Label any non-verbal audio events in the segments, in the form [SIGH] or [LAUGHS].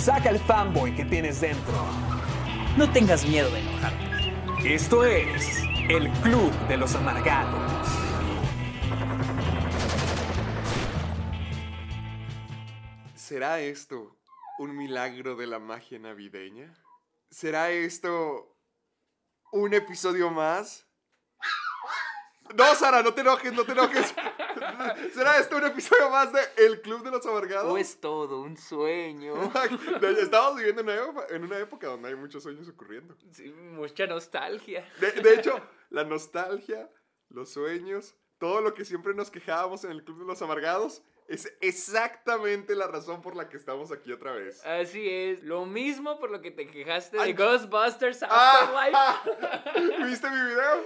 Saca el fanboy que tienes dentro. No tengas miedo de enojarte. Esto es el Club de los Amargados. ¿Será esto un milagro de la magia navideña? ¿Será esto un episodio más? No, Sara, no te enojes, no te enojes. ¿Será esto un episodio más de El Club de los Amargados? O es todo un sueño. Estamos viviendo en una, época, donde hay muchos sueños ocurriendo. Sí, mucha nostalgia. De, de hecho, la nostalgia, los sueños, todo lo que siempre nos quejábamos en el Club de los Amargados es exactamente la razón por la que estamos aquí otra vez. Así es. Lo mismo por lo que te quejaste de Ay. Ghostbusters Ah, Afterlife. [LAUGHS] ¿Viste mi video?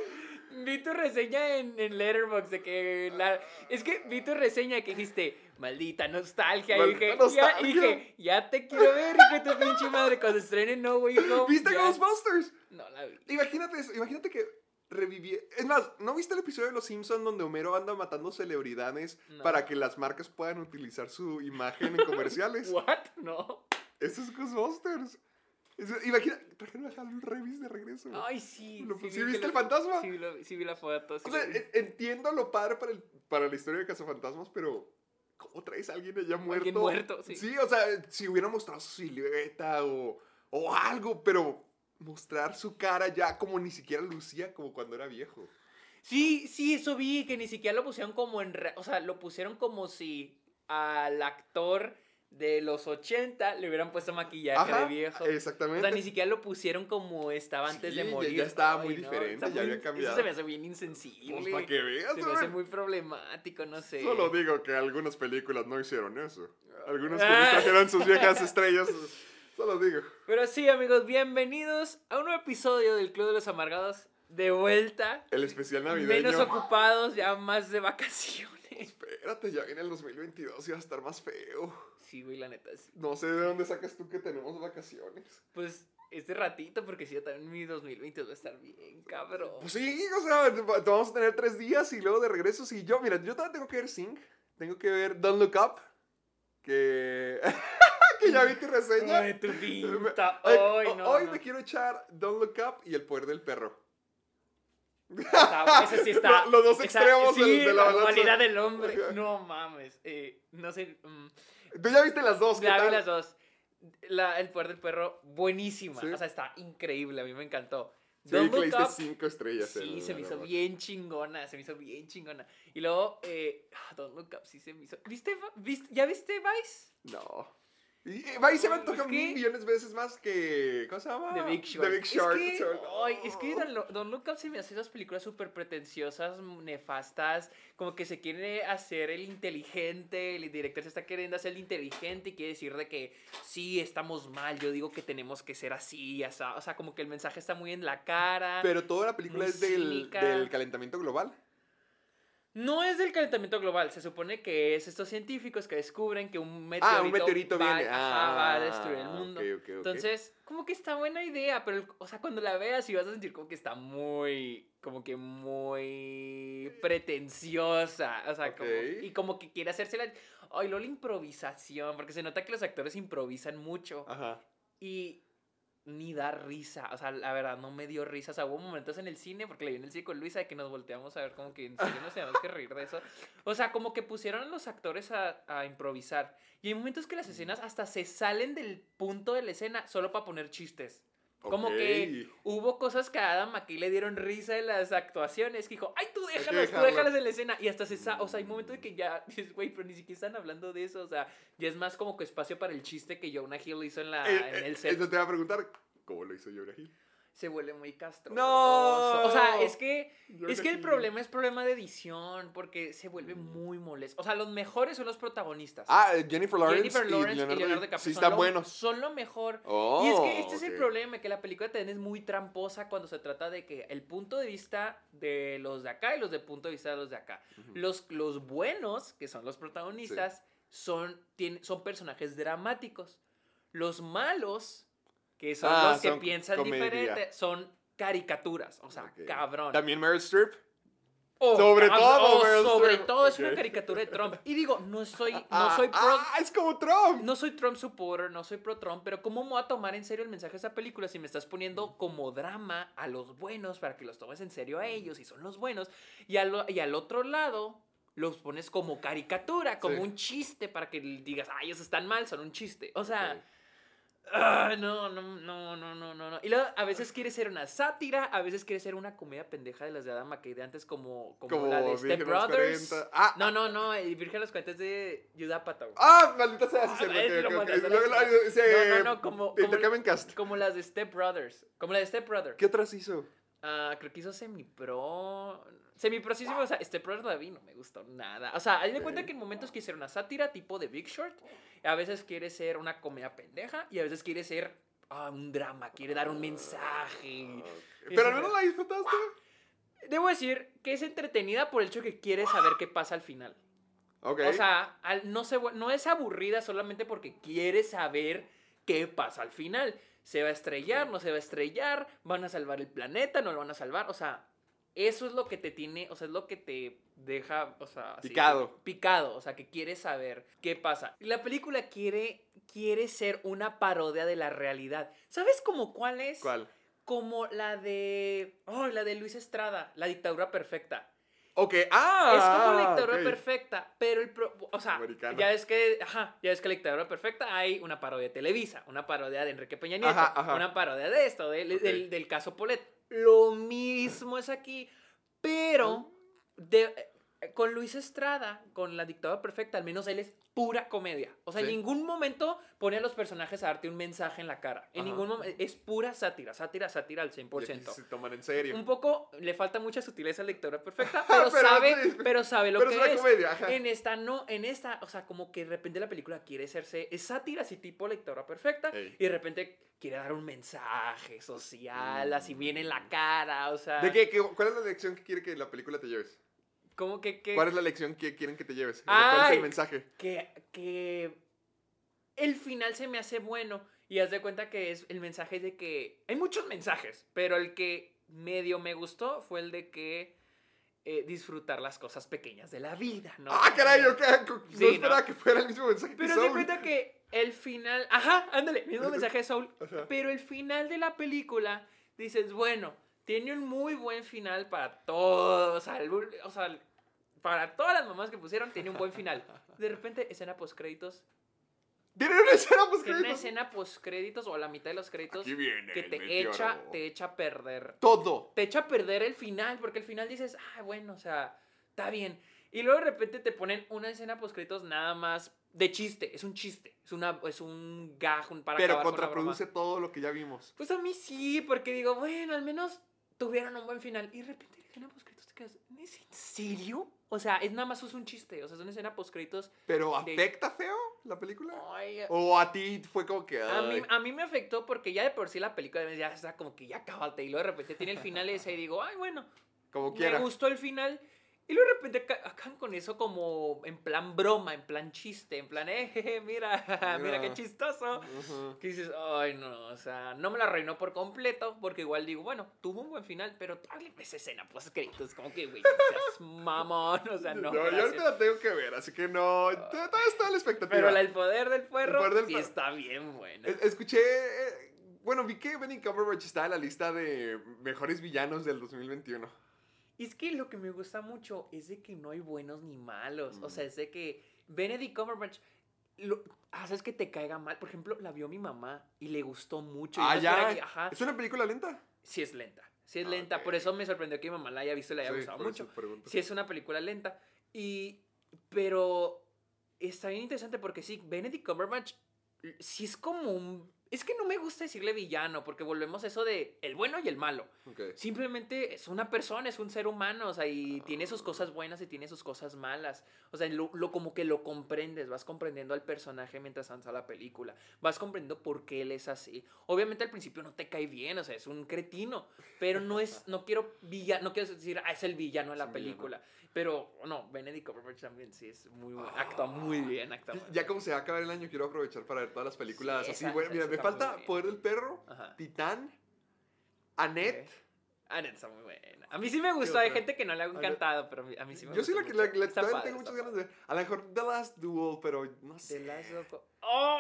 Vi tu reseña en, en Letterboxd de que la... Es que vi tu reseña que dijiste, maldita nostalgia. Maldita y dije, nostalgia. Ya, y dije, ya te quiero ver, hijo de tu pinche madre, cuando estrenen No Way Home. ¿Viste ya- Ghostbusters? No la vi. Imagínate eso, imagínate que reviví. Es más, ¿no viste el episodio de Los Simpsons donde Homero anda matando celebridades No. para que las marcas puedan utilizar su imagen en comerciales? [LAUGHS] ¿What? No. Eso es Ghostbusters. Imagina, trajeron a Hal Revis de regreso. Ay, sí. Lo- ¿sí viste el fantasma? Sí, vi lo- sí vi la foto. o sea, vi. en- entiendo lo padre para, el- para la historia de Cazafantasmas, pero ¿cómo traes a alguien allá muerto? Alguien muerto, sí. Sí, o sea, si hubiera mostrado su silueta o, o algo, pero mostrar su cara ya como ni siquiera lucía como cuando era viejo. Sí, sí, eso vi, que ni siquiera lo pusieron como en... re- O sea, lo pusieron como si al actor de los 80 le hubieran puesto maquillaje Ajá, de viejo. O exactamente. sea, ni siquiera lo pusieron como estaba antes Sí, de morir. ya estaba muy no, diferente, ya muy- había cambiado. Eso se me hace bien insensible. Pues para que veas, Se me hace muy problemático, no sé. Solo digo que algunas películas no hicieron eso. Algunas que Ah. trajeron sus viejas [LAUGHS] estrellas. Solo digo. Pero sí, amigos, bienvenidos a un nuevo episodio del Club de los Amargados. De vuelta. El especial navideño. Menos ocupados, ya más de vacaciones. Espérate, ya viene el 2022 y va a estar más feo. Sí, güey, la neta, sí. No sé de dónde sacas tú que tenemos vacaciones. Pues este ratito, porque si yo también mi 2020 va a estar bien, cabrón. Pues sí, o sea, te- vamos a tener tres días y luego de regreso. Sí, yo, mira, yo también tengo que ver Sing. Tengo que ver Don't Look Up. Que. [LAUGHS] que ya vi tu reseña. Ay, tu pinta. Ay, Ay, ho- no, hoy no. me quiero echar Don't Look Up y El Poder del Perro. Está- ese sí está. [LAUGHS] Lo- los dos esa- extremos sí, del- de la la dualidad del hombre. No mames. eh, no sé. mm, Tú ya viste las dos, ¿qué ya vi las dos. La, el poder del perro, buenísima. Sí. O sea, está increíble. A mí me encantó. Sí, le diste Up, cinco estrellas. Sí, se me hizo bien chingona, se me hizo bien chingona. Y luego, eh, ah, Don't Look Up, sí se me hizo. ¿Viste, viste ¿Ya viste Vice? No. Y va y se es que- mil millones de veces más que. ¿Cómo se llama? The Big Short. The Big Short. Es que, So- ay, es que Look Up se me hace esas películas súper pretenciosas, nefastas, como que se quiere hacer el inteligente, el director se está queriendo hacer el inteligente y quiere decir de que sí, estamos mal, yo digo que tenemos que ser así, o sea, como que el mensaje está muy en la cara. Pero toda la película es del, del calentamiento global. No es del calentamiento global, se supone que es estos científicos que descubren que un meteorito, Ah, un meteorito va, viene. ajá, va a Ah, destruir el mundo. ok, ok. Entonces, como que está buena idea, pero, o sea, cuando la veas y vas a sentir como que está muy, como que muy pretenciosa, o sea, como, y como que quiere hacerse la... Ay, luego la improvisación, porque se nota que los actores improvisan mucho Ajá. y ni da risa, o sea, la verdad, no me dio risa, o sea, hubo momentos en el cine, porque le vi en el cine con Luisa, de que nos volteamos a ver como que en serio nos teníamos que reír de eso, o sea, como que pusieron a los actores a, a improvisar, y hay momentos que las escenas hasta se salen del punto de la escena solo para poner chistes. Como que hubo cosas que a Adam McKay le dieron risa de las actuaciones. Que dijo, ay, tú déjalas, tú dejarlo". déjalas en la escena. Y hasta se sa- O sea, hay momentos de que ya [LAUGHS] dices, güey, pero ni siquiera están hablando de eso. O sea, ya es más como que espacio para el chiste que Jonah Hill hizo en, la, Eh, en eh, el set. Eso te va a preguntar, ¿cómo lo hizo Jonah Hill? Se vuelve muy castroso. No. O sea, es que Yo es que el problema es problema de edición porque se vuelve muy molesto. O sea, los mejores son los protagonistas. Ah, Jennifer Lawrence, Jennifer Lawrence y Leonardo, y Leonardo DiCaprio Sí, son están lo- buenos. Son lo mejor. Oh, y es que este es el problema, que la película también es muy tramposa cuando se trata de que el punto de vista de los de acá y los del punto de vista de los de acá. los, los buenos, que son los protagonistas, son, tienen, son personajes dramáticos. Los malos, que son Ah, los que son piensan comedia. diferente, son caricaturas. O sea, Ok. cabrón. También Meryl Streep. Oh, Sobre cab- todo, oh, Meryl sobre Streep. todo es una Ok. caricatura de Trump. Y digo, no soy, no Ah, soy pro, ah, es como Trump. no soy Trump supporter, no soy pro Trump, pero ¿cómo me voy a tomar en serio el mensaje de esa película si me estás poniendo como drama a los buenos para que los tomes en serio a ellos y son los buenos? Y al, y al otro lado los pones como caricatura, como Sí. un chiste para que digas, ah, ellos están mal, son un chiste. O sea, Ok. Ah, no, no, no, no, no, no, no. Y luego a veces quiere ser una sátira, a veces quiere ser una comedia pendeja de las de Adam McKay de antes como, como, Como la de Virgen Step Brothers. 40. Ah, no, no, no, y Virgen a los 40 es de Judah Apatow. Ah, maldita sea, sí, Ah, se- No, no, no, como- como-. Como las de Step Brothers. Como la de Step Brother. ¿Qué otras hizo? Ah, creo que hizo Semi-Pro. Semi-Pro sí, sí, o sea, Brother la vi, no me gustó nada. O sea, hay de cuenta que en momentos quiere ser una sátira tipo de Big Short. A veces quiere ser una comedia pendeja. Y a veces quiere ser ah, un drama, quiere dar un mensaje. Pero al menos la disfrutaste. Debo decir que es entretenida por el hecho de que quiere saber qué pasa al final. Ok. O sea, al- no, se, no es aburrida solamente porque quiere saber qué pasa al final. ¿Se va a estrellar? ¿No se va a estrellar? ¿Van a salvar el planeta? ¿No lo van a salvar? O sea, eso es lo que te tiene, o sea, es lo que te deja, o sea... así, Picado. picado, o sea, que quieres saber qué pasa. Y La película quiere, quiere ser una parodia de la realidad. ¿Sabes como cuál es? ¿Cuál? Como la de... Oh, la de Luis Estrada, La dictadura perfecta. Ok, ah. Es como la dictadura ok. perfecta, pero el... pro- o sea, ya es que... Ajá, ya es que la dictadura perfecta hay una parodia de Televisa, una parodia de Enrique Peña Nieto, Ajá, ajá. una parodia de esto, del, Ok. del, del caso Polet. Lo mismo es aquí, pero de, eh, con Luis Estrada, con la dictadura perfecta, al menos él es pura comedia. O sea, en Sí. ningún momento pone a los personajes a darte un mensaje en la cara. En Ajá. ningún momento. Es pura sátira, sátira, sátira al Y aquí 100%. Se toman en serio. Un poco le falta mucha sutileza a la dictadura perfecta, [LAUGHS] pero, Pero sabe, sí. pero sabe lo Pero que es una es. comedia, ajá. En esta no, en esta, o sea, como que de repente la película quiere hacerse es sátira así tipo dictadura perfecta Ey. y de repente quiere dar un mensaje social, así viene en la cara, o sea, ¿De qué, qué- ¿Cuál es la lección que quiere que la película te lleves? Como que que ¿Cuál es la lección que quieren que te lleves? ¿Cuál es el mensaje? que que el final se me hace bueno y haz de cuenta que es el mensaje de que hay muchos mensajes, pero el que medio me gustó fue el de que eh, disfrutar las cosas pequeñas de la vida, ¿no? ¡Ah, caray! ok, No Sí, esperaba ¿no? que fuera el mismo mensaje que Pero haz de cuenta que el final, ajá, ándale, mismo [LAUGHS] mensaje de Soul, Ajá. pero el final de la película dices, bueno, tiene un muy buen final para todos, o sea, el- para todas las mamás que pusieron tiene un buen final. De repente escena post créditos ¿Tiene una escena pues Tiene una escena post créditos o a la mitad de los créditos Aquí viene que el te echa, te echa a perder. Todo. Te echa a perder el final, porque al final dices, ah, bueno, o sea, está bien. Y luego de repente te ponen una escena post créditos nada más de chiste, es un chiste, es una es un gag, un para Pero con contraproduce todo lo que ya vimos. Pues a mí sí, porque digo, bueno, al menos tuvieron un buen final. Y de repente la escena post créditos te quedas, ¿es en serio? O sea, es nada más es un chiste, o sea, es una escena post créditos. ¿Pero De- afecta feo la película? Ay, ¿O a ti fue como que... A mí, a mí me afectó porque ya de por sí la película ya está como que ya acabate y luego de repente tiene el final ese y digo, ay, bueno, como quiera. me gustó el final. Y luego de repente aca- acaban con eso como en plan broma, en plan chiste, en plan, eh, jeje, mira, mira [LAUGHS] Mira. qué chistoso. Que dices, ay, no, o sea, no me la arruinó por completo, porque igual digo, bueno, tuvo un buen final, pero dale esa escena, pues créditos, como que, güey, seas mamón, o sea, [LAUGHS] no. No, yo gracias. ahorita la tengo que ver, así que no... Todavía está la expectativa. Pero la- el poder del poder del sí perro. está bien bueno. Es- Escuché... eh, Bueno, vi que Benny Cumberbatch está en la lista de mejores villanos del 2021. Y es que lo que me gusta mucho es de que no hay buenos ni malos. O sea, es de que Benedict Cumberbatch lo, haces que te caiga mal. Por ejemplo, la vio mi mamá y le gustó mucho. Ah, ya. esperaba que- ajá, ¿Es una película lenta? sí es lenta. Sí es Ah, lenta. Por eso me sorprendió que mi mamá la haya visto y le haya Sí, gustado mucho. Sí es una película lenta. Y, pero está bien interesante porque sí, Benedict Cumberbatch sí es como un Es que no me gusta decirle villano, porque volvemos a eso de el bueno y el malo. Simplemente es una persona, es un ser humano, o sea, y tiene sus cosas buenas y tiene sus cosas malas. O sea, lo, lo- como que lo comprendes, vas comprendiendo al personaje mientras avanza la película. Vas comprendiendo por qué él es así. Obviamente al principio no te cae bien, o sea, es un cretino, pero no es, [LAUGHS] no quiero villano, no quiero decir, ah, es el villano de la villano. Pero, no, Benedict Cumberbatch también sí es muy bueno, actúa muy bien, actúa muy Ah. Ya como se va a acabar el año, quiero aprovechar para ver todas las películas Sí, así. esa- Bueno, mira, me falta. Poder del Perro, Ajá. Titán, Annette. Ok. Ah, neta, está muy buena. A mí sí me gustó, hay gente que no le ha Annette. encantado, pero a mí- sí me Yo sí gustó la que la, la- padre, tengo muchas ganas de ver. A lo mejor The Last Duel, pero no The sé. Last of Us.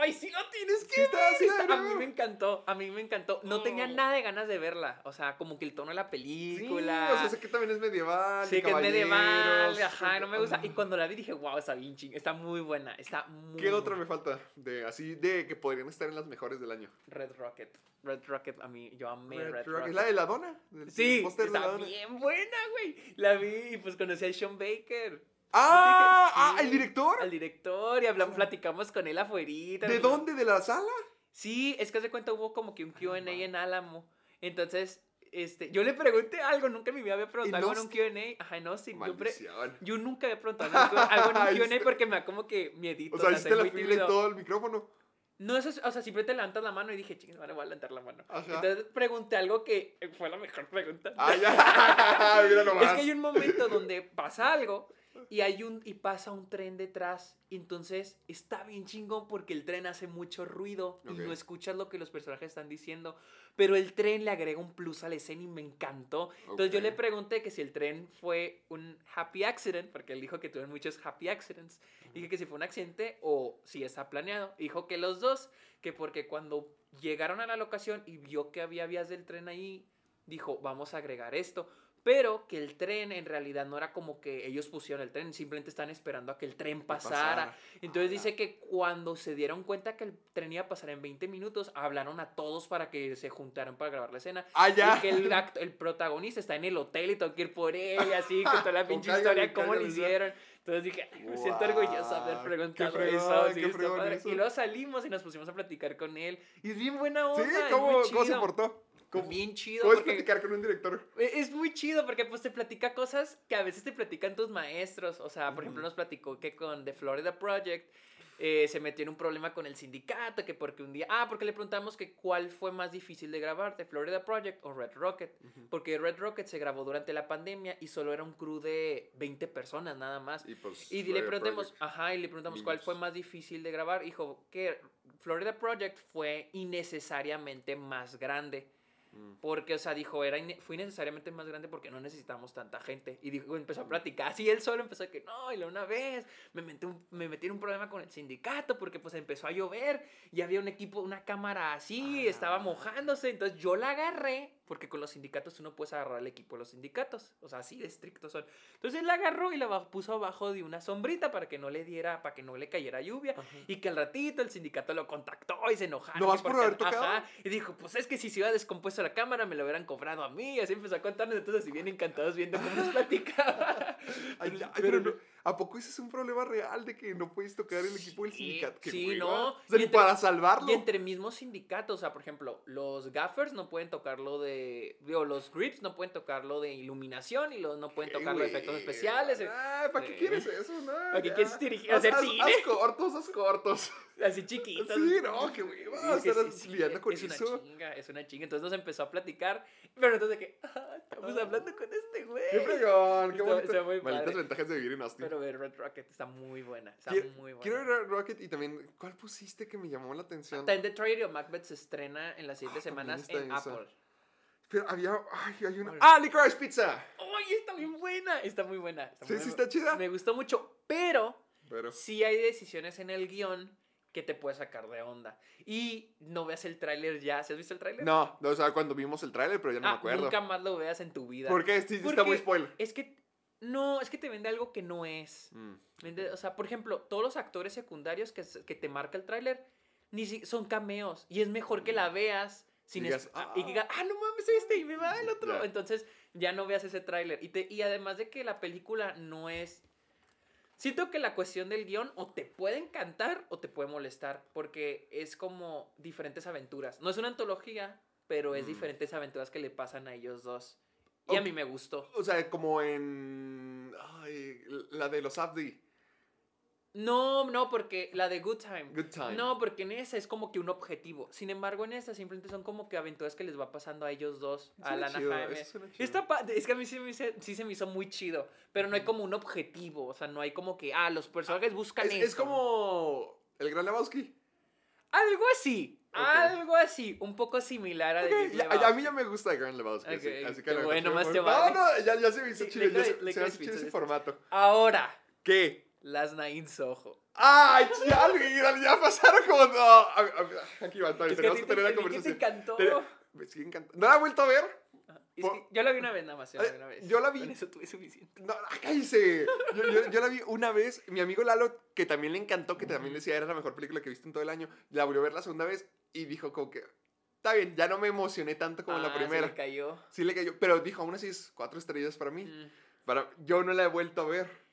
¡Ay, sí lo tienes que Sí está, ver! sí Está- a mí me encantó, a mí me encantó. No tenía nada de ganas de verla. O sea, como que el tono de la Sí, película. o sea, sé que también es medieval. Sí, que es medieval, ajá, no me gusta. Y cuando la vi dije, wow, está bien ching, está muy buena, está muy ¿Qué otra me falta? De así, de que podrían estar en las mejores del año. Red Rocket. Red Rocket, a mí, yo amé Red, Red Rock. Rocket. ¿Es la de la dona? ¿Del- Sí, de la está dona? bien buena, güey. La vi y pues conocí a Sean Baker. ¡Ah! Ah, ¿El director? Al director y hablamos, platicamos con él afuera. ¿De dónde? ¿De la sala? Sí, es que hace cuenta hubo como que un Q&A en Álamo. Entonces, este, yo le pregunté algo, nunca en mi vida había preguntado algo en un Q&A. Ajá, no, sí, yo, nunca había preguntado algo, en un Q&A [LAUGHS] porque me da como que miedito. O sea, hiciste la fila y todo el micrófono. No, eso es, o sea, siempre te levantas la mano y dije, chingos, vale, voy a levantar la mano. Ajá. Entonces pregunté algo que fue la mejor pregunta. Ah, ya. [LAUGHS] Mira nomás. [LAUGHS] Es que hay un momento donde pasa algo y hay un y pasa un tren detrás. y Entonces está bien chingón porque el tren hace mucho ruido y no escuchas lo que los personajes están diciendo. Pero el tren le agrega un plus a la escena y me encantó. Entonces yo le pregunté que si el tren fue un happy accident, porque él dijo que tuvieron muchos happy accidents. Dije que si fue un accidente o si está planeado. Dijo que los dos, que porque cuando llegaron a la locación y vio que había vías del tren ahí, dijo, vamos a agregar esto. Pero que el tren en realidad no era como que ellos pusieron el tren, simplemente están esperando a que el tren pasara. pasara. Entonces Ala. dice que cuando se dieron cuenta que el tren iba a pasar en 20 minutos, hablaron a todos para que se juntaran para grabar la escena. Ah, ya. Y que el, act- el protagonista está en el hotel y tengo que ir por él y así, con toda la [LAUGHS] pinche historia, cómo lo hicieron. Entonces dije, "Ay, me siento orgulloso de haber preguntado fregón, eso. sí, eso. Y luego salimos y nos pusimos a platicar con él. Y es bien buena Sí, onda. es ¿cómo, ¿cómo se portó? ¿Cómo, Bien chido. ¿Cómo es porque- platicar con un director? e- Es muy chido porque pues te platica cosas que a veces te platican tus maestros. O sea, por ejemplo, nos platicó que con The Florida Project eh, se metió en un problema con el sindicato, que porque un día... Ah, porque le preguntamos que cuál fue más difícil de grabar, The Florida Project o Red Rocket. Porque Red Rocket se grabó durante la pandemia y solo era un crew de 20 personas nada más. Y, pues, Y le preguntamos, Project. ajá, y le preguntamos cuál fue más difícil de grabar. Dijo que Florida Project fue innecesariamente más grande. Mm. Porque, o sea, dijo, era fue innecesariamente más grande porque no necesitamos tanta gente. Y dijo, empezó a platicar. Así él solo empezó a que, no, y luego una vez me metí, un- me metí en un problema con el sindicato porque pues empezó a llover y había un equipo, una cámara así, estaba Ah. mojándose. Entonces yo la agarré porque con los sindicatos tú no puedes agarrar el equipo de los sindicatos. O sea, así de estrictos son. Entonces él la agarró y la puso abajo de una sombrita para que no le diera, para que no le cayera lluvia. Y que al ratito el sindicato lo contactó y se enojaron. ¿Nomás que por haber tocado? Ajá, y dijo, pues es que si se hubiera descompuesto la cámara me lo hubieran cobrado a mí. Y así empezó a contarnos. Entonces, así bien encantados viendo cómo nos platicaba. [LAUGHS] Ay, ay, pero no- ¿A poco ese es un problema real de que no puedes tocar el equipo del Sí, sindicato? ¡Qué sí, hueva! no. O sea, Y ni entre- para salvarlo. Y entre mismos sindicatos, o sea, por ejemplo, los gaffers no pueden tocar lo de. Digo, los grips no pueden tocar lo de iluminación y los no pueden tocar los efectos especiales. eh, ¿para qué quieres eso? No, ¿Para qué quieres dirigir- Haz- hacer cine? Haz cortos, haz cortos. [LAUGHS] Así chiquitos. Sí, no, qué hueva. Sí, es estar sí, lidiando con es una eso. chinga, es una chinga. Entonces nos empezó a platicar, pero entonces de que, ah, estamos hablando con este güey. Qué fregón, qué Está- bonito. está muy Malditas ventajas de vivir en Austin. Pero ver Red Rocket está muy buena, está Quiero, muy buena. quiero ver a Rocket y también, ¿cuál pusiste que me llamó la atención? También The Tragedy of Macbeth se estrena en las siguientes Ah, semanas en esa. Pero había, ay, hay una. ¡Ah, Licorice Pizza! ¡Ay, está bien buena! Está muy buena. Sí, muy sí está chida. Me gustó mucho, pero Pero, sí hay decisiones en el guion que te puede sacar de onda. Y no veas el tráiler ya. ¿Sí has visto el tráiler? no, no, o sea, cuando vimos el tráiler, pero ya no Ah, me acuerdo. Nunca más lo veas en tu vida. ¿Por qué? Sí, sí está Porque muy spoiler. Es que, no, es que te vende algo que no es. Mm. O sea, por ejemplo, todos los actores secundarios que, que te marca el tráiler ni si- son cameos. Y es mejor que la veas sin Mm. Digas, ah, y "Ah". digas, ah, no mames, este y me va el otro. Entonces ya no veas ese tráiler. Y, te- y además de que la película no es... Siento que la cuestión del guion o te puede encantar o te puede molestar, porque es como diferentes aventuras. No es una antología, pero es Mm. diferentes aventuras que le pasan a ellos dos. Y a mí me gustó. O sea, como en. Ay, la de los Abdi. No, no, porque la de Good Time. Good Time. No, porque en esa es como que un objetivo. Sin embargo, en esta simplemente son como que aventuras que les va pasando a ellos dos, a Lana chido, Jaime. pa- es que a mí sí, sí se me hizo muy chido, pero no hay como un objetivo, o sea, no hay como que, ah, los personajes buscan Es, esto. es como. El Gran Lebowski. Algo así, algo así, un poco similar a The Ok, Big ya- Lebowski. a mí ya me gusta el Gran Lebowski. así- Ok, así, que bueno, más te No, vale. no, ya, ya se me hizo Sí, chido. ya se, me hace chido ese formato. Ahora, ¿Qué? Las Nine Soho. ¡Ay, ya! Ya pasaron como. No, aquí va, tenemos que te- tener la ti te conversación. encantó. ¿No la he vuelto a ver? Es que yo la vi una vez nada más, yo la vi una vez. yo la vi- Con eso tuve suficiente. No, ah, cállese. Yo, yo- yo la vi una vez. Mi amigo Lalo, que también le encantó, que también decía era la mejor película que he visto en todo el año, la volvió a ver la segunda vez y dijo como que. Está bien, ya no me emocioné tanto como Ah, la primera. le cayó. Sí le cayó. Pero dijo, aún así es cuatro estrellas para mí. Mm. Para, yo no la he vuelto a ver.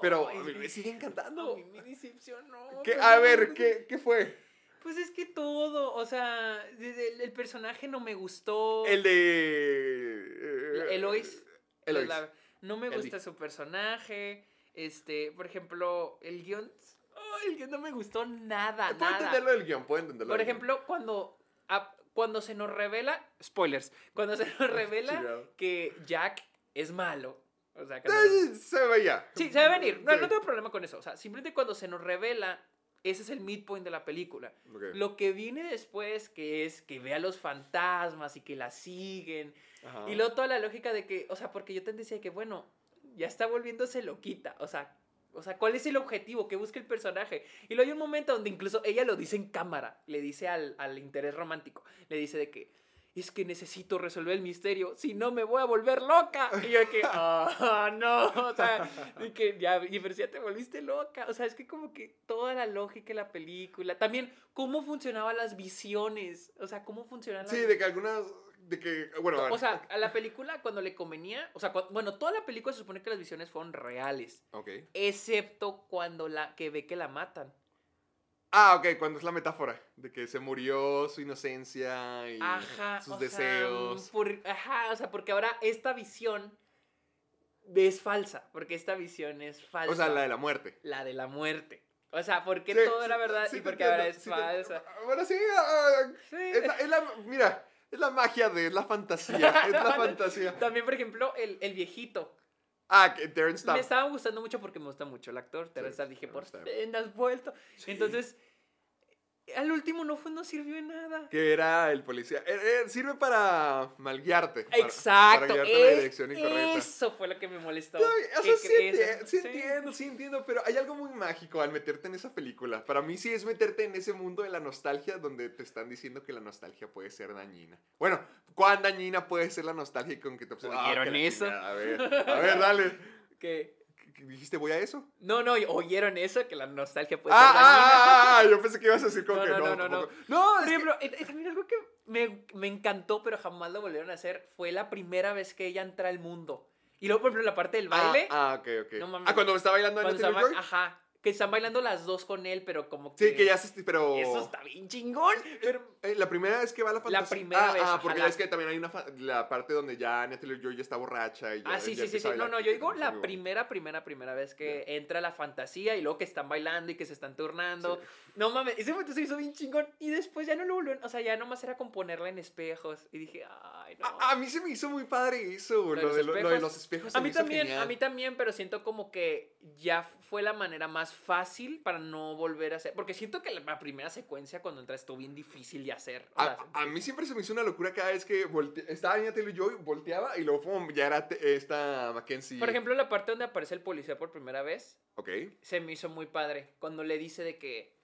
Pero Ay, a me sigue encantando. A mí me decepcionó. ¿Qué- pero a ver, ¿qué, ¿qué fue? Pues es que todo, o sea, el, el personaje no me gustó. El de. Eloís. Eloís. La- no me gusta su personaje. Este, por ejemplo, el guion. Ay, el guion no me gustó nada, Puedo nada. entenderlo del guion, puedo entenderlo. Por guion. ejemplo, cuando, ah, cuando se nos revela. Spoilers. Cuando se nos [LAUGHS] revela Chingado. que Jack es malo. O sea, cuando- Eh, Se veía. Sí, se va a venir. No, Sí. no tengo problema con eso. O sea, simplemente cuando se nos revela, ese es el midpoint de la película. Lo que viene después, que es que ve a los fantasmas y que la siguen. Ajá. Y luego toda la lógica de que, o sea, porque yo te decía que, bueno, ya está volviéndose loquita. O sea, o sea, ¿cuál es el objetivo que busca el personaje? Y luego hay un momento donde incluso ella lo dice en cámara, le dice al, al interés romántico, le dice de que es que necesito resolver el misterio, si no me voy a volver loca. Y yo que, ah, no, o sea, y que ya, y pero si ya te volviste loca. O sea, es que como que toda la lógica de la película, también cómo funcionaban las visiones, o sea, cómo funcionan Sí, las de que algunas. De que. Bueno, o sea, a la película cuando le convenía, o sea, bueno, toda la película se supone que las visiones fueron reales, Ok. excepto cuando la que ve que la matan. Ah, ok, cuando es la metáfora de que se murió su inocencia y Ajá, sus o sea, deseos. por- ajá, o sea, porque ahora esta visión es falsa, porque esta visión es falsa. o sea, la de la muerte. la de la muerte. O sea, porque Sí, todo sí, era verdad sí y porque ahora es sí te- falsa. Bueno, sí, ah, Sí. es, la, es la- Mira, es la magia de. Es la fantasía. Es la [LAUGHS] fantasía. También, por ejemplo, el, el viejito. Ah, que Terrence Stamp. Me estaba gustando mucho porque me gusta mucho el actor. Terrence Stamp. Dije, por fin has vuelto. Sí. Entonces, al último no fue, no sirvió de nada. Que era el policía. Eh, eh, sirve para malguiarte. Exacto. Para, guiarte en la eh, dirección incorrecta. Eso fue lo que me molestó. Está bien, o ¿Qué sea, sí, crees? enti- sí Sí. entiendo, sí entiendo, pero hay algo muy mágico al meterte en esa película. Para mí sí es meterte en ese mundo de la nostalgia donde te están diciendo que la nostalgia puede ser dañina. Bueno, ¿cuán dañina puede ser la nostalgia con que te obsesionas? ¿Oyeron que la eso? chingada, A ver, a ver, dale. Que- [LAUGHS] ¿Qué- qué ¿Dijiste voy a eso? No, no, ¿oyeron eso? Que la nostalgia puede Ah, ser dañina. ah, ah, ah, yo pensé que ibas a decir como No, que no, no. no, no, no. Por es que- ejemplo, eh, también algo que me, me encantó, pero jamás lo volvieron a hacer, fue la primera vez que ella entra al mundo. Y luego, por ejemplo, la parte del baile. Ah, ah, ok, ok. No mames. ah, cuando me estaba bailando en Joy. ajá, que están bailando las dos con él, pero como que... Sí, que ya se. Pero. Eso está bien chingón. Pero Eh, la primera vez que va a la fantasía. primera ah, vez, Ah, porque la- es que también hay una fa- la parte donde ya Natalie Joy ya está borracha y ya, Ah, sí, ya sí, sí, No, no, yo digo la primera, primera, primera vez que entra la fantasía y luego que están bailando y que se están turnando. No mames, ese momento se hizo bien chingón y después ya no lo volvieron, o sea, ya nomás era con ponerla en espejos y dije, ay, no. A, a mí se me hizo muy padre eso, lo, los de, lo- lo de los espejos. se A mí también, a mí también, pero siento como que ya fue la manera más fácil para no volver a hacer. Porque siento que la, primera secuencia cuando entra estuvo bien difícil de hacer. O sea, A, a mí siempre se me hizo una locura cada vez que volte- estaba Natalie Joy, volteaba y luego ya era esta Mackenzie. Por ejemplo, la parte donde aparece el policía por primera vez, Ok. se me hizo muy padre. Cuando le dice de que,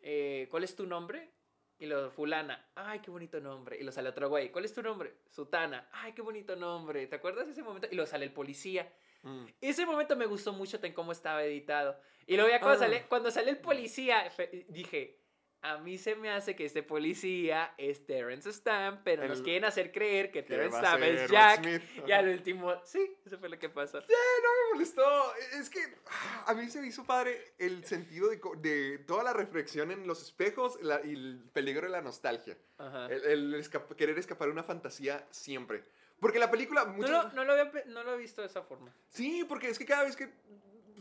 eh, ¿cuál es tu nombre? Y lo, fulana, ay, qué bonito nombre. Y lo sale otro güey, ¿cuál es tu nombre? Sutana, ay, qué bonito nombre. ¿Te acuerdas de ese momento? Y lo sale el policía. Mm. Ese momento me gustó mucho en cómo estaba editado. Y luego ya cuando, Ah. sale, cuando sale el policía, dije, A mí se me hace que este policía es Terrence Stamp, pero nos quieren hacer creer que Terrence Stamp es Jack. Smith. [LAUGHS] Y al último, sí, eso fue lo que pasó. Eh, no me molestó. Es que ah, a mí se me hizo padre el sentido de, de toda la reflexión en los espejos la- y el peligro de la nostalgia. Ajá. El, querer escapar de una fantasía siempre. Porque la película... No muchas- lo, no, lo había, no lo he visto de esa forma. Sí, porque es que cada vez que...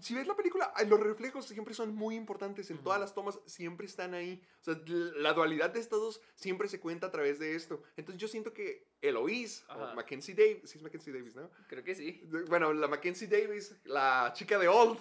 Si ves la película, los reflejos siempre son muy importantes. En todas las tomas siempre están ahí. O sea, l- la dualidad de estos dos siempre se cuenta a través de esto. Entonces yo siento que Eloise, o. Mackenzie Davis, sí es Mackenzie Davis, ¿no? Creo que sí. Bueno, la Mackenzie Davis, la chica de Old.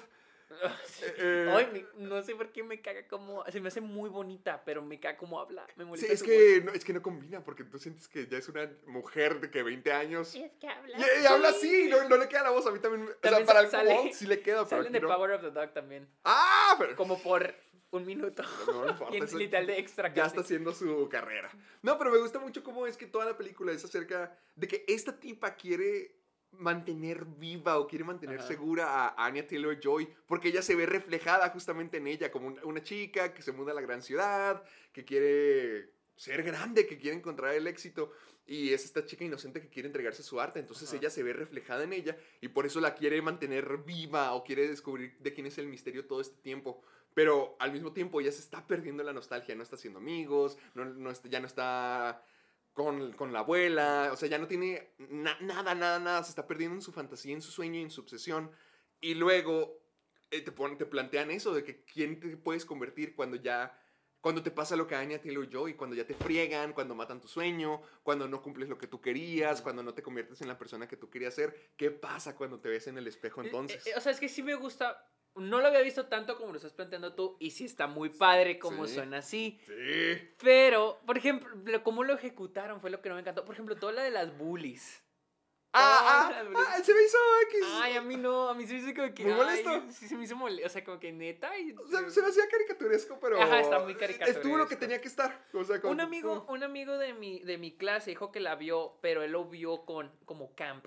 [LAUGHS] eh, Ay, me- no sé por qué me caga como. Se me hace muy bonita, pero me caga como habla. Me Sí, molesta es su que, no, es que no combina, porque tú sientes que ya es una mujer de que 20 años. voz. Es que habla. Y, y habla así, no, no le queda la voz. A mí también. o sea, También para el sale- sí le queda, pero Salen de aquí no. Power of the Dog también. ¡Ah! Pero Como por un minuto. [LAUGHS] No me importa, Y en eso- literal de extra ya casi. está haciendo su carrera. No, pero me gusta mucho cómo es que toda la película es acerca de que esta tipa quiere mantener viva o quiere mantener Ajá. segura a Anya Taylor Joy porque ella se ve reflejada justamente en ella como una, chica que se muda a la gran ciudad, que quiere ser grande, que quiere encontrar el éxito y es esta chica inocente que quiere entregarse a su arte, entonces Ajá. ella se ve reflejada en ella y por eso la quiere mantener viva o quiere descubrir de quién es el misterio todo este tiempo. Pero al mismo tiempo ya se está perdiendo la nostalgia, no está haciendo amigos, no, no está- ya no está con, con la abuela, o sea, ya no tiene na- nada, nada, nada, se está perdiendo en su fantasía, en su sueño en su obsesión. Y luego eh, te, ponen, te plantean eso de que quién te puedes convertir cuando ya, cuando te pasa lo que a Anya Taylor Joy, cuando ya te friegan, cuando matan tu sueño, cuando no cumples lo que tú querías, cuando no te conviertes en la persona que tú querías ser. ¿Qué pasa cuando te ves en el espejo Eh, entonces? eh, o sea, es que sí me gusta. No lo había visto tanto como lo estás planteando tú. Y sí está muy padre como Sí. suena así. Sí. Pero, por ejemplo, lo- cómo lo ejecutaron fue lo que no me encantó. Por ejemplo, toda la de las bullies. Ah, ah, ah, se me hizo X. Ay, a mí no, a mí se me hizo como que. ¿Muy molesto? sí, se me hizo molesto. O sea, como que neta. y- O sea, se me hacía caricaturesco, pero. Ajá, está muy Estuvo lo que caricaturesco. tenía que estar. O sea, como- Un amigo, un amigo de mi, de mi clase dijo que la vio, pero él lo vio con como camp.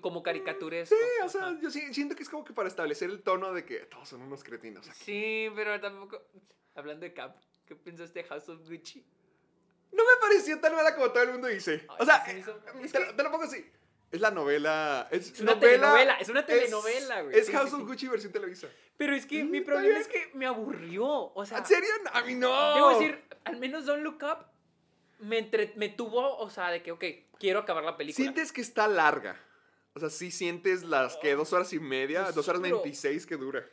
Como caricaturesco. Sí, o sea, Ajá. yo siento que es como que para establecer el tono de que todos son unos cretinos. aquí. Sí, pero tampoco. Hablando de camp, ¿qué pensaste de House of Gucci? No me pareció tan mala como todo el mundo dice. Ay, O sea, se hizo- es te, que- lo- te lo pongo así. Es la novela. Es, Es una novela- telenovela, es una telenovela, güey. Es House of. Gucci versión Televisa. Pero es que Mm, mi problema es que me aburrió. O sea, ¿En serio? A mí no. debo decir, al menos Don't Look Up me, entre- me tuvo, o sea, de que, ok, quiero acabar la película. Sientes que está larga. O sea, sí sientes las que dos horas y media, Pues dos horas veintiséis que dura.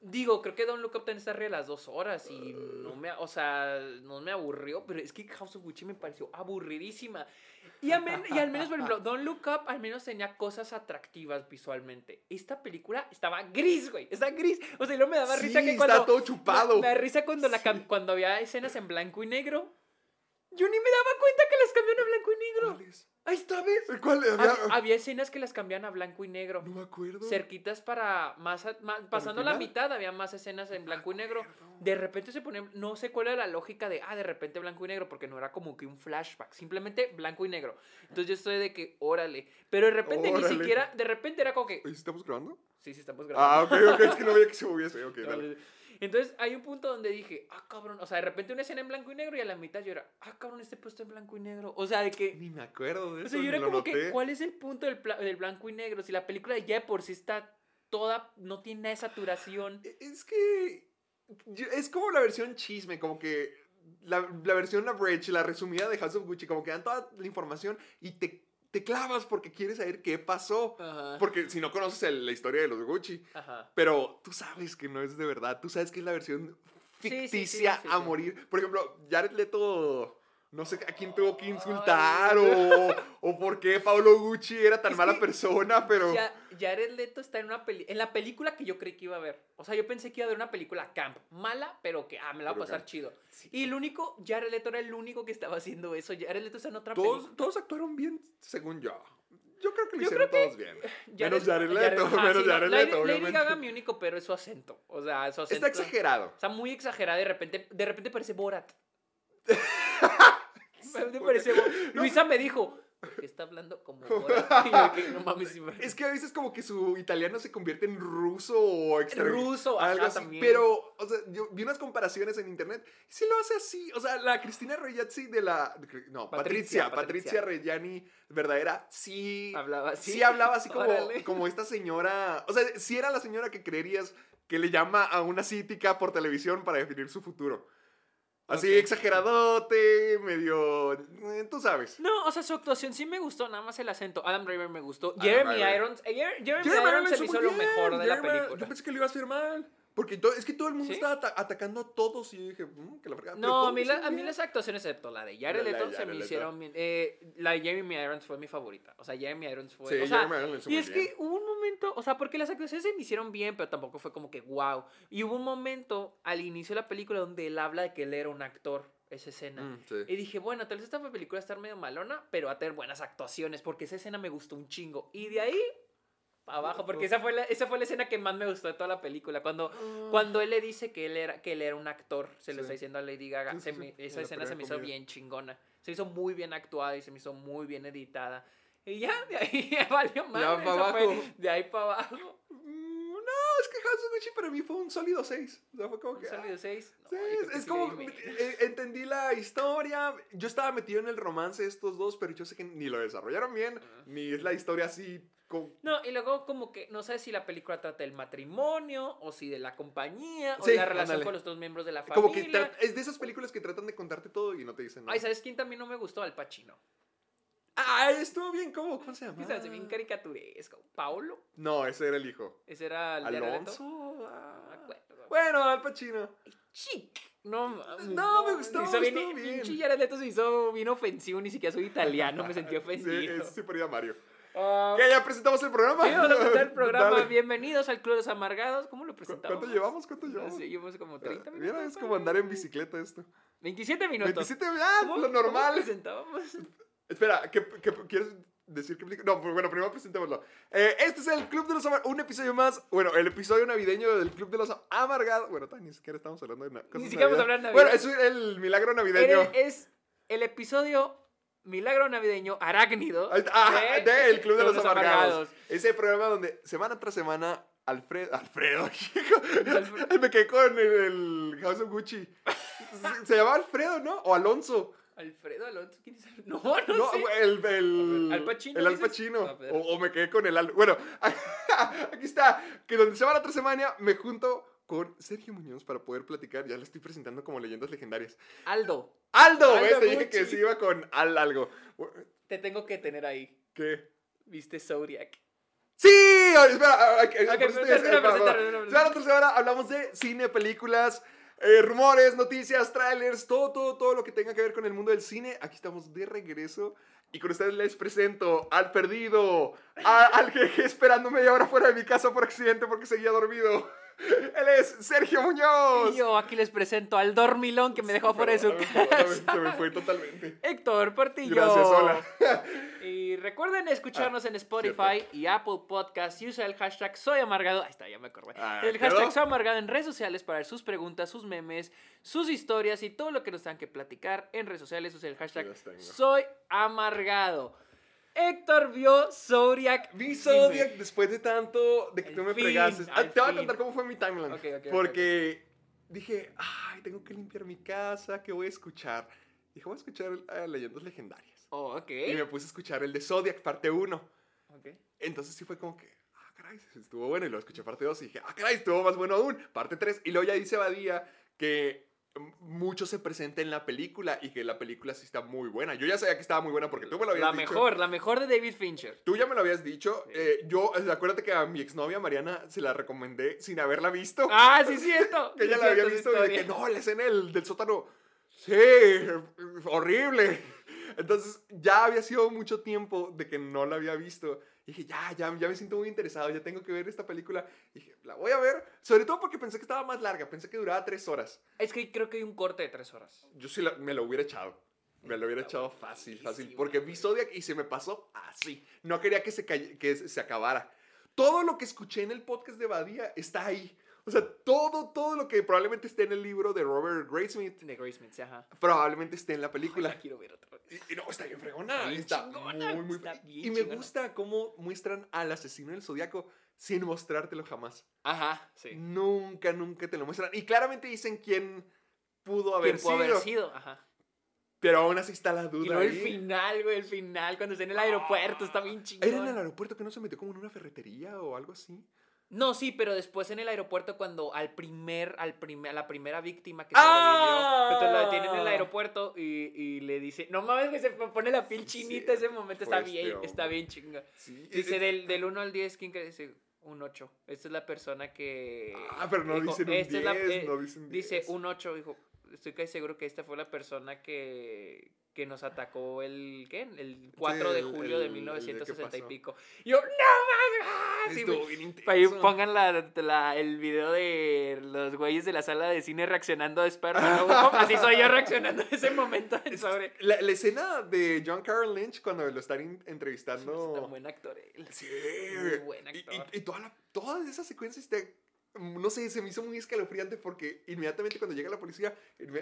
Digo, creo que Don't Look Up también está arriba de las dos horas y no me, o sea, no me aburrió, pero es que House of Gucci me pareció aburridísima. Y, al men- y al menos, por ejemplo, [LAUGHS] Don't Look Up al menos tenía cosas atractivas visualmente. Esta película estaba gris, güey, está gris. O sea, y luego me daba Sí, risa que está cuando... todo chupado. Me, me da risa cuando, la cam- cuando había escenas en blanco y negro. Yo ni me daba cuenta que las cambiaron a blanco y negro. ¿Cuál es? Ahí está, ¿ves? ¿Cuál? Hab- Había- escenas que las cambian a blanco y negro No me acuerdo. cerquitas para más, a- más- pasando la mitad había más escenas en blanco y negro. De repente se ponían, no sé cuál era la lógica de, ah, de repente blanco y negro, porque no era como que un flashback, simplemente blanco y negro. Entonces yo estoy de que, órale, pero de repente Órale. ni siquiera, de repente era como que, ¿Estamos grabando? sí, sí, estamos Ah, grabando. ok, ok. Es que no veía que se moviese. Ok, [LAUGHS] dale. Entonces hay un punto donde dije, ah, cabrón, o sea, de repente una escena en blanco y negro y a la mitad yo era, ah, cabrón, este puesto en blanco y negro. O sea, de que... Ni me acuerdo de O eso. sea, yo era como noté. que, ¿cuál es el punto del, del blanco y negro? Si la película ya de por sí está toda, no tiene nada de saturación. E- Es que. yo- Es como la versión chisme, como que. La, la versión average, la resumida de House of Gucci, como que dan toda la información y te, te clavas porque quieres saber qué pasó. Ajá. Porque si no conoces el- la historia de los Gucci. Ajá. Pero tú sabes que no es de verdad. Tú sabes que es la versión Sí, sí, sí, ficticia sí, a morir. Por ejemplo, Jared Leto. No sé a quién tuvo que insultar o, o por qué Paulo Gucci era tan Es mala persona, pero. Ya, Jared Leto está en una peli en la película que yo creí que iba a ver. O sea, yo pensé que iba a ver una película camp, mala, pero que ah, me la va a pasar camp. chido. Y el único, Jared Leto era el único que estaba haciendo eso. Jared Leto está en otra Todos, película. todos actuaron bien, según yo. Yo creo que lo Yo hicieron que todos bien. menos Jared Leto, menos sí, Jared Lady- Leto, Lady obviamente. Gaga, mi único pero es su acento. O sea, su acento. Está exagerado. Está muy exagerada. De repente, de repente parece Borat. [LAUGHS] [LAUGHS] Luisa me dijo, porque está hablando como [LAUGHS] que, [LAUGHS] no mames, Es que a veces como que su italiano se convierte en ruso o extra... Ruso, ajá, algo así. también. Pero, o sea, yo vi unas comparaciones en internet y sí lo hace así. O sea, la Cristina Reyazzi de la... No, Patricia. Patricia, Patricia, Patricia. Reggiani, verdadera, sí... Hablaba así. Sí hablaba así como, Órale. como esta señora... O sea, sí era la señora que creerías que le llama a una cítica por televisión para definir su futuro. Así, Ok. exageradote, medio... eh, Tú sabes. No, o sea, su actuación sí me gustó, nada más el acento. Adam Driver me gustó. Adam Jeremy Driver. Irons, eh, Jer- Jeremy, Jeremy Irons se hizo lo mejor de la Jeremy- película. Yo pensé que lo iba a hacer mal. Porque es que todo el mundo ¿Sí? estaba ata- atacando a todos y yo dije, "Mm, que la fregada. No, a mí, la- a mí las actuaciones, excepto la de Jared Leto, se me Leto. hicieron bien. Eh, la de Jeremy Irons fue mi favorita. O sea, Jeremy Irons fue. Sí, o sea, Jeremy Irons y es bien. que hubo un momento, o sea, porque las actuaciones se me hicieron bien, pero tampoco fue como que wow. Y hubo un momento al inicio de la película donde él habla de que él era un actor, esa escena. Mm, sí. Y dije, bueno, tal vez esta película va a estar medio malona, pero va a tener buenas actuaciones, porque esa escena me gustó un chingo. Y de ahí abajo, porque esa fue, la, esa fue la escena que más me gustó de toda la película. Cuando, cuando él le dice que él era, que él era un actor, se lo está diciendo a Lady Gaga. Sí, se sí, me- sí, esa escena se me hizo bien chingona. Se me hizo muy bien actuada y se me hizo muy bien editada. Y ya, de ahí [LAUGHS] ya valió más. Ya pa' abajo. De ahí para abajo. Mm, No, es que House of Gucci para mí fue un sólido 6. O sea, fue como Un que. sólido ah, 6. sí, es, es como. eh, entendí la historia. Yo estaba metido en el romance de estos dos, pero yo sé que ni lo desarrollaron bien, ni es la historia así. Con... No, y luego como que no sé si la película trata del matrimonio o si de la compañía o Sí, de la relación ándale. con los dos miembros de la familia. Como que tra- es de esas películas que tratan de contarte todo y no te dicen nada. Ay, ¿sabes quién también no me gustó? Al Pacino. Ah, estuvo bien, ¿cómo? ¿Cómo se llama? Que se bien caricaturesco. ¿Paulo? No, ese era el hijo. Ese era el? ¿Alonso? Ah. Bueno, Al Pacino. Chic. No, No, me gustó, Hizo bien, bien. pinche Jared Leto se hizo bien ofensivo, ni siquiera soy italiano, me sentí [LAUGHS] Sí, ese sí parecía Mario. Ah, ¿Qué? ¿Ya presentamos el programa? sí, vamos a empezar el [LAUGHS] programa. Dale. Bienvenidos al Club de los Amargados. ¿Cómo lo ¿Cu- presentamos? ¿Cuánto llevamos? ¿Cuánto No llevamos? sé, llevamos como 30 minutos. Mira, es como andar en bicicleta esto. 27 minutos. 27, ah, ¿Cómo- lo cómo normal. presentábamos? Espera, ¿qué, qué- quieres decir qué película? No, pues bueno, primero presentémoslo. Eh, este es el Club de los Amargados, un episodio más, bueno, el episodio navideño del Club de los Amargados. Bueno, ni siquiera estamos hablando de na- cosas siquiera vamos a hablar de Bueno, Navidad. es el milagro navideño. Era- es el episodio Milagro Navideño Arácnido ah, de El Club de los, Amargados. Amargados. Ese programa donde semana tras semana Alfredo, [LAUGHS] Alfredo, me quedé con el, el House of Gucci. Se, se llamaba Alfredo, ¿no? O Alonso. Alfredo Alonso, ¿quién es? No, no, No, sé. el, el, Al Pacino, El Al. Pacino. O, o me quedé con el Al. Bueno, [LAUGHS] aquí está. Que donde semana tras semana me junto con Sergio Muñoz para poder platicar. Ya lo estoy presentando como leyendas legendarias. Aldo, Aldo, ¿ves? Te dije que se iba con Al algo. te tengo que tener ahí. ¿Qué? ¿Viste Zodiac? ¡Sí! Espera. Semana tras semana hablamos de cine, películas, eh, rumores, noticias, trailers, todo, todo, todo lo que tenga que ver con el mundo del cine. Aquí estamos de regreso. Y con ustedes les presento al perdido, a- al que esperando media hora fuera de mi casa por accidente porque seguía dormido. Él es Sergio Muñoz. Y yo aquí les presento al dormilón que me dejó fuera de su casa. Se me fue totalmente. Héctor Portillo. Gracias, hola. Y recuerden escucharnos en Spotify y Apple Podcast y usa el hashtag Soy Amargado. Ahí está, ya me acordé. Ah, el ¿quedó? hashtag Soy Amargado en redes sociales para ver sus preguntas, sus memes, sus historias y todo lo que nos tengan que platicar en redes sociales. Usa el hashtag. Soy Amargado. Héctor vio Zodiac. Vi Dime. Zodiac después de tanto de que tú me fin, fregaste. Ah, te voy a contar cómo fue mi timeline. Ok, ok, ok, porque dije, ay, tengo que limpiar mi casa, ¿qué voy a escuchar? Dije, voy a escuchar eh, Leyendas Legendarias. Oh, ok. Y me puse a escuchar el de Zodiac, parte 1. Ok. Entonces sí fue como que, ah, caray, estuvo bueno. Y luego escuché parte 2 y dije, ah, caray, estuvo más bueno aún. Parte 3. Y luego ya dice Badía que mucho se presenta en la película y que la película sí está muy buena. Yo ya sabía que estaba muy buena porque tú me lo habías La dicho. mejor, la mejor de David Fincher. Tú ya me lo habías dicho. Sí. eh, yo, acuérdate que a mi exnovia Mariana se la recomendé sin haberla visto. Ah, sí, cierto. [LAUGHS] que ella Sí, la había visto y dije, historia. no, la escena del, del sótano. Sí, horrible. [LAUGHS] Entonces ya había sido mucho tiempo de que no la había visto. Y dije, ya, ya, ya me siento muy interesado, ya tengo que ver esta película. Y dije, la voy a ver. Sobre todo porque pensé que estaba más larga, pensé que duraba tres horas. Es que creo que hay un corte de tres horas. Yo sí la- me lo hubiera echado. Me lo hubiera echado fácil, fácil. Porque vi Zodiac y se me pasó así. No quería que se, calle- que se acabara. Todo lo que escuché en el podcast de Badía está ahí. O sea, todo, todo lo que probablemente esté en el libro de Robert Graysmith, De Grace ajá. probablemente esté en la película. La quiero ver otra vez. Y, y no, está bien fregona. Bien Está, chingona, muy, muy está bien Y me chingona. gusta cómo muestran al asesino del zodiaco sin mostrártelo jamás. Ajá, sí. Nunca, nunca te lo muestran. Y claramente dicen quién pudo haber ¿Quién pudo sido. haber sido? Ajá. Pero aún así está la duda. Y luego el final, güey, el final, cuando está en el aeropuerto, está bien chingón. ¿Era en el aeropuerto que no se metió como en una ferretería o algo así? No, sí, pero después en el aeropuerto cuando al primer, al primer, a la primera víctima que ¡Ah! sobrevivió, entonces lo detienen en el aeropuerto y, y le dice, no mames, güey, se pone la piel Sí, chinita ese momento, está este bien, hombre. está bien chinga. Sí. Dice es- del, del 1 al 10, ¿quién cree? Dice un 8. Esta es la persona que... Ah, pero no dijo, dicen un "Esta es la- 10, eh", no dicen Dice 10. un 8, dijo, estoy casi seguro que esta fue la persona que, que nos atacó el, ¿qué? El 4 de julio de el- de qué 1960 y pasó. pico. Y yo, no mames, ah", ahí pongan la, la- el video de los güeyes de la sala de cine reaccionando a Spider-Man. [LAUGHS] Así soy yo reaccionando en ese momento en sobre. La, la escena de John Carroll Lynch cuando lo están in- Es entrevistando. un buen actor él. Sí. Muy buen Y- actor. Y, y toda, la, toda esa secuencia está. No sé, se me hizo muy escalofriante porque inmediatamente cuando llega la policía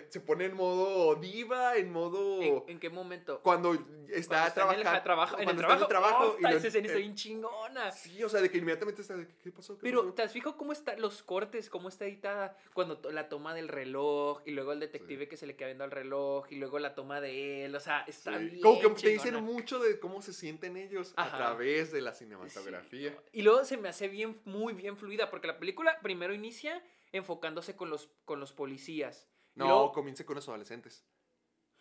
se pone en modo diva, en modo. ¿En, en qué momento? Cuando está, trabajando. trabajo, en el cuando trabajo. está en el trabajo. ¡Ota! lo- esa escena está bien chingona. Sí, o sea, de que inmediatamente está de ¿qué pasó? ¿Qué Pero, pasó? ¿te has fijado cómo están los cortes? ¿Cómo está editada? Cuando la toma del reloj y luego el detective que se le queda viendo al reloj y luego la toma de él. O sea, está Sí, bien Como que te dicen mucho de cómo se sienten ellos a través de la Sí. cinematografía. Y luego se me hace bien, muy bien fluida, porque la película primero inicia enfocándose con los, con los policías. No, luego- comienza con los adolescentes.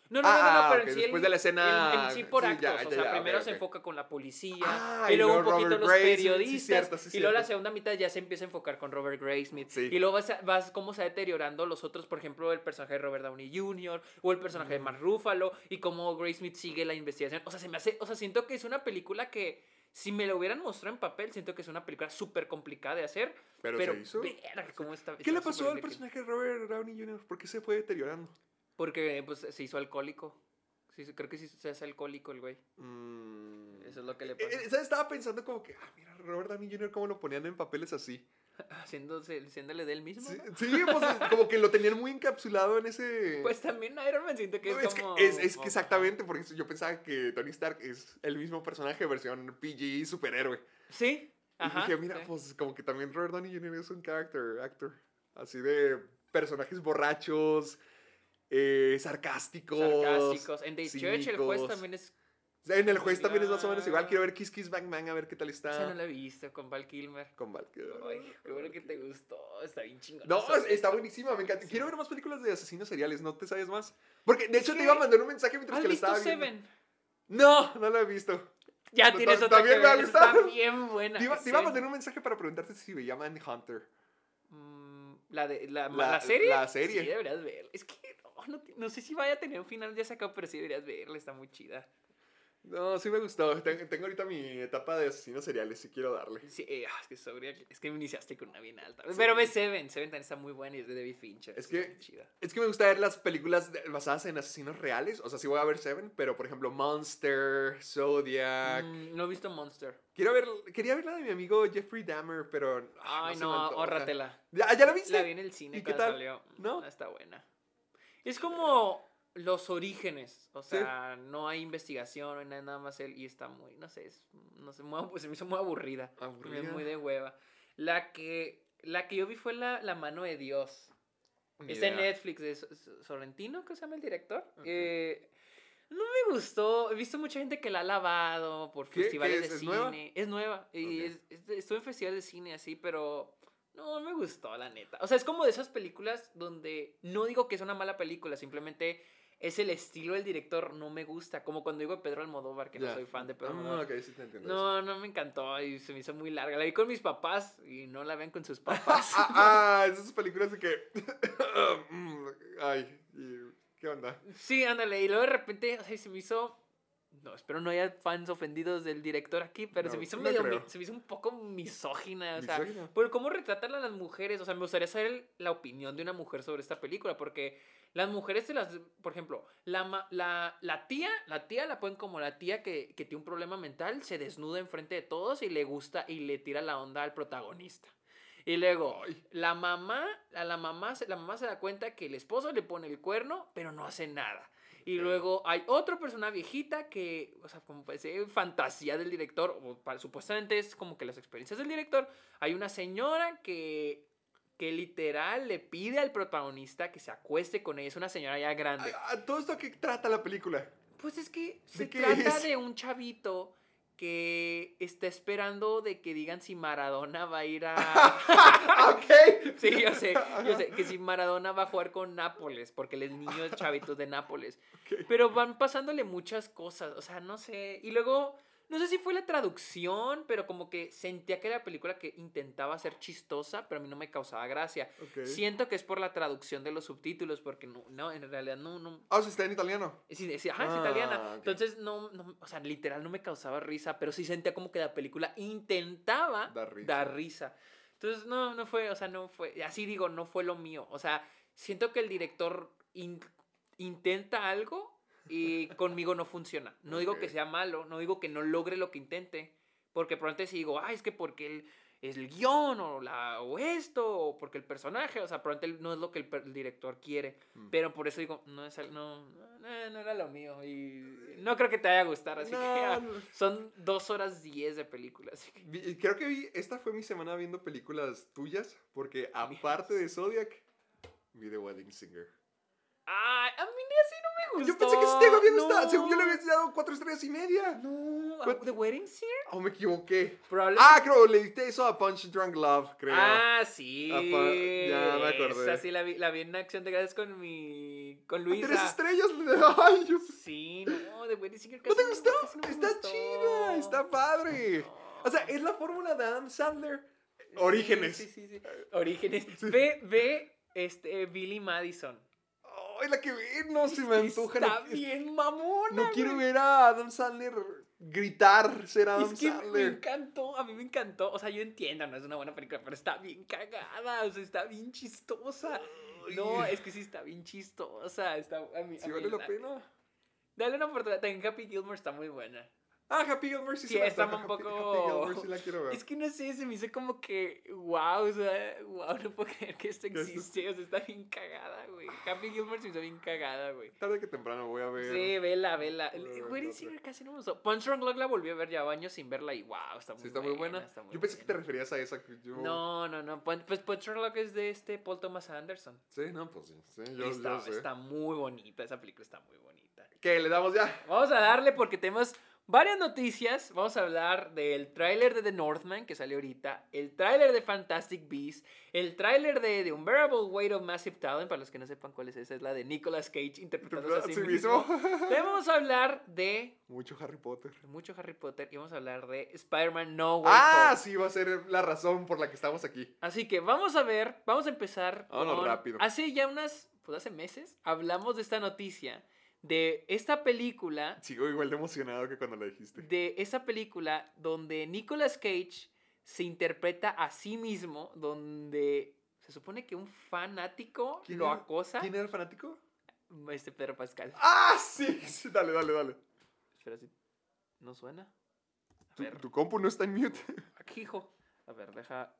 no, no, no, no, no, Ah, pero en sí, después el- de la escena- en- en sí por sí, actos. ya, o sea, ya, primero se enfoca con la policía. Ah, y y luego un poquito Robert los sí, periodistas. cierto, sí, y luego la segunda mitad ya se empieza a enfocar con Robert Graysmith. Y luego vas, vas cómo se va deteriorando los otros, por ejemplo, el personaje de Robert Downey Jr. o el personaje de Mark Ruffalo y cómo Graysmith sigue la investigación. O sea, se me hace, o sea, siento que es una película que si me lo hubieran mostrado en papel, siento que es una película súper complicada de hacer. Pero, Pero, se hizo. verga, cómo está. ¿Qué le pasó al personaje de Robert Downey Jr.? ¿Por qué se fue deteriorando? Porque pues, se hizo alcohólico. Sí, creo que sí se hace alcohólico el güey. Mm. Eso es lo que le Eh, pasa. eh, ¿sabes? Estaba pensando como que, ah, mira, Robert Downey Jr., cómo lo ponían en papeles así. [LAUGHS] Haciéndose, haciéndole de él mismo. Sí, ¿no? sí, pues [LAUGHS] como que lo tenían muy encapsulado en ese... Pues también Iron Man siento que No, es, es, que, como. es, es que exactamente, porque yo pensaba que Tony Stark es el mismo personaje versión PG superhéroe. Sí. Y Ajá. dije, mira, sí. pues como que también Robert Downey Jr. es un character actor. Así de personajes borrachos, eh, sarcásticos. Sarcásticos. En The Church el juez también es. En el juez también es más o menos igual. Quiero ver Kiss Kiss Bang Bang a ver qué tal está. Esa no la he visto con Val Kilmer. Con Val Kilmer. Ay, qué bueno que te gustó. Está bien chingón. No, es- está buenísima, me encanta. Sí. Quiero ver más películas de asesinos seriales, ¿no te sabes más? Porque de hecho te iba a mandar un mensaje mientras ¿Has que visto estaba viendo. Seven? No, no lo he visto. Ya tienes otra también que me ha ver, Está bien buena. Te iba, te iba a mandar un mensaje para preguntarte si veía Manhunter. Mm, La, de, la, La- la, serie. la serie. Sí, deberías verla. Es que no, no, no sé si vaya a tener un final ya sacado, pero sí deberías verla. Está muy chida. No, sí me gustó. Ten- Tengo ahorita mi etapa de asesinos seriales y quiero darle. Sí, eh, ah, es que sobria, es que me iniciaste con una bien alta. Pero ve Seven, Seven también está muy buena y es de David Fincher. Es que-. Es que me gusta ver las películas de- basadas en asesinos reales. O sea, sí voy a ver Seven, pero por ejemplo Monster, Zodiac. Mm, no he visto Monster. Quiero ver, quería ver la de mi amigo Jeffrey Dahmer, pero... ah, Ay, no, antoja. ahórratela. ¿Ya, ¿Ya la viste? La vi en el cine ¿Y qué tal? salió. ¿No? Está buena. Es como los orígenes. O Sí. sea, no hay investigación, no hay nada, nada más él. Y está muy, no sé, es, no sé, muy se me hizo muy aburrida. Aburrida. Muy de hueva. La que, la que yo vi fue la, la mano de Dios. Ni Está en idea. Netflix de So- So- Sorrentino, que se llama el director. Eh, no me gustó. He visto mucha gente que la ha lavado por ¿Qué? festivales ¿Qué es? de ¿Es cine. nueva? Es nueva. Y es- es estuve en festivales de cine así, pero no me gustó, la neta. O sea, es como de esas películas donde no digo que es una mala película, simplemente es el estilo del director, no me gusta. Como cuando digo Pedro Almodóvar, que no soy fan de Pedro Ah, Almodóvar. ok, sí te entiendo. No, no me encantó y se me hizo muy larga. La vi con mis papás y no la vean con sus papás. [LAUGHS] Ah, ah, esas películas de que... [COUGHS] Mm, Ay, y- ¿qué onda? Sí, ándale. Y luego de repente, o sea, se me hizo. No, espero no haya fans ofendidos del director aquí, pero se No, me hizo no medio. mi- se me hizo un poco misógina. O sea, Misógina. por cómo retratan a las mujeres. O sea, me gustaría saber la opinión de una mujer sobre esta película, porque las mujeres se las. Por ejemplo, la, la, la tía, la tía la ponen como la tía que, que tiene un problema mental, se desnuda enfrente de todos y le gusta y le tira la onda al protagonista. Y luego, la mamá, a la mamá, se- la mamá se da cuenta que el esposo le pone el cuerno, pero no hace nada. Y luego hay otra persona viejita que, o sea, como parece fantasía del director, o supuestamente es como que las experiencias del director. Hay una señora que, que literal le pide al protagonista que se acueste con ella. Es una señora ya grande. Ah, ¿Todo esto qué trata la película? Pues es que se trata es? de un chavito que está esperando de que digan si Maradona va a ir a... [LAUGHS] ok. [LAUGHS] Sí, yo sé, yo sé, que si Maradona va a jugar con Nápoles, porque él es niño de chavitos de Nápoles. [LAUGHS] Pero van pasándole muchas cosas, o sea, no sé. Y luego, no sé si fue la traducción, pero como que sentía que era la película que intentaba ser chistosa, pero a mí no me causaba gracia. Siento que es por la traducción de los subtítulos, porque no, no en realidad no, no, Ah, o sea, está en italiano. Sí, sí, ajá, es Ah, italiana. ok. Entonces, no, no, o sea, literal no me causaba risa, pero sí sentía como que la película intentaba Dar risa. dar risa. Entonces, no, no fue, o sea, no fue, así digo, no fue lo mío. O sea, siento que el director in- intenta algo y conmigo no funciona. No digo que sea malo, no digo que no logre lo que intente, porque probablemente si digo, ay, es que porque él es el guion o, la, o esto, o porque el personaje, o sea, probablemente no es lo que el, director quiere. Mm. Pero por eso digo, no, es, no, no, no era lo mío. Y no creo que te vaya a gustar. Así que ah, son dos horas diez de película. Así que Vi- Creo que vi, esta fue mi semana viendo películas tuyas, porque aparte de Zodiac, vi The Wedding Singer. Ay, a Yo pensé que sí te había gustado, No. según yo le había dado cuatro estrellas y media. No, But- ¿The Wedding Singer? Oh, me equivoqué. Ah, creo, le diste eso a Punch Drunk Love, creo. Ah, sí. Ya me acordé. Esa sí la vi, la vi en Acción de Gracias con mi... Con Tres Luisa. estrellas. [LAUGHS] Ay, yo- Sí, no, The Wedding Singer ¿No te gustó? no está gustó. chida, está padre. O sea, es la fórmula de Adam Sandler. Orígenes. Sí, sí, sí. Orígenes. Ve, ve, este, Billy Madison. Ay, la que vi, no se me antoja. Está no, bien mamona, no quiero güey. ver a Adam Sandler gritar ser Adam Es que me Sandler. encantó, a mí me encantó. O sea, yo entiendo, no es una buena película, pero está bien cagada, o sea, está bien chistosa. No, es que sí está bien chistosa. Está, a mí, Sí a mí vale la la- pena. Dale una oportunidad. También Happy Gilmore está muy buena. Ah, Happy Gilmore sí, Sí, se me está antoja. un Happy- poco- Happy Gilmore sí la quiero ver. Es que no sé, se me hizo como que, wow, o sea, wow, no puedo creer que esto existe, o sea, está bien cagada, güey. Happy Gilmore se me hizo bien cagada, güey. Tarde que temprano voy a ver. Sí, vela, vela. Wedding. Singer casi no me gustó. Punch Drunk Love la volví a ver ya años sin verla y wow, está muy Sí, está muy buena. está muy yo pensé que te referías a esa. que Yo... No, no, no. Pues Punch Drunk Love es de este Paul Thomas Anderson. Sí, no, pues sí. sí, yo, está, yo sé. está muy bonita, esa película está muy bonita. ¿Qué? ¿Le damos ya? Vamos a darle porque tenemos varias noticias. Vamos a hablar del tráiler de The Northman que salió ahorita, el tráiler de Fantastic Beasts, el tráiler de The Unbearable Weight of Massive Talent, para los que no sepan cuál es esa, es la de Nicolas Cage interpretándose a sí mismo. mismo. [LAUGHS] También vamos a hablar de Mucho Harry Potter. mucho Harry Potter y vamos a hablar de Spider-Man No Way Ah, Home. sí, va a ser la razón por la que estamos aquí. Así que vamos a ver, vamos a empezar. Vámonos con- rápido. Hace ya unas, pues hace meses, hablamos de esta noticia, de esta película Sigo igual de emocionado que cuando la dijiste. de esa película donde Nicolas Cage se interpreta a sí mismo, donde se supone que un fanático ¿Quién lo era- acosa. ¿Quién era el fanático? Este Pedro Pascal. ¡Ah, sí! sí, Dale, dale, dale. Espera, si ¿no suena? A Tu, ver, tu compu no está en mute. aquí, [LAUGHS] hijo. A ver, deja.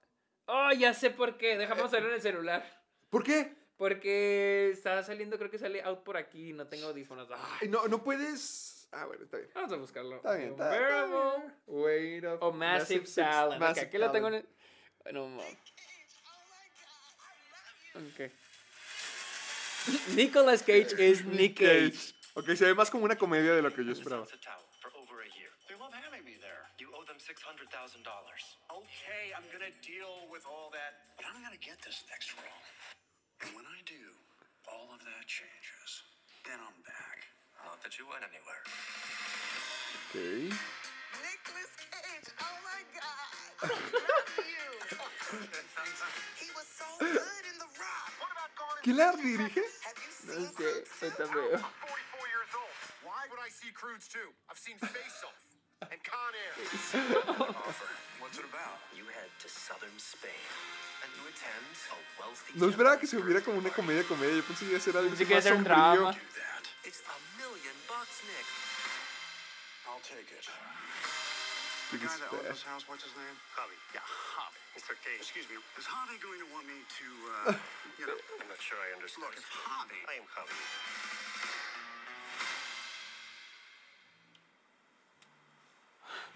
¡Oh, ya sé por qué! Dejamos salir en el celular. ¿Por qué? Porque está saliendo, creo que sale out por aquí, no tengo audífonos. Ay, no, no puedes. Ah, bueno, está bien. Vamos a buscarlo. Está bien, está, bien. Wait up. O Massive, Six- Talent. Ok, Massive aquí lo tengo en el... Bueno, mo- Ok. [LAUGHS] Nicolas Cage [LAUGHS] es Nick Cage. Ok, se ve más como una comedia de lo que yo esperaba. They love having me there. You owe them six hundred thousand dollars. Okay, I'm gonna deal with all that, but I'm gonna get this next roll. And when I do, all of that changes. Then I'm back. Not that you went anywhere. Ok. Nicholas Cage, oh my God. Love [LAUGHS] you. he was so good in The Rock. What about Garnet? ¿Quién dirige? Have you No seen sé, Crude ahorita Two? veo. 44 years old. Why would I see Crudes too? I've seen Face Off and Con Air. [LAUGHS] What's it about? You head to southern Spain and you attend a wealthy. No esperaba que se hubiera como una comedia comedia. Yo pensé que iba a ser algo más sombrío. drama. It's a million bucks, Nick. I'll take it. The guy it's that this house, what's his name? Javi. Yeah, Javi. Mr. Cage. Excuse me, is Javi going to want me to, uh, [LAUGHS] you know, I'm not sure I understand. look, if Javi... I am Javi.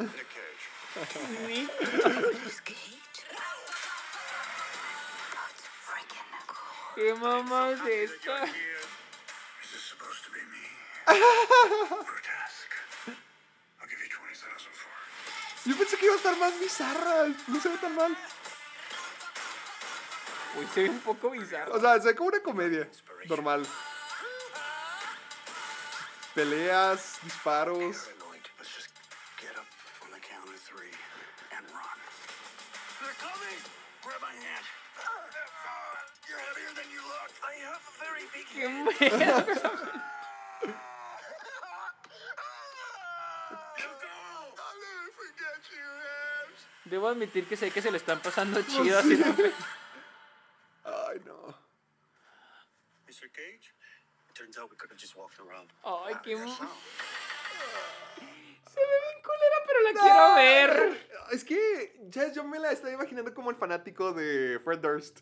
Nick Cage. ¿Qué mamá es esta? Is this supposed to be me? For a task. I'll give you 20,000 for it. Yo pensé que iba a estar más bizarra. No se ve tan mal. Uy, se ve un poco bizarro. O sea, se ve como una comedia. Normal. Peleas, disparos. Qué mierda. Debo admitir que sé que se le están pasando chido así. Ay, no. Mr. Cage? It turns out we could have just walked around. Ay, qué. Se ve bien culera, pero la quiero ver. Es que ya yo me la estoy imaginando como el fanático de Fred Durst.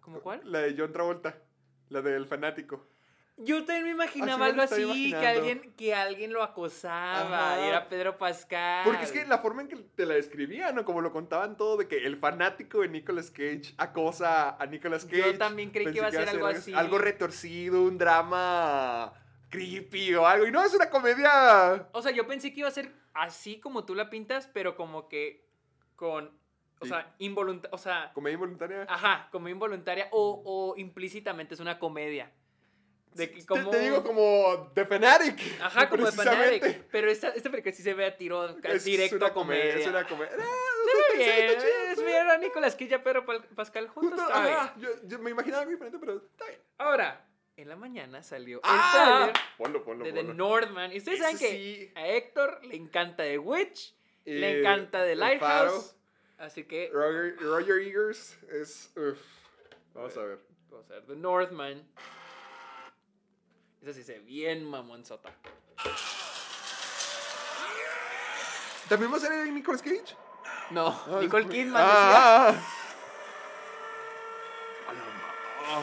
¿Cómo cuál? La de John Travolta. La del fanático. Yo también me imaginaba algo así, que alguien, que alguien lo acosaba Ajá. y era Pedro Pascal. Porque es que la forma en que te la describían, ¿no? Como lo contaban todo, de que el fanático de Nicolas Cage acosa a Nicolas Yo Cage. también creí que iba a ser algo así. Algo retorcido, un drama creepy o algo. Y no, es una comedia. O sea, yo pensé que iba a ser así como tú la pintas, pero como que con, o Sí. sea, involuntaria, o sea, Comedia involuntaria. ajá, como involuntaria o, o implícitamente es una comedia. De que Te- como... Te, digo como The Fanatic. Ajá, como precisamente. Fanatic. Pero esta, esta película sí se ve a tiro Es directo una a comedia. Es una comedia. Ah, Se ve está- bien, chido, es bien a Nicolas Cage y a Pedro Pascal juntos. Bien. ajá, yo, yo me imaginaba algo diferente, pero está bien. Ahora, en la mañana salió Ah, el ponlo, ponlo, de The ponlo. Northman. Y ustedes saben Ese que sí. a Héctor le encanta The Witch, le Eh, encanta The Lighthouse. Así que Roger, Roger Eagers es. uf. Vamos a ver. vamos a ver The Northman. Esa sí se ve bien mamonzota. ¿También va a ser Nicolas Cage? No, Ah, Nicole es- Kidman decía. Ah, ah, ah.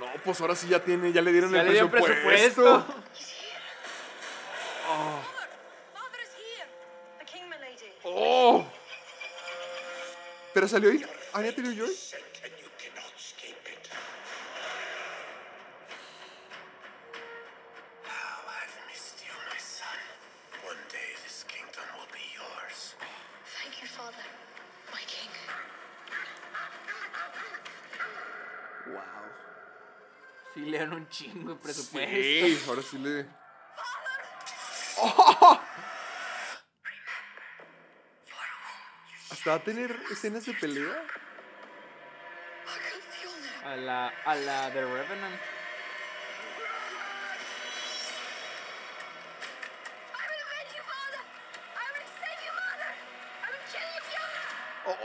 No, pues ahora sí ya tiene, ya le dieron Ya el le presupuesto. presupuesto. Father is here. The king, my lady. Oh. Pero salió ahí Anya Taylor-Joy. And you cannot escape it. How I've missed you, my son. One day this kingdom will be Thank you, father. My king. Wow. Sí, le dan un chingo de presupuesto. Sí, ahora sí le. ¡Oh! Hasta va a tener escenas de pelea. A la, a la The Revenant.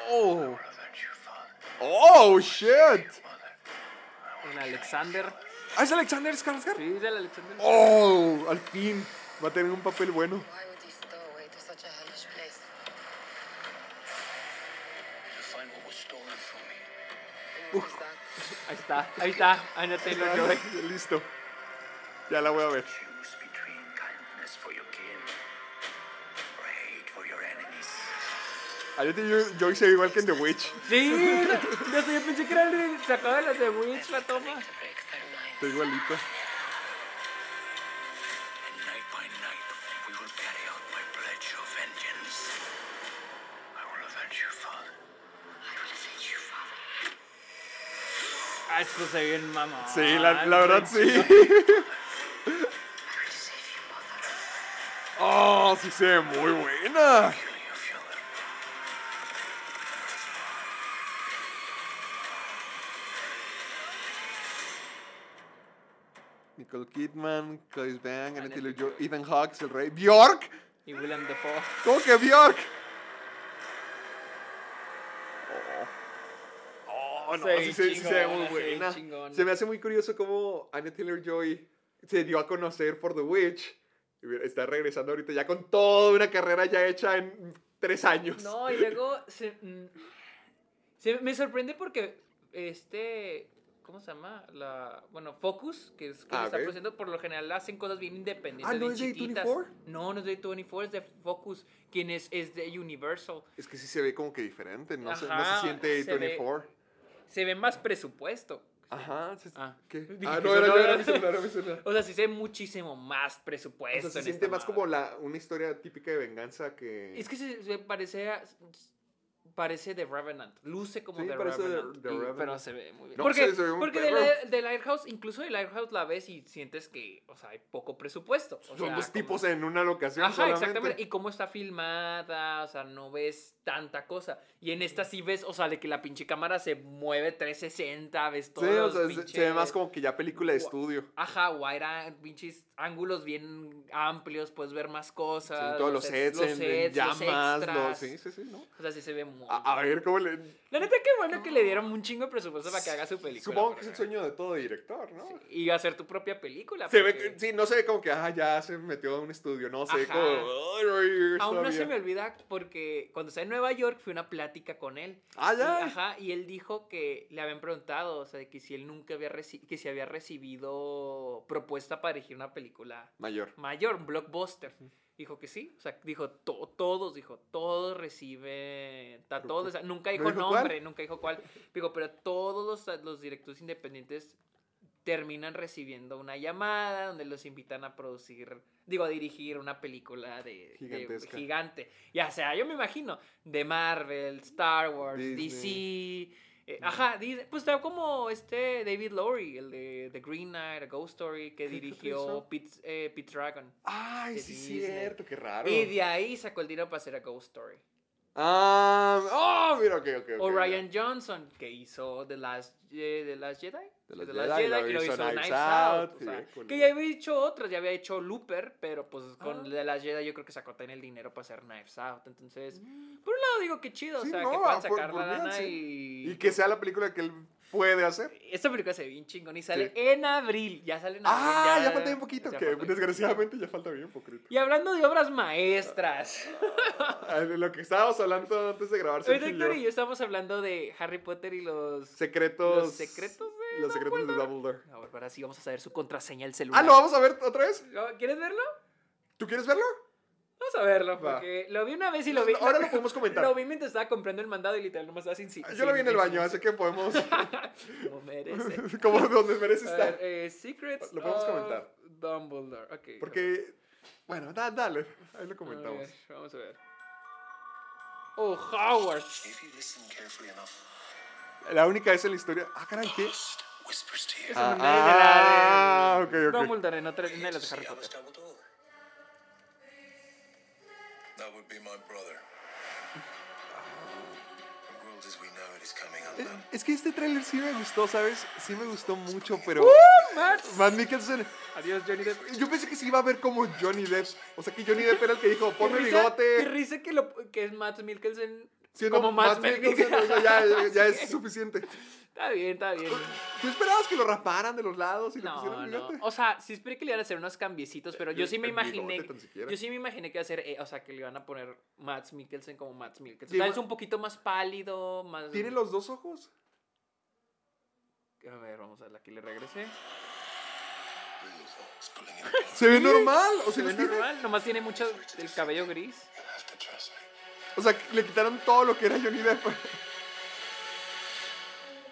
Oh. Oh, shit. En Alexander. Ah, es Alexander Skarsgård. Sí, es el Alexander. Oh, al fin. Va a tener un papel bueno. Ahí está, ahí está. Anya Taylor Joy. Listo. Ya la voy a ver. Choose between kindness for your kin or hate for your enemies. Ahorita yo, yo hice igual que en The Witch. Sí, yo, pensé que era el de- sacado de las de Witch la toma. Está igualito. Esto se ve bien mamá. Sí, la, la verdad sí. [LAUGHS] Oh, sí se ve muy buena. Nicole Kidman, Chris Bang, Taylor-Joy, Ethan Hawke, el rey. Bjork. Y William Dafoe. ¿Cómo que Bjork? Oh, oh no, Se ve sí, se- sí se ve muy se ve buena. chingona. Se me hace muy curioso cómo Anya Taylor-Joy se dio a conocer por The Witch. Está regresando ahorita ya con toda una carrera ya hecha en tres años. No, y luego se, mm, se- me sorprende porque este, ¿cómo se llama? La, bueno, Focus, que es que Ah, está ok. produciendo, por lo general hacen cosas bien independientes, Ah, ¿no es de chiquitas. A24? No, no es de 24, es de Focus, quien es, es de Universal. Es que sí se ve como que diferente, no, se, no Ajá, se siente se ve- 24. Se ve más presupuesto. Ajá. se- Ah. ¿Qué? [LAUGHS] Ah, no, era, no era- mi celular, era mi celular. O sea, sí se ve muchísimo más O presupuesto. sea, se en siente más madre. como la, una historia típica de venganza que... Es que se, se parece a- Parece The Revenant. Luce como Sí, The- Revenant. Y- Revenant. Pero se ve muy bien. No, porque porque de, la- de Lighthouse, incluso de Lighthouse la ves y sientes que, o sea, hay poco presupuesto. O Son sea, dos como- tipos en una locación Ajá, solamente. exactamente. Y cómo está filmada, o sea, no ves tanta cosa. Y en esta sí ves, o sea, de que la pinche cámara se mueve 360, ves Sí, todos o sea, se- pinches... se ve más como que ya película de estudio. Ajá, wide pinches ángulos bien amplios, puedes ver más Sí, cosas. todos los sets, en, en sets, los llamas, los- extras. sí, sí, sí, ¿no? O sea, sí se ve muy. A, a ver, ¿cómo le...? La neta, qué bueno que le dieron un chingo de presupuesto para que haga su película. Supongo que es el sueño de todo director, ¿no? Y hacer tu propia película. Se ve, porque que- sí, no se ve como que, ah, ya se metió a un estudio, no, ve Ajá. como, ay, ay, Aún no se me olvida porque cuando estaba en Nueva York fui a una plática con él. Ah, Y, ya. ajá, y él dijo que le habían preguntado, o sea, que si él nunca había que si había recibido propuesta para dirigir una película Mayor. mayor, un blockbuster. Dijo que sí, o sea, dijo to- todos, dijo, todos reciben, ta- todos, o sea, nunca dijo dijo cuál? nombre, nunca dijo cuál, dijo, pero todos los, los directores independientes terminan recibiendo una llamada donde los invitan a producir, digo, a dirigir una película de, gigante. Ya sea, yo me imagino, de Marvel, Star Wars, Disney. DC. Eh, ajá, Disney, pues está como este David Lowry, el de The Green Knight, A Ghost Story, que ¿Qué- qué dirigió? Pete, eh, Pete Dragon. Ay, sí, Disney. cierto, qué raro. Y de ahí sacó el dinero para hacer A Ghost Story. Ah, oh, mira, ok, ok. O Ryan Johnson, que hizo The Last, eh, The Last Jedi. Last The Jedi, y lo hizo hizo Knives Out, Out. o sí, sea, cool. que ya había hecho otras, ya había hecho Looper, pero pues con Ah. The Last Jedi yo creo que sacó también el dinero para hacer Knives Out. Entonces, por un lado digo que chido, Sí, o sea, no, que puedan por- sacar por la mí, lana sí. y... Y que sea la película que él puede hacer. Esta película se ve bien chingón y sale Sí. en abril. Ya sale en abril. Ah, ya, falta bien poquito, que desgraciadamente ya falta bien poquito. Y hablando de obras maestras. Ah, De lo que estábamos hablando antes de grabar Ahorita Sergio y Héctor y yo. estamos hablando de Harry Potter y los... Secretos. Los secretos de Los secretos de Dumbledore. A ver, ahora sí vamos a saber su contraseña del celular. Ah, ¿lo vamos a ver otra vez? ¿Quieres verlo? ¿Tú quieres verlo? Vamos a verlo, Va. porque lo vi una vez y lo vi. Ahora lo podemos comentar. Lo vi mientras estaba comprando el mandado y literal nomás estaba sin. sin- Yo lo vi en el baño, así que podemos. [LAUGHS] Como merece. [LAUGHS] como donde merece A estar. ver, eh, Secrets. Lo podemos of comentar. Dumbledore. Ok. Porque. Bueno, da- dale. Ahí lo a comentamos. ver, vamos a ver. Oh, Howard. If you listen carefully enough, La única vez en la historia. Ah, caray, ¿qué? Whispers to you. Es Ah, un de la ah, de ok, ok. Dumbledore en otra de de Harry Potter. That would be my brother. Eh. Es que este tráiler sí me gustó, ¿sabes? Sí me gustó mucho, pero. ¡Uh, Matt! Matt Mikkelsen. Adiós, Johnny Depp. Yo pensé que se iba a ver como Johnny Depp. O sea, que Johnny Depp era el que dijo, ponme risa- Qué bigote. risa que, lo, que es Matt Mikkelsen Siendo como o sea, ya, [LAUGHS] ya- ya Sí. es suficiente. Está bien, está bien. ¿Tú esperabas que lo raparan de los lados y le No, pusieran no. O sea, sí esperé que le iban a hacer unos cambiecitos, pero yo sí me imaginé. bigote tan siquiera. Yo sí me imaginé que iba a ser, eh, o sea, que le iban a poner Matt Mikkelsen como Matt Mikkelsen. Tal vez un poquito más pálido, más. ¿Tiene los dos ojos? A ver, vamos a ver, aquí le regresé. [LAUGHS] ¿Se ve normal? ¿O Se sea, ve tiene? normal, nomás tiene mucho el cabello gris. O sea, le quitaron todo lo que era Johnny Depp.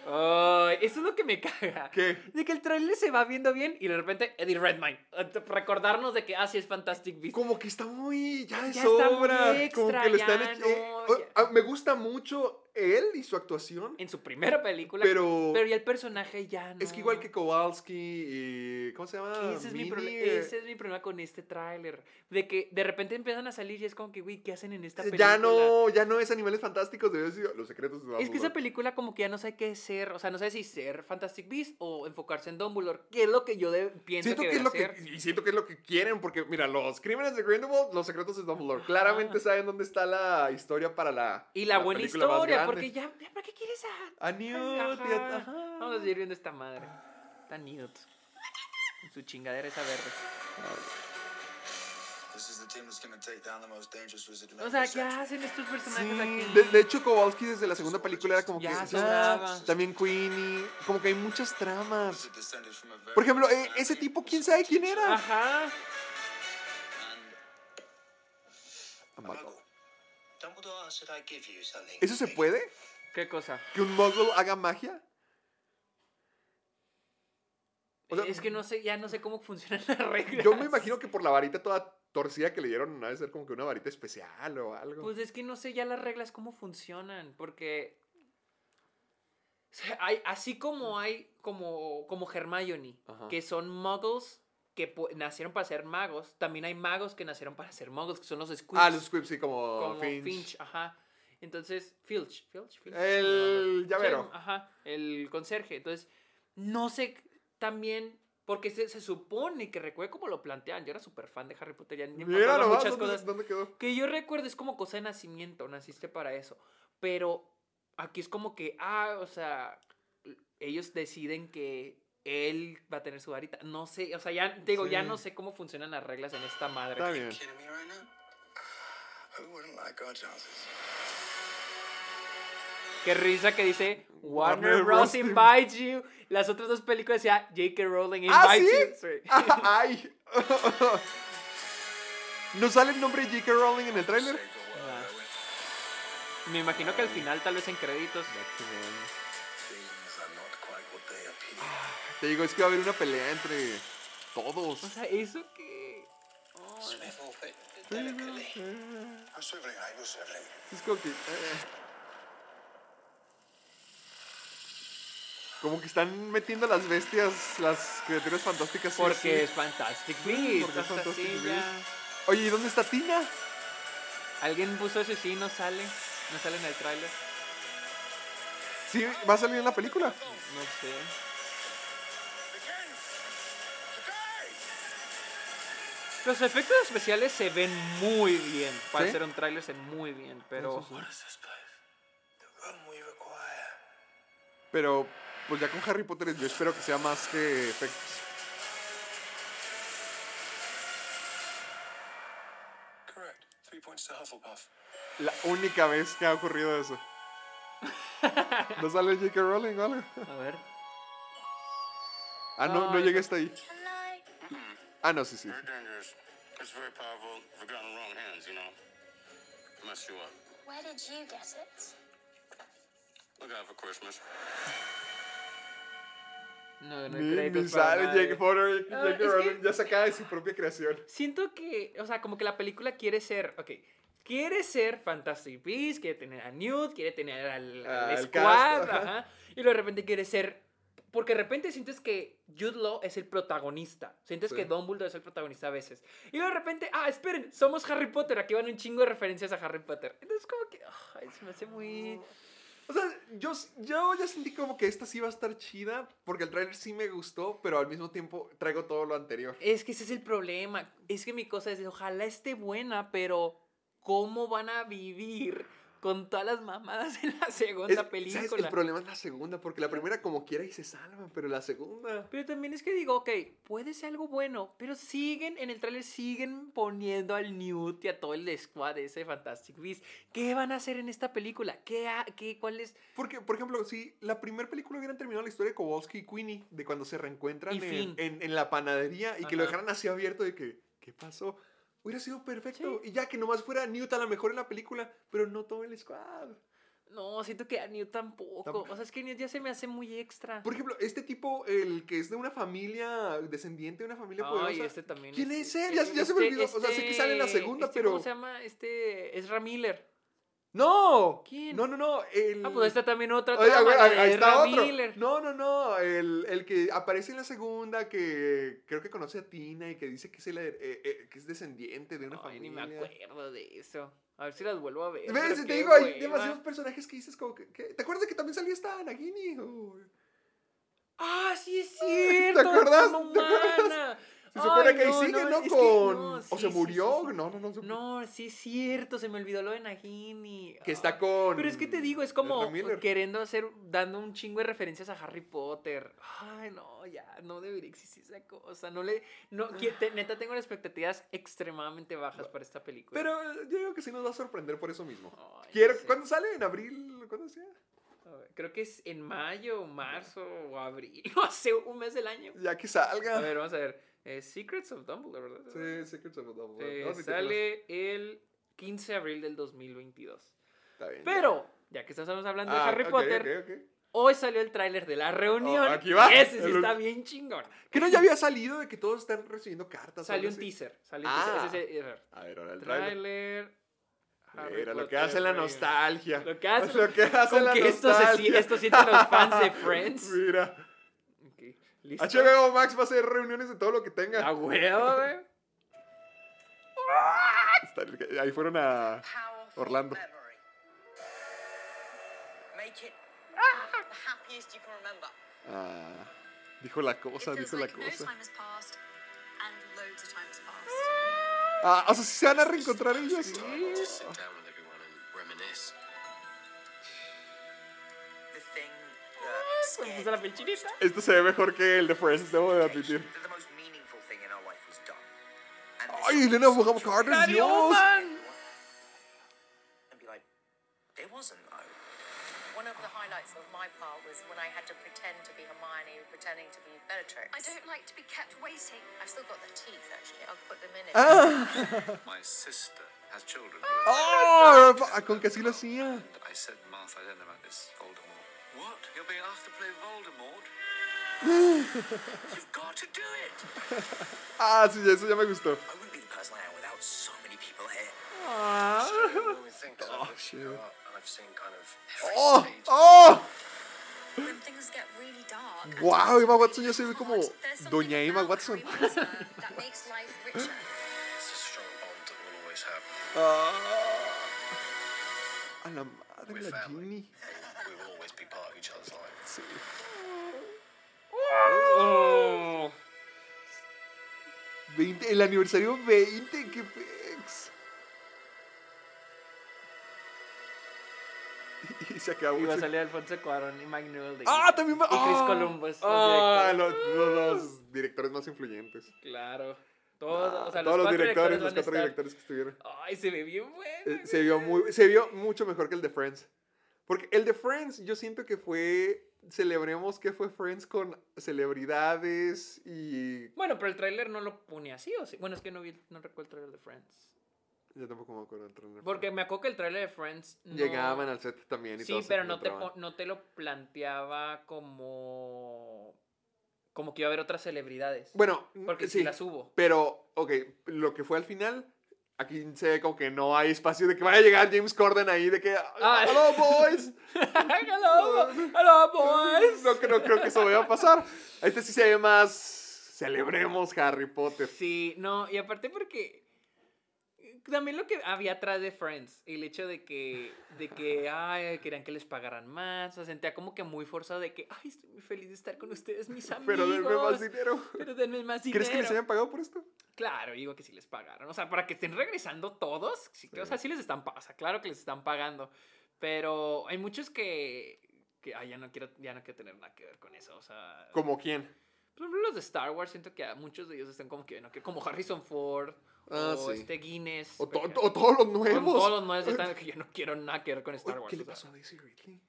Ay, eso es lo que me caga. ¿Qué? De que el trailer se va viendo bien y de repente Eddie Redmayne. eh, Recordarnos de que, ah, sí es Fantastic Beasts. Como que está muy. Ya de Ya está muy sobra. extra, como que lo están. no, eh, oh, ah, me gusta mucho él y su actuación. En su primera película. Pero- Pero ya el personaje ya no. Es que igual que Kowalski y. ¿Cómo se llama? Ese es, mi eh, ese es mi problema con este tráiler. De que de repente empiezan a salir y es como que, güey, ¿qué hacen en esta película? Ya no, ya no es Animales Fantásticos, debe ser Los Secretos de Es que esa película como que ya no sabe qué ser, o sea, no sé si ser Fantastic Beasts o enfocarse en Dumbledore, que es lo que yo de- pienso Siento que, que es lo que, y siento que es lo que quieren, porque mira, los crímenes de Grindelwald, los secretos de Dumbledore, claramente saben dónde está la historia para la Y la, buena historia, grande. porque ya, ya, ¿para qué quieres a...? A Newt, Ajá. ajá. Vamos a seguir viendo esta madre. Está Newt. Su chingadera esa verde. This is the team that's gonna take down the most dangerous wizard in O the sea, ¿qué hacen estos personajes Sí, aquí? de, de hecho Kowalski desde la segunda película era como Ya que ah, también Queenie, como que hay muchas tramas. Por ejemplo, eh, ese tipo, quién sabe quién era. Ajá. ¿Eso se puede? ¿Qué cosa? ¿Que un muggle haga magia? O sea, es que no sé, ya no sé cómo funcionan las reglas. Yo me imagino que por la varita toda torcida que le dieron, ha de ser como que una varita especial o algo. Pues es que no sé ya las reglas cómo funcionan, porque o sea, hay, así como hay como, como Hermione, Ajá. que son muggles que nacieron para ser magos, también hay magos que nacieron para ser muggles, que son los squibs. ah, los squibs, sí, como, como Finch. Finch. ajá. Entonces, Filch, Filch, Filch, El llavero. ajá, el conserje. Entonces, no sé también, porque se, se supone que recuerdo cómo lo plantean. Yo era súper fan de Harry Potter, ya ni me acuerdo muchas dónde, cosas. dónde quedó. Que yo recuerdo es como cosa de nacimiento, naciste para eso. Pero aquí es como que, ah, o sea, ellos deciden que él va a tener su varita. No sé, o sea, ya digo, ya no sé cómo funcionan las reglas en esta madre. Está bien. kidding me right now? Who wouldn't like our chances? Qué risa que dice Warner, Warner Bros. Invites you. Las otras dos películas decía J.K. Rowling invites ¿Ah, sí? you. Sí. [LAUGHS] ¡Ay! ¿No sale el nombre de J.K. Rowling en el tráiler? I went. Me imagino que al final, tal vez en créditos. Te digo, es que va a haber una pelea entre todos. O sea, eso que. Es como que... eh. Como que están metiendo las bestias, las criaturas fantásticas. Porque sí. es Fantastic Beasts. porque es Fantastic Beasts. ya. Oye, ¿y dónde está Tina? Alguien puso ese sí, no sale. No sale en el tráiler. Sí, va a salir en la película. No sé. Los efectos especiales se ven muy bien. Para ¿Sí? ser un tráiler se ven muy bien, pero... Pero, pues ya con Harry Potter yo espero que sea más que efectos. Correct. Three points to Hufflepuff. La única vez que ha ocurrido eso. [LAUGHS] ¿No sale J.K. Rowling o algo? A ver. Ah, no, no Ay, llegué no. hasta ahí. Ah, no, sí, sí. Very dangerous. It's very powerful. If it got in the wrong hands, you know, mess you up. Where did you get it? Look out for Christmas. No, no hay Ni, créditos ni para sale nadie. J.K. Potter, Ah, Rowling ya sacaba de su propia creación. Siento que, o sea, como que la película quiere ser, ok, quiere ser Fantastic Beasts, quiere tener a Newt, quiere tener al, al Al Squad, cast, ajá. ajá, y luego de repente quiere ser, porque de repente sientes que Jude Law es el protagonista, sientes Sí. que Dumbledore es el protagonista a veces, y luego de repente, ah, esperen, somos Harry Potter, aquí van un chingo de referencias a Harry Potter, entonces como que, ay, se me hace muy... O sea, yo, yo ya sentí como que esta sí va a estar chida, porque el tráiler sí me gustó, pero al mismo tiempo traigo todo lo anterior. Es que ese es el problema. Es que mi cosa es, ojalá esté buena, pero ¿cómo van a vivir con todas las mamadas en la segunda Es- ¿sabes? película? El problema es la segunda, porque la primera como quiera y se salvan, pero la segunda... Pero también es que digo, ok, puede ser algo bueno, pero siguen, en el tráiler siguen poniendo al Newt y a todo el squad ese de Fantastic Beasts. ¿Qué van a hacer en esta película? ¿Qué, ha- qué, cuál es? Porque, por ejemplo, si la primera película hubieran terminado la historia de Kowalski y Queenie, de cuando se reencuentran en, en- en la panadería y que lo Ajá. dejaran así abierto de que, ¿qué pasó? Hubiera sido perfecto. Y ya que nomás fuera Newt a lo mejor en la película, pero no todo el squad. No, siento que a Newt tampoco. Tampoco. O sea, es que Newt ya se me hace muy extra. Por ejemplo, este tipo, el que es de una familia, descendiente de una familia Ay, poderosa. este también. ¿Quién este- es él? Ya- ya se me olvidó. O sea, sé que sale en la segunda, este, pero- ¿Cómo se llama? Este. Es Miller. ¡No! ¿Quién? No, no, no. El... Ah, pues ahí está también otra Oye, trama, ahí, está otro. Miller. No, no, no. El, el que aparece en la segunda, que creo que conoce a Tina y que dice que es, el, eh, eh, que es descendiente de una ni familia. me acuerdo de eso. A ver si las vuelvo a ver. ¿Ves? pero Te digo, hay demasiados personajes que dices como que... que- ¿Te acuerdas que también salía esta Nagini? Ah, sí es cierto. acuerdas? como ¿Te acuerdas? Se supone Ay, que ahí no, sigue, no, ¿no? Con... no, o sí, se sí, murió. sí. No, no, no. se- No, sí es cierto, se me olvidó lo de Nagini. Que está Ah, con... Pero es que te digo, es como queriendo hacer, dando un chingo de referencias a Harry Potter. Ay, no, ya, no debería existir esa cosa. No le, no, que- te- neta tengo expectativas extremadamente bajas para esta película. Pero eh, yo digo que sí nos va a sorprender por eso mismo. Ay, Quiero... sé. ¿Cuándo sale? ¿En abril? ¿Cuándo sea? Creo que es en mayo, o marzo o abril, [LAUGHS] no sé, un mes del año. Ya que salga. A ver, vamos a ver. Eh, Secrets of Dumbledore, ¿verdad? Sí, Secrets of Dumbledore. Eh, a sale el 15 de abril del 2022. Está bien. Pero, ya que estamos hablando de Ah, Harry ok, Potter, ok, ok. hoy salió el tráiler de la reunión. Oh, aquí va. Ese sí El- está bien chingón. ¿Que no ya había salido de que todos están recibiendo cartas? Salió un teaser. Salió un Ah. teaser. Ese- ese- A ver, ahora el. Tráiler. Mira, lo que hace la nostalgia. Lo que hace, Lo que hace con la que esto, se, nostalgia. esto sienten los fans de [LAUGHS] Friends. Mira. ¿Listo? HBO Max va a hacer reuniones de todo lo que tenga. A huevo, güey. [LAUGHS] Ahí fueron a Orlando. memory. Make it the happiest you can remember. Ah, dijo la cosa, dijo la cosa. Ah, o sea, si se van a reencontrar ellos. Just that Me puse la piel chinita. Esto se ve mejor que el de Friends, debo de admitir. That the most meaningful thing in our life was done. And this Ay, Elena Bonham Carter, Dios. Oldman. And be like, it wasn't though. One of the highlights of my part was when I had to pretend to be Hermione, pretending to be Bellatrix. I don't like to be kept waiting. I've still got the teeth, actually. I'll put them in it. Ah, My sister has children. oh, con que así lo hacía. I said, Martha, I don't know about this Voldemort. What? You're being asked to play Voldemort? [LAUGHS] You've got to do it. [LAUGHS] Ah, sí, eso ya me gustó. I wouldn't be the person I am without so many people here. When we think that Oh, shit. grown up and I've seen kind of Oh, every stage oh. When things get really dark. and Wow, Emma Watson ya se ve como Doña Emma Watson. [LAUGHS] Ah, a la madre, la family. Ginny. Always be part of each other's lives. Sí. Oh. 20, el aniversario 20, qué pex. [LAUGHS] Y se acabó. Iba a salir Alfonso Cuarón y Mike Newell. de- Ah, también va. Y Chris ah, Columbus. los Ah, directores. los, los- los directores más influyentes. Claro. Todos, o sea, Todos los directores, los cuatro estar- directores que estuvieron. Ay, se ve bien bueno. Eh, se, vio muy, se vio mucho mejor que el de Friends. Porque el de Friends, yo siento que fue. Celebremos que fue Friends con celebridades y. Bueno, pero el tráiler no lo pone así, ¿o sí? Bueno, es que no, vi, no recuerdo el tráiler de Friends. Yo tampoco me acuerdo del trailer. Porque me acuerdo que el tráiler de Friends no... Llegaban al set también y Sí, pero no te, no te lo planteaba como... Como que iba a haber otras celebridades. Bueno, Porque sí, sí las hubo. Pero, ok, lo que fue al final, aquí se ve como que no hay espacio de que vaya a llegar James Corden ahí, de que, Ah. hello boys. [LAUGHS] hello, hello, boys. no, no creo que eso vaya a pasar. Este sí se ve más, celebremos Harry Potter. Sí, no, y aparte porque también lo que había atrás de Friends, el hecho de que, de que, ay, querían que les pagaran más, se sentía como que muy forzado de que, ay, estoy muy feliz de estar con ustedes, mis amigos. [LAUGHS] Pero denme más dinero. Pero denme más dinero. ¿Crees que les hayan pagado por esto? Claro, digo que sí les pagaron. O sea, para que estén regresando todos, sí, que- o sea, sí les están pagando. O sea, claro que les están pagando. Pero hay muchos que, que ay, ya no quiero, ya no quiero tener nada que ver con eso. O sea, ¿Como quién? por ejemplo, los de Star Wars, siento que muchos de ellos están como que, no, que como Harrison Ford, Ah, o sí. este Guinness. O, to- o todos los o nuevos. todos los nuevos están que yo no quiero nada que ver con Star Wars. ¿Qué le o pasó a Daisy Ridley?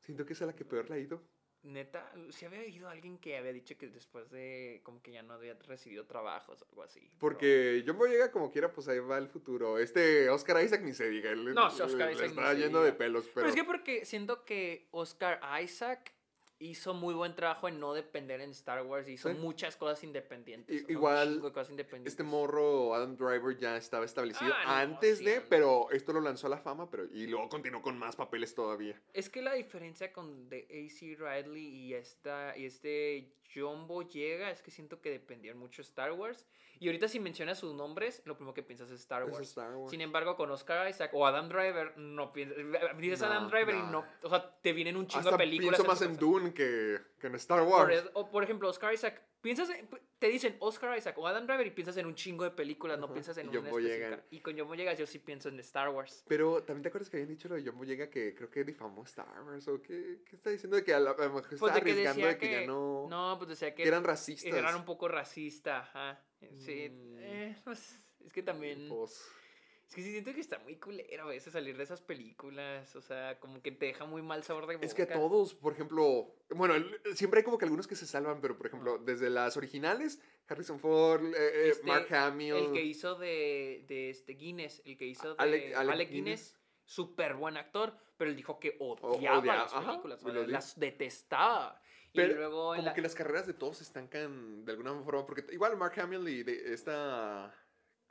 Siento que es a la que peor le ha ido. Neta, si había oído a alguien que había dicho que después de, como que ya no había recibido trabajos o algo así. Porque John Boyega como quiera, pues ahí va el futuro. Este Oscar Isaac ni se diga. él- No, Oscar Isaac está ni se diga. de pelos, pero... Pero es que porque siento que Oscar Isaac hizo muy buen trabajo en no depender en Star Wars. Hizo Sí. muchas cosas independientes. I- igual, chingo de cosas independientes. Este morro, Adam Driver, ya estaba establecido Ah, no, antes sí, de, pero esto lo lanzó a la fama, pero y luego continuó con más papeles todavía. Es que la diferencia con The AC Riley y, esta, y este John Boyega es que siento que dependían mucho de Star Wars. Y ahorita si mencionas sus nombres, lo primero que piensas es Star Es Wars. Star Wars. Sin embargo, con Oscar Isaac o Adam Driver, no piensas. Dices No, Adam Driver y no. O sea, te vienen un chingo Hasta de películas. pienso más tu en cabeza. Dune Que, que en Star Por, Wars. es- o por ejemplo, Oscar Isaac. Piensas en- te dicen Oscar Isaac o Adam Driver y piensas en un chingo de películas, no Ajá. piensas en una específica. Y con John Boyega yo sí pienso en Star Wars. Pero también te acuerdas que habían dicho lo de John Boyega que creo que difamó Star Wars o qué, qué está diciendo de que a, lo mejor Pues está de que arriesgando de que, que, ya no, no, pues decía que, que eran racistas. eran un poco racista, ajá. Sí, Mm. eh, pues, es que también Pues, es que sí siento que está muy culero a veces salir de esas películas, o sea, como que te deja muy mal sabor de boca. es que todos, por ejemplo, bueno, el- siempre hay como que algunos que se salvan, pero por ejemplo, desde las originales, Harrison Ford, eh, eh, Este, Mark Hamill, El que hizo de, de este Guinness, el que hizo de Alec- Alec, Alec Guinness, súper buen actor, pero él dijo que odiaba odia- las películas, las detestaba. Pero y luego como la- que las carreras de todos se estancan de alguna forma, porque igual Mark Hamill y de esta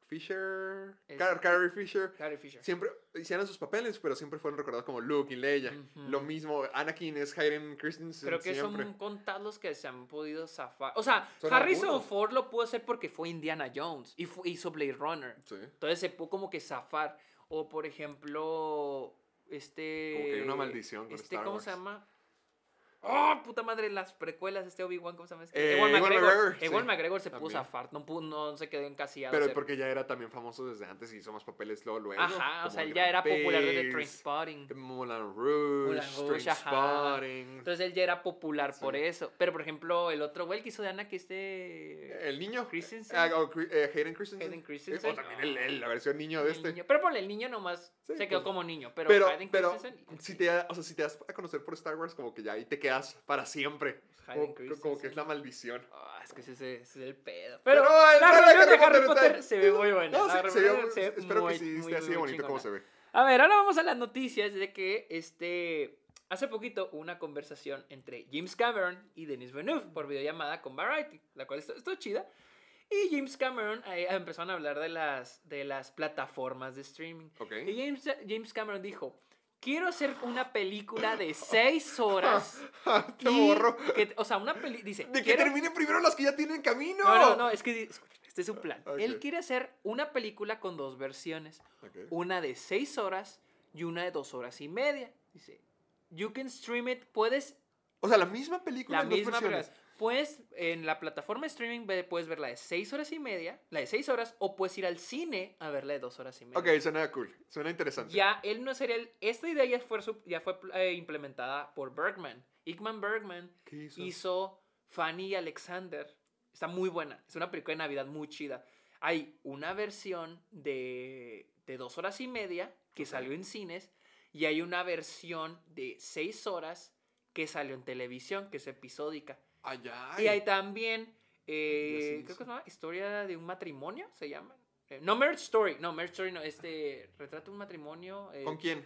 Fisher, Car- Carrie Fisher, Carrie Fisher. siempre hicieron sus papeles, pero siempre fueron recordados como Luke y Leia. Lo mismo, Anakin es Hayden Christensen Creo que siempre. son contados los que se han podido zafar. O sea, Son Harrison algunos. Ford lo pudo hacer porque fue Indiana Jones y hizo Blade Runner. Sí. Entonces se pudo como que zafar. O por ejemplo, este... Como que hay una maldición con este, Star ¿Cómo Wars. se llama? ¡Oh, puta madre! Las precuelas, este Obi-Wan, ¿cómo se llama? Este? Eh, Ewan McGregor. McGregor, Ewan sí, McGregor se pudo también. zafar. No, se quedó encasillado. Pero porque ya era también famoso desde antes y hizo más papeles luego. luego Ajá, o sea, él ya era popular desde Trainspotting. Moulin Rouge, Moulin Rouge. Trainspotting. Entonces él ya era popular por eso. Pero por ejemplo, el otro güey que hizo de Ana, que este. El niño. Christensen. Ah, o Cri- eh, Hayden Christensen. Hayden Christensen. O también el- el- la versión niño de el este. niño. Pero ponle, el niño nomás Sí, se quedó pues, como niño. Pero, Pero, Hayden pero Christensen. si, te, o sea, si te das a conocer por Star Wars, como que ya ahí te quedas para siempre. Como, como que es la maldición. Ah, es que ese, ese es el pedo. Pero, Pero, la la reunión de Harry Harry Potter se ve muy buena. No, la se reunión se ve espero muy, que sí esté así de bonito como se ve. A ver, ahora vamos a las noticias de que este hace poquito hubo una conversación entre James Cameron y Denis Villeneuve por videollamada con Variety, la cual estuvo, estuvo chida. Y James Cameron eh, empezaron a hablar de las, de las plataformas de streaming. Ok. Y James, James Cameron dijo, quiero hacer una película de seis horas. [LAUGHS] Te y borro. que- o sea, una película, dice, De que "Quiero- termine primero las que ya tienen camino. no, no, no, es que este es su plan. Él quiere hacer una película con dos versiones. Una de seis horas y una de dos horas y media. Dice, you can stream it, puedes, O sea, la misma película la en dos misma, versiones. pero puedes, en la plataforma de streaming puedes ver la de seis horas y media, la de seis horas, o puedes ir al cine a ver la de dos horas y media. Ok, suena cool. Suena interesante. Ya, él no sería el, esta idea ya fue, ya fue eh, implementada por Bergman. Igman Bergman ¿Qué hizo? hizo Fanny y Alexander. Está muy buena. Es una película de Navidad muy chida. Hay una versión de, de dos horas y media que salió en cines y hay una versión de seis horas que salió en televisión, que es episódica. Ay, ay. Y hay también, eh, creo que se llama Historia de un matrimonio, se llama. Eh, no, Marriage Story. No, Marriage Story no. Este, retrata de un matrimonio. eh, ¿Con quién?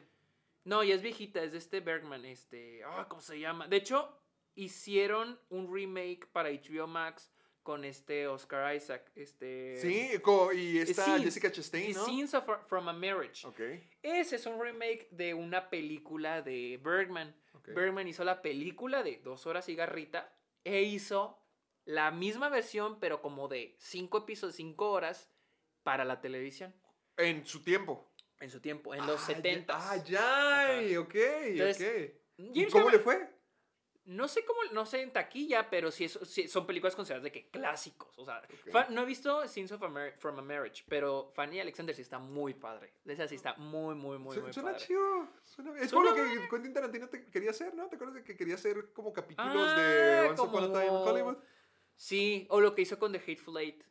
no, ya es viejita, es de este Bergman, este, ah, ¿cómo se llama? De hecho, hicieron un remake para HBO Max con este Oscar Isaac, este... Sí, y está Scenes. Jessica Chastain, ¿no? Scenes of- from a Marriage. Ok. Ese es un remake de una película de Bergman. Ok. Bergman hizo la película de dos horas y garrita e hizo la misma versión, pero como de cinco episodios, cinco horas, para la televisión En su tiempo. en su tiempo, en los Ah, ya- 70. Ah, ya, ok, Entonces, ok. ¿Y James cómo le fue? No sé cómo, no sé en taquilla, pero sí, es- sí son películas consideradas de que clásicos. O sea, no he visto Scenes of a Mar- from a Marriage, pero Fanny Alexander sí está muy padre. Esa sí está muy, muy, muy, Su- muy suena padre. chido. suena- Es Suena como lo que Quentin Tarantino te quería hacer, ¿no? ¿Te acuerdas de que quería hacer como capítulos Ah, de Once Upon a Time in como- Hollywood? Sí, o lo que hizo con The Hateful Eight.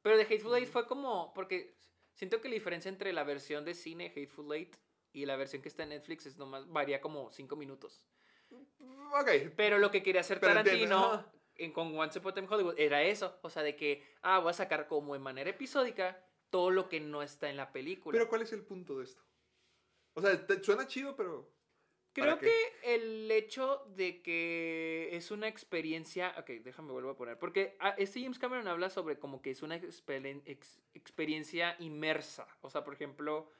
Pero The Hateful Eight fue como, porque siento que la diferencia entre la versión de cine Hateful Eight y la versión que está en Netflix es nomás, varía como 5 minutos. Ok. Pero lo que quería hacer Pero Tarantino en, con Once Upon a Time in Hollywood era eso. O sea, de que, ah, voy a sacar como de manera episódica todo lo que no está en la película. Pero ¿cuál es el punto de esto? O sea, te- suena chido, pero... Creo que el hecho de que es una experiencia. Ok, déjame vuelvo a poner. Porque ah, este James Cameron habla sobre como que es una ex- experiencia inmersa. O sea, por ejemplo,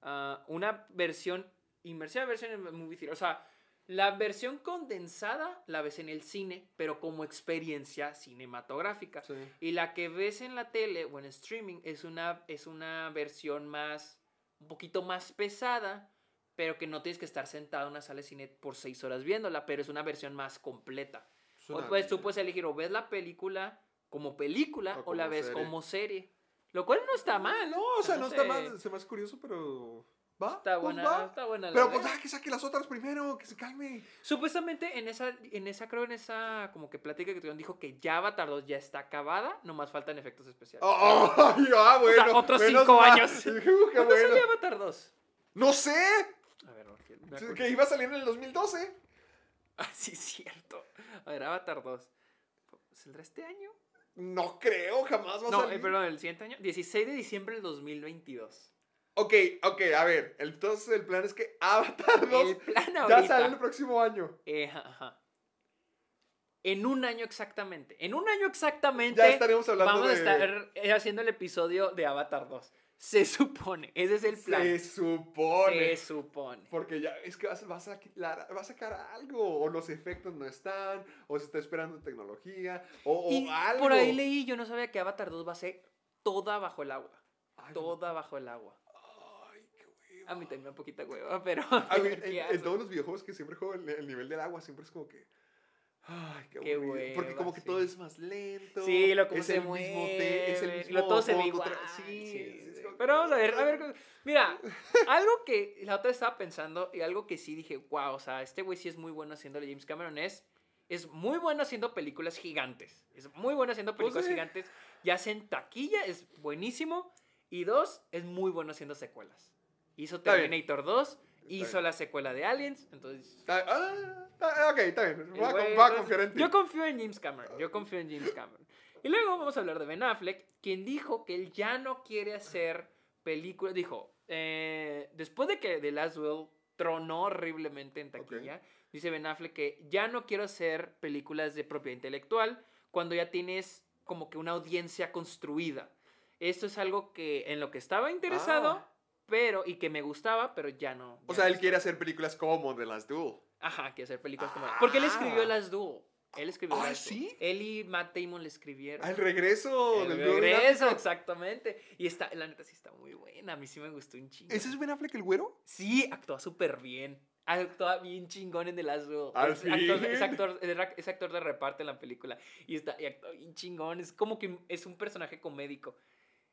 ah, una versión. Inmersiva versión en movie theater. O sea, la versión condensada la ves en el cine, pero como experiencia cinematográfica. Sí. Y la que ves en la tele o en streaming es una, es una versión más, un poquito más pesada, pero que no tienes que estar sentado en una sala de cine por seis horas viéndola, pero es una versión más completa. O pues tú puedes elegir o ves la película como película O o, la ves serie. como serie. Lo cual no está mal. No, o sea, no está sé. mal, se me hace curioso, pero. ¿Va? Está pues buena, va. está buena la Pero pues, ah, que saque las otras primero, que se calme. Supuestamente en esa, en esa, creo en esa como que plática que tuvieron, dijo que ya Avatar 2 ya está acabada, nomás faltan efectos especiales. Oh, [LAUGHS] ah, bueno. sea, otros cinco mal. años. [LAUGHS] ¿Cuándo bueno. salió Avatar 2? No sé. A ver, acuerdo. Que iba a salir en el 2012. [LAUGHS] Ah, sí, cierto. A ver, Avatar 2. ¿Saldrá este año? No creo, jamás va a No, salir. eh, perdón, el siguiente año. 16 de diciembre del 2022. Ok, ok, a ver. Entonces el plan es que [LAUGHS] Avatar 2 El plan ya sale el próximo año. Eh, ajá. En un año exactamente. En un año exactamente. Ya estaremos hablando Vamos de- a estar eh, haciendo el episodio de Avatar 2. Se supone. Ese es el plan. Se supone. Se supone. Porque ya es que vas, vas a, sacar- va a sacar algo. O los efectos no están. O se está esperando tecnología. O, o algo. por ahí leí, yo no sabía que Avatar 2 va a ser toda bajo el agua. Ay, Toda bajo el agua. Hueva. A mí también me da poquita hueva, [LAUGHS] pero. A mí, ¿qué en, en todos los videojuegos que siempre juego, el, el nivel del agua siempre es como que. Ay, qué, Qué aburrido. Porque como hueva, que sí. todo es más lento. Sí, lo como es se el mismo te- es el mueve, mismo lo todo se ve igual. Sí, sí, sí, Pero vamos a ver, a ver. Mira, [LAUGHS] algo que la otra vez estaba pensando y algo que sí dije, wow, o sea, este güey sí es muy bueno haciéndole James Cameron es. Es muy bueno haciendo películas gigantes. Es muy bueno haciendo Pues películas sí. gigantes. Ya sea en taquilla, es buenísimo. Y dos, es muy bueno haciendo secuelas. Hizo. Terminator 2, bien. hizo la secuela de Aliens, entonces Ah, ah, ah, ok, está bien. Voy a, voy a confiar en ti. Yo confío en James Cameron. Yo confío en James Cameron. Y luego vamos a hablar de Ben Affleck, quien dijo que él ya no quiere hacer películas. Dijo, eh, después de que The Last Duel tronó horriblemente en taquilla, dice Ben Affleck que ya no quiero hacer películas de propiedad intelectual cuando ya tienes como que una audiencia construida. Esto es algo que en lo que estaba interesado, Ah. Pero y que me gustaba, pero ya no. O ya sea, no él quiere hacer películas como The Last Duel. Ajá, que hacer películas como... Porque él escribió Ah. Las Duel. Él escribió Ah, Duel. ¿sí? Él y Matt Damon le escribieron. Al regreso El del regreso, exactamente. Y está, la neta sí está muy buena. A mí sí me gustó un chingo. ¿Ese es Ben Affleck el güero? Sí, actúa súper bien. Actúa bien chingón en The Last Duel. Al es, actor, fin. es, actor, es ra- es actor de reparto en la película. Y, está, y actúa bien chingón. Es como que es un personaje comédico.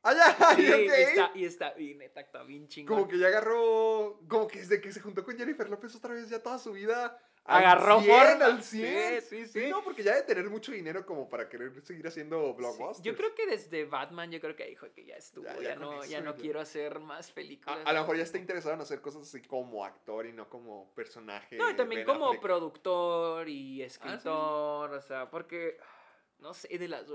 Ah, Sí, ok. y, está, y está bien, neta, actúa bien chingón. Como que ya agarró. Como que desde que se juntó con Jennifer López otra vez, ya toda su vida. Agarró 100, forma. al 100. Sí, sí, sí. no, porque ya de tener mucho dinero como para querer seguir haciendo Sí, blockbusters. yo creo que desde Batman, yo creo que dijo que ya estuvo. Ya, Ya, ya con no, eso, ya no quiero hacer más películas. A, a lo mejor ya está interesado en hacer cosas así como actor y no como personaje. No, y también como productor y escritor, o sea, porque, no sé, de las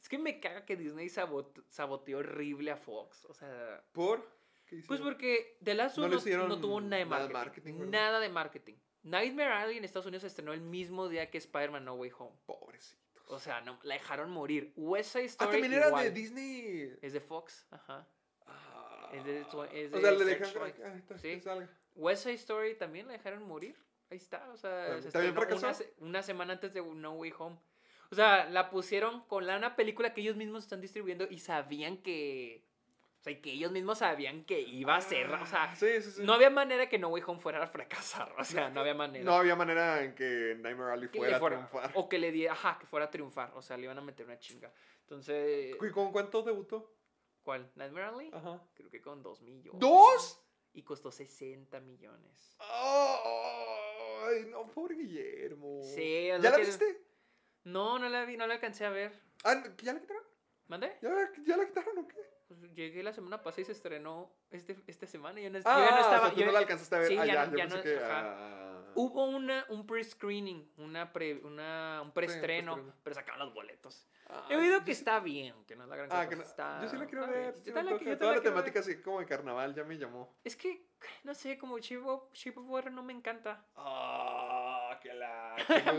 es que me caga que Disney sabot- saboteó horrible a Fox, o sea, ¿Por? ¿Qué pues porque The Last No no, tuvo nada de nada de marketing, nada de marketing. Nightmare Alley en Estados Unidos se estrenó el mismo día que Spider-Man No Way Home, Pobrecitos. o sea, no, la dejaron morir. West Side Ah, Story también era igual. de Disney. Es de Fox, ajá. Ah. Es de es o sea, de le Searchlight. ah, Sí. que salga. West Side Story también la dejaron morir. Ahí está, o sea, También- se una, una semana antes de No Way Home. O sea, la pusieron con la una película que ellos mismos están distribuyendo y sabían que. O sea, que ellos mismos sabían que iba a ser. O sea, Ah, sí, sí, sí. no había manera que No Way Home fuera a fracasar. O sea, no había manera. No había manera en que Nightmare Alley fuera, a triunfar. O que le diera, ajá, que fuera a triunfar. O sea, le iban a meter una chinga. Entonces, ¿Y con cuánto debutó? ¿cuál? ¿Nightmare Alley? Ajá. Creo que con 2 millones. ¿Dos? Y costó 60 millones. Ay, no, pobre Guillermo. Sí, ¿Ya la que- viste? No, no la vi, no la alcancé a ver. Ah. ¿ya la quitaron? ¿Mande? ¿Ya, la- ya la quitaron o qué? Pues llegué la semana pasada y se estrenó este, esta semana. Yo no, yo Ah, ya no o estaba. sea, tú yo- no la alcanzaste a ver. Sí, ah, ya, ya, no- yo que... ah. Hubo una, un pre-screening, una pre, una, un preestreno, preestreno. pero sacaron los boletos. Ah, He oído yo que sí- está bien, que no es la gran Ah, cosa. que no- está- yo sí la quiero ver. Yo sí la- yo Toda la la ver. temática así como de carnaval ya me llamó. Es que, no sé, como Shape of, Shape of Water no me encanta. Ah, que la...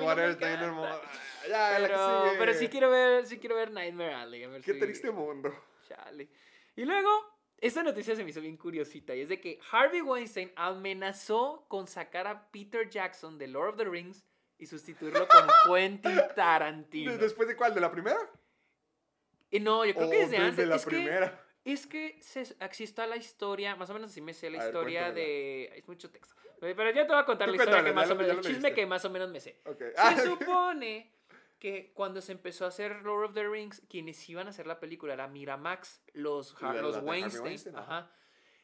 Water está bien. Ah, Ya, la que Pero, pero sí quiero ver, sí quiero ver Nightmare Alley. A ver Qué si- triste mundo. Chale. Y luego, esta noticia se me hizo bien curiosita y es de que Harvey Weinstein amenazó con sacar a Peter Jackson de Lord of the Rings y sustituirlo con [LAUGHS] Quentin Tarantino. ¿De- ¿Después de cuál? ¿De la primera? Y no, yo creo ¿O que desde desde antes. la es que primera? Es que se, está la historia, más o menos así me sé la A historia de... Es mucho texto. Pero ya te voy a contar la historia que más o menos... El chisme que más o menos me sé. Se Ah, supone que cuando se empezó a hacer Lord of the Rings, quienes iban a hacer la película era Miramax, los, la los Weinstein. Weinstein, ajá.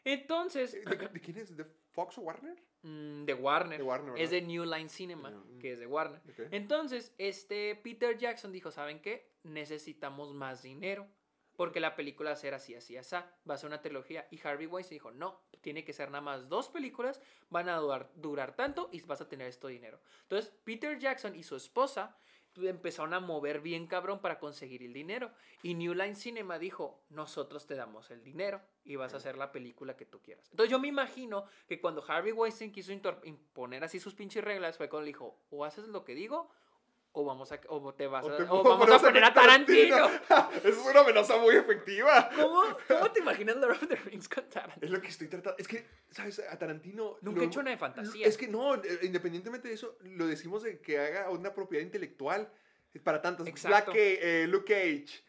Entonces, ¿De, de quién es? ¿De Fox o Warner? mm, de Warner. De Warner, es de New Line Cinema, que es de Warner. Entonces, este Peter Jackson dijo, ¿saben qué? Necesitamos más dinero. Porque la película va a ser así, así, así. Va a ser una trilogía. Y Harvey Weinstein dijo, no, tiene que ser nada más dos películas. Van a durar, durar tanto y vas a tener esto dinero. Entonces, Peter Jackson y su esposa empezaron a mover bien cabrón para conseguir el dinero. Y New Line Cinema dijo, nosotros te damos el dinero y vas a hacer la película que tú quieras. Entonces yo me imagino que cuando Harvey Weinstein quiso imponer así sus pinches reglas, fue cuando le dijo, o haces lo que digo, o vamos a, o te vas a, o [LAUGHS] vamos a poner a [LAUGHS] Tarantino. [LAUGHS] Esa es una amenaza muy efectiva. ¿Cómo, ¿Cómo te imaginas Lord of the Rings con Tarantino? Es lo que estoy tratando. Es que, ¿sabes? A Tarantino. Nunca he hecho una de fantasía. Es que no, eh, independientemente de eso, lo decimos de que haga una propiedad intelectual para tantos. Exacto. Black eh, Luke Cage,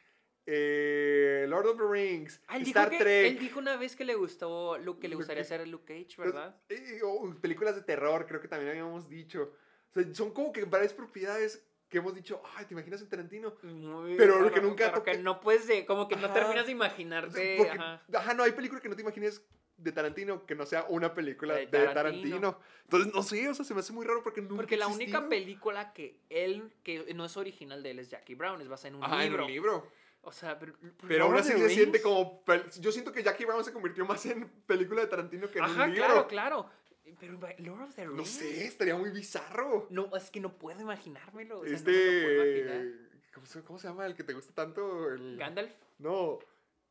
eh, Lord of the Rings, Ah, Star que- Trek. Él dijo una vez que le gustó, lo que le gustaría hacer Luke Cage, ¿verdad? eh, o películas de terror, creo que también habíamos dicho. O sea, son como que varias propiedades que hemos dicho, ay, ¿te imaginas en Tarantino? Muy Pero raro, que nunca pero que toque- no puedes de, como que no Ajá. terminas de imaginarte, Porque, ajá. ajá, no hay película que no te imagines de Tarantino que no sea una película De de, Tarantino. Entonces, no sé, o sea, se me hace muy raro porque nunca Porque la única película que él, que no es original de él es Jackie Brown, es basada en un Ajá, en libro. un libro. O sea, pero, Pero aún así se siente como... Yo siento que Jackie Brown se convirtió más en película de Tarantino que en Ajá, un libro. claro, claro. Pero Lord of the Rings. No sé, estaría muy bizarro. No, es que no puedo imaginármelo. o sea, no este... lo puedo imaginar. ¿cómo, se, cómo se llama el que te gusta tanto? El... Gandalf. No.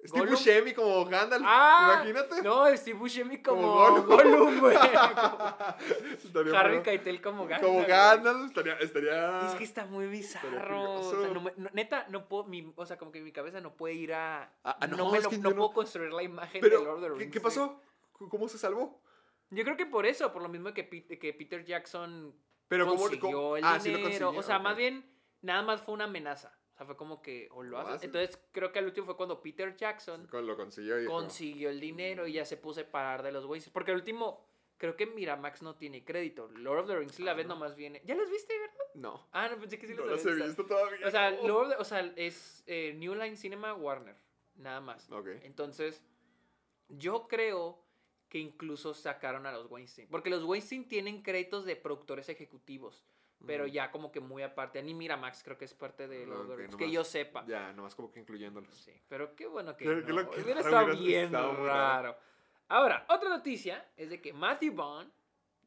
Steve. Buscemi como Gandalf. Ah, Imagínate. No, Steve Buscemi como, Como Gollum. [LAUGHS] Güey. [LAUGHS] Harry. Keitel como Gandalf. Como. Gandalf. Estaría... estaría... Es que está muy bizarro. O sea, no me- no- neta, no puedo. Mi, o sea, como que mi cabeza no puede ir a. Ah, ah, no, no, me lo- no no- puedo construir la imagen Pero, de Lord of the ¿qué, Rings. qué güey. pasó? ¿Cómo se salvó? Yo creo que por eso, por lo mismo que, Pete- que Peter Jackson Pero ¿cómo- consiguió el ah, sí lo dinero. consiguió, o sea, más bien, nada más fue una amenaza. O sea, fue como que o lo ¿Lo haces. Entonces, creo que el último fue cuando Peter Jackson Lo consiguió y dijo, consiguió el dinero y ya se puso a parar de los güeyes. Porque el último, creo que Miramax no tiene crédito. Lord of the Rings, la Ah, vez ¿no? nomás viene. ¿Ya las viste, verdad? No. Ah, no, pensé que sí No las habías visto todavía. O sea, no. Lord o sea, es eh, New Line Cinema Warner. Nada más. Ok. Entonces, yo creo que incluso sacaron a los Weinstein. Porque los Weinstein tienen créditos de productores ejecutivos. Pero Mm. ya como que muy aparte. Ni Miramax creo que es parte de Ok, Rings. Que yo sepa. Ya, nomás como que incluyéndolos. Sí, pero qué bueno que no. qué Hubiera [LAUGHS] estado bien raro. raro. Ahora, otra noticia es de que Matthew Vaughn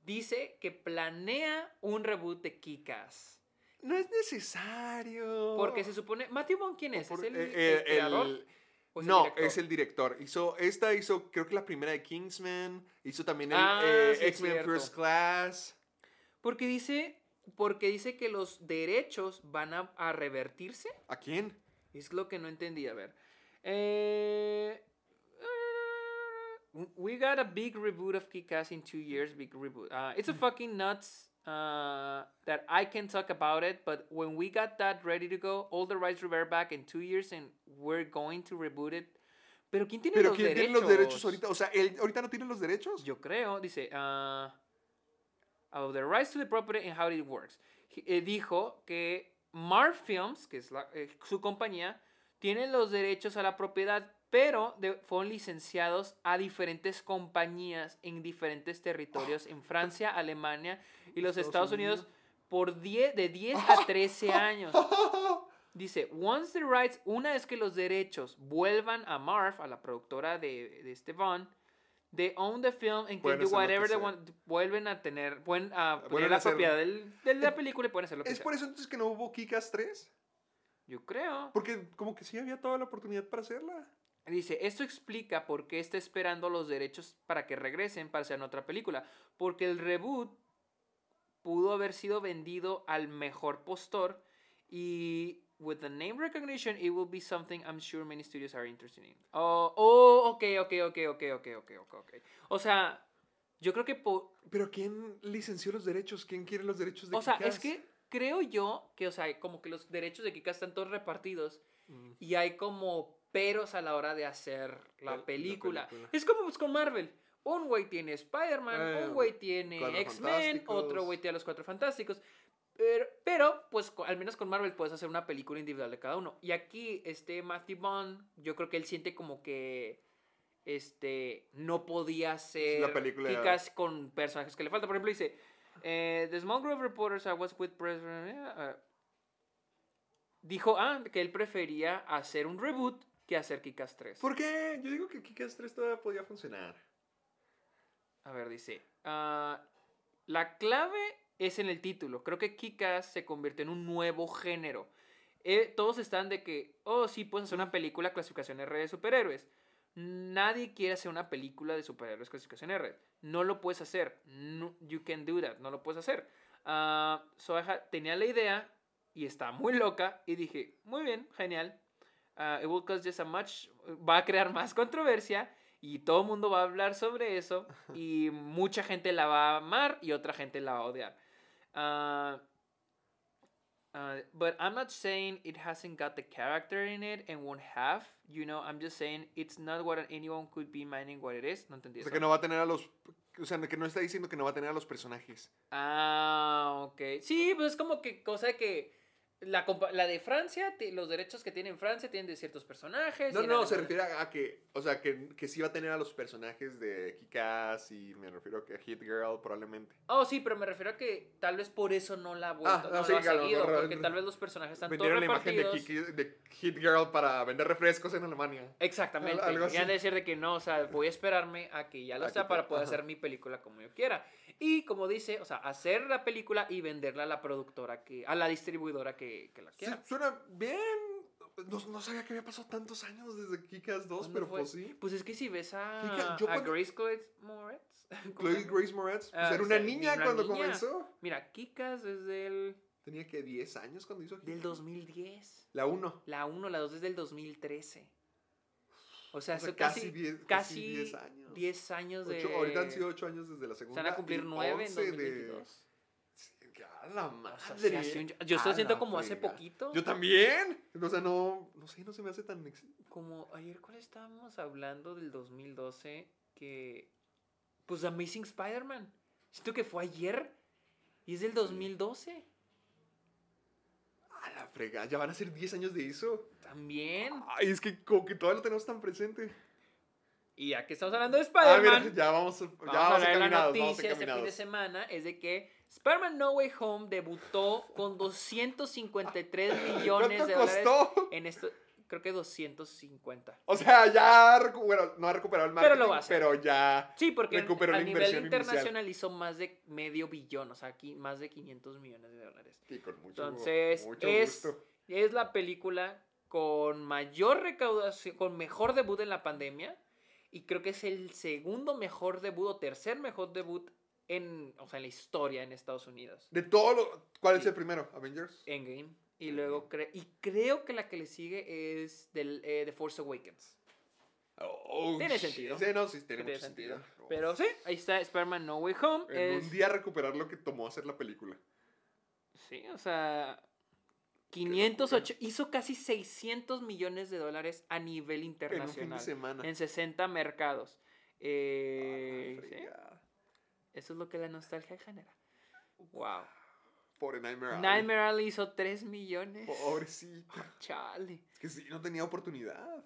dice que planea un reboot de Kikas. No es necesario. Porque se supone... ¿Matthew Vaughn quién es? Por- ¿Es el, eh, el eh, creador? el- ¿O es el no, es el director. Hizo, esta hizo, creo que la primera de Kingsman. Hizo también el Ah, eh, sí, X-Men. First Class. Porque dice... Porque dice que los derechos van a, a revertirse. ¿A quién? Es lo que no entendí. A ver. Eh, uh, we got a big reboot of Kick-Ass in two years. Big reboot. Uh, it's a fucking nuts uh, that I can talk about it. But when we got that ready to go, all the rights revert back in two years, and we're going to reboot it. Pero quién tiene Pero los ¿quién derechos? tiene los derechos ahorita? O sea, ¿él ahorita no tiene los derechos? Yo creo, dice, uh, of the rights to the property and how it works. He- eh, dijo que Marv Films, que es la- eh, su compañía, tiene los derechos a la propiedad, pero de- fueron licenciados a diferentes compañías en diferentes territorios, en Francia, Alemania y los Estados, Estados Unidos, Unidos. por 10, de 10 a 13 [LAUGHS] años. Dice, once the rights, una vez que los derechos vuelvan a Marv, a la productora de, de este Vaughn, they own the film and can do whatever they want. Vuelven a tener, pueden a Pueden tener la hacer- propiedad del- de la película y pueden hacer lo que ¿Es sea. por eso entonces que no hubo Kikas 3? Yo creo. Porque como que sí había toda la oportunidad para hacerla. Dice, esto explica por qué está esperando los derechos para que regresen para hacer otra película. Porque el reboot pudo haber sido vendido al mejor postor y with the name recognition it will be something I'm sure many studios are interested in. Oh, oh ok, ok, ok, ok, ok, ok, ok. O sea, yo creo que... Po Pero ¿quién licenció los derechos? ¿Quién quiere los derechos de Kika? O sea, es que creo yo que, o sea, como que los derechos de Kika están todos repartidos mm. y hay como peros a la hora de hacer la, La- la película. Es como pues, con Marvel. Un güey tiene Spider-Man, Eh, un güey tiene X-Men, otro güey tiene los Cuatro Fantásticos. Pero, pero, pues, al menos con Marvel puedes hacer una película individual de cada uno. Y aquí, este Matthew Bond, yo creo que él siente como que este no podía hacer La película- con personajes que le faltan. Por ejemplo, dice: eh, The Small Grove Reporters I was with President. eh, dijo ah, que él prefería hacer un reboot que hacer Kick-Ass 3. ¿Por qué? Yo digo que Kikas 3 todavía podía funcionar. A ver, dice. ah, la clave es en el título. Creo que Kikas se convirtió en un nuevo género. Eh, todos están de que, oh, sí, puedes hacer una película clasificación R de superhéroes. Nadie quiere hacer una película de superhéroes clasificación R. No lo puedes hacer. No, you can do that. No lo puedes hacer. So had- tenía la idea y estaba muy loca y dije, muy bien, genial. Ah, it will cause just a much, va a crear más controversia y todo el mundo va a hablar sobre eso y mucha gente la va a amar y otra gente la va a odiar. Ah, ah, but I'm not saying it hasn't got the character in it and won't have. You know, I'm just saying it's not what anyone could be imagining what it is. No entendí O sea, eso. que no va a tener a los... O sea, que no está diciendo que no va a tener a los personajes. Ah, ok. Sí, pues es como que cosa que la, la de Francia, los derechos que tiene Francia tienen de ciertos personajes. No, en no, se Alemania- refiere a, que... O sea, que, que sí va a tener a los personajes de Kikas y me refiero a que Hit Girl probablemente. Oh, sí, pero me refiero a que tal vez por eso no la ha vuelto, Ah, no no, sí, lo ha seguido, mejor, porque tal vez los personajes están todos Vendieron la imagen de, repartidos. Kiki- de Hit Girl para vender refrescos en Alemania. Exactamente. Al- algo Y han de decir de que no, o sea, voy a esperarme a que ya lo te- para poder ajá. hacer mi película como yo quiera. Y como dice, o sea, hacer la película y venderla a la productora, que a la distribuidora que, que la Sí, quiera. suena bien. No, no sabía que había pasado tantos años desde Kikas 2, ¿Cuándo pero fue? pues sí. Pues es que si ves a, yo a cuando- Grace [LAUGHS] Chloe Moretz. ¿cómo se Chloe? Grace Moretz, pues Ah, era o una sea, niña una cuando niña. comenzó. Mira, Kikas es del, Tenía que 10 años cuando hizo del Kick-Ass. 2010. La 1. La 1, la 2 es del 2013. O sea, O sea, casi casi, 10 casi casi 10 años. 10 años de... Ocho- ahorita han sido 8 años desde la Se segunda. van a cumplir y 9 en 11 de- 2022. Sí, a la madre. yo estoy A siento la como hace poquito. Yo también. O sea, no, no sé, no se me hace tan... Como ayer, ¿cuál estábamos hablando del 2012? Que... Pues Amazing Spider-Man. Siento que fue ayer y es del 2012. A la frega, ya van a ser 10 años de eso. También. Ay, es que como que todavía lo tenemos tan presente. Y ya que estamos hablando de Ah, Spider-Man, ya vamos, ya vamos vamos, a ver la encaminados, vamos noticia este fin de semana. Es de que Spider-Man No Way Home debutó con 253 [LAUGHS] millones de ¿Cuánto dólares costó? en esto. Creo que 250. O sea, ya, bueno, no ha recuperado el Pero marketing, lo va a hacer. pero ya Sí, porque recuperó a la nivel inversión inicial. internacional hizo más de medio billón, o sea, aquí más de 500 millones de dólares. Sí, con mucho, Entonces, mucho es, gusto. es la película con mayor recaudación, con mejor debut en la pandemia. Y creo que es el segundo mejor debut o tercer mejor debut en, o sea, en la historia en Estados Unidos. De todo lo... ¿Cuál es el primero? ¿Avengers? Endgame. Y luego cre- y creo que la que le sigue es del, eh, The Force Awakens. Oh, Tiene shit. sentido. Sí, no, sí, tiene Tiene mucho sentido. Oh. Pero sí, ahí está Spider-Man No Way Home. En es- un día recuperar lo que tomó hacer la película. Sí, o sea, 508, hizo casi 600 millones de dólares a nivel En un fin internacional. de semana. En 60 mercados. Eh, Ah, ¿sí? Eso es lo que la nostalgia genera. Wow. Pobre Nightmare Alley. Nightmare Alley hizo 3 millones. Pobrecito. [LAUGHS] Chale. Es que sí, no tenía oportunidad.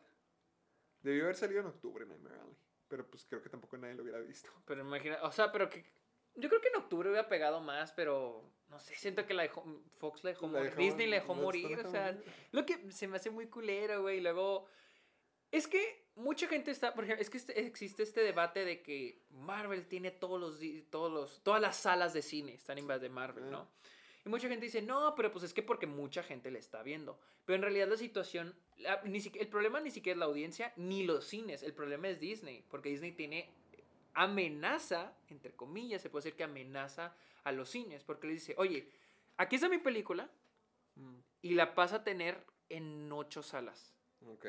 Debió haber salido en octubre Nightmare Alley. Pero pues creo que tampoco nadie lo hubiera visto. Pero imagina, o sea, pero que... Yo creo que en octubre hubiera pegado más, pero no sé, siento que la dejó, Fox la dejó La morir, dejó- Disney la dejó morir, o sea, morir. lo que se me hace muy culero, güey, y luego es que mucha gente está, por ejemplo, es que este- existe este debate de que Marvel tiene todos los todos los todas las salas de cine están en de Marvel, ¿no? Y mucha gente dice, "No, pero pues es que porque mucha gente le está viendo." Pero en realidad la situación la- ni siquiera- el problema ni siquiera es la audiencia ni los cines, el problema es Disney, porque Disney tiene amenaza, entre comillas, se puede decir que amenaza a los cines, porque le dice, oye, aquí está mi película y la vas a tener en ocho salas.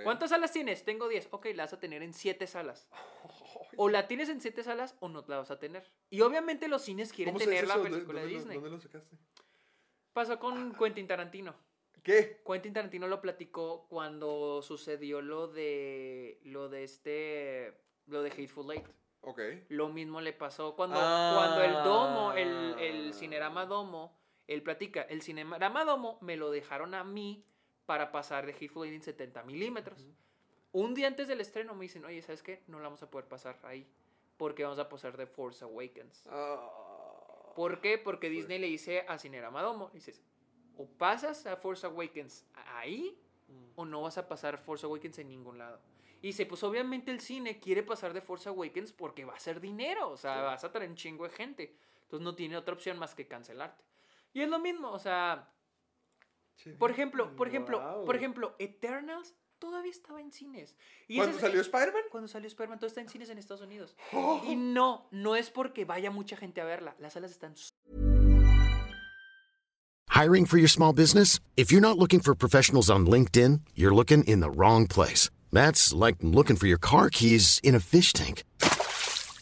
¿Cuántas salas tienes? Tengo 10. Ok, la vas a tener en siete salas. [LAUGHS] O la tienes en siete salas o no la vas a tener. Y obviamente los cines quieren ¿Cómo se tener la película de ¿Dónde, lo- Disney. ¿Dónde lo sacaste? Pasó con Quentin Tarantino. ¿Qué? Quentin Tarantino lo platicó cuando sucedió lo de lo de este lo de Hateful Eight. Ok. Lo mismo le pasó cuando, Ah. cuando el domo, el, el Cinerama Domo, él platica, el Cinerama Domo me lo dejaron a mí para pasar de Hateful Eight en 70 milímetros. Un día antes del estreno me dicen, oye, ¿sabes qué? No la vamos a poder pasar ahí porque vamos a pasar de Force Awakens. Ah. ¿Por qué? Porque Disney le dice a Cinerama Domo, dices, o pasas a Force Awakens ahí o no vas a pasar Force Awakens en ningún lado. Y dice, pues obviamente el cine quiere pasar de Force Awakens porque va a ser dinero, o sea, vas a traer un chingo de gente. Entonces no tiene otra opción más que cancelarte. Y es lo mismo, o sea, por ejemplo, por ejemplo, Wow. por ejemplo, Eternals todavía estaba en cines. Y ¿Cuándo salió Spider-Man? Cuando salió Spider-Man, todo está en cines en Estados Unidos. Y no, no es porque vaya mucha gente a verla. Las salas están Hiring for your small business? If you're not looking for professionals on LinkedIn, you're looking in the wrong place. That's like looking for your car keys in a fish tank.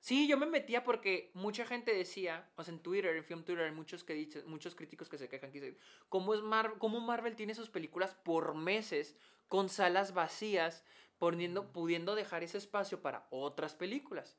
Sí, yo me metía porque mucha gente decía, o sea, en Twitter, en Film Twitter, muchos, que dicen, muchos críticos que se quejan, que dicen, ¿cómo, es Mar cómo Marvel tiene sus películas por meses con salas vacías, poniendo, pudiendo dejar ese espacio para otras películas?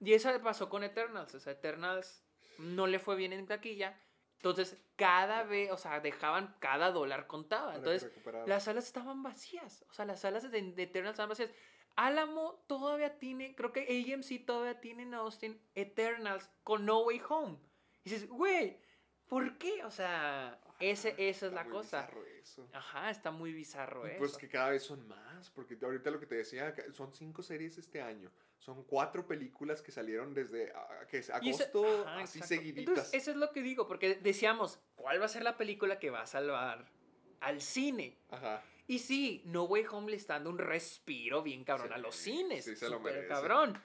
Y eso pasó con Eternals. O sea, Eternals no le fue bien en taquilla. Entonces, cada vez, o sea, dejaban cada dólar contaba. Entonces, las salas estaban vacías. O sea, las salas de, de Eternals estaban vacías. Álamo todavía tiene, creo que AMC todavía tiene en Austin Eternals con No Way Home. Y dices, güey, ¿por qué? O sea, ese, esa es la muy cosa. bizarro eso. Ajá, está muy bizarro Y eso. Pues que cada vez son más, porque ahorita lo que te decía, son cinco series este año. Son cuatro películas que salieron desde ah, que es agosto, ajá, así exacto. seguiditas. Entonces, eso es lo que digo, porque decíamos, ¿cuál va a ser la película que va a salvar al cine? Ajá. Y sí, No Way Home le está dando un respiro bien cabrón a los cines. sí, se lo merece. cabrón.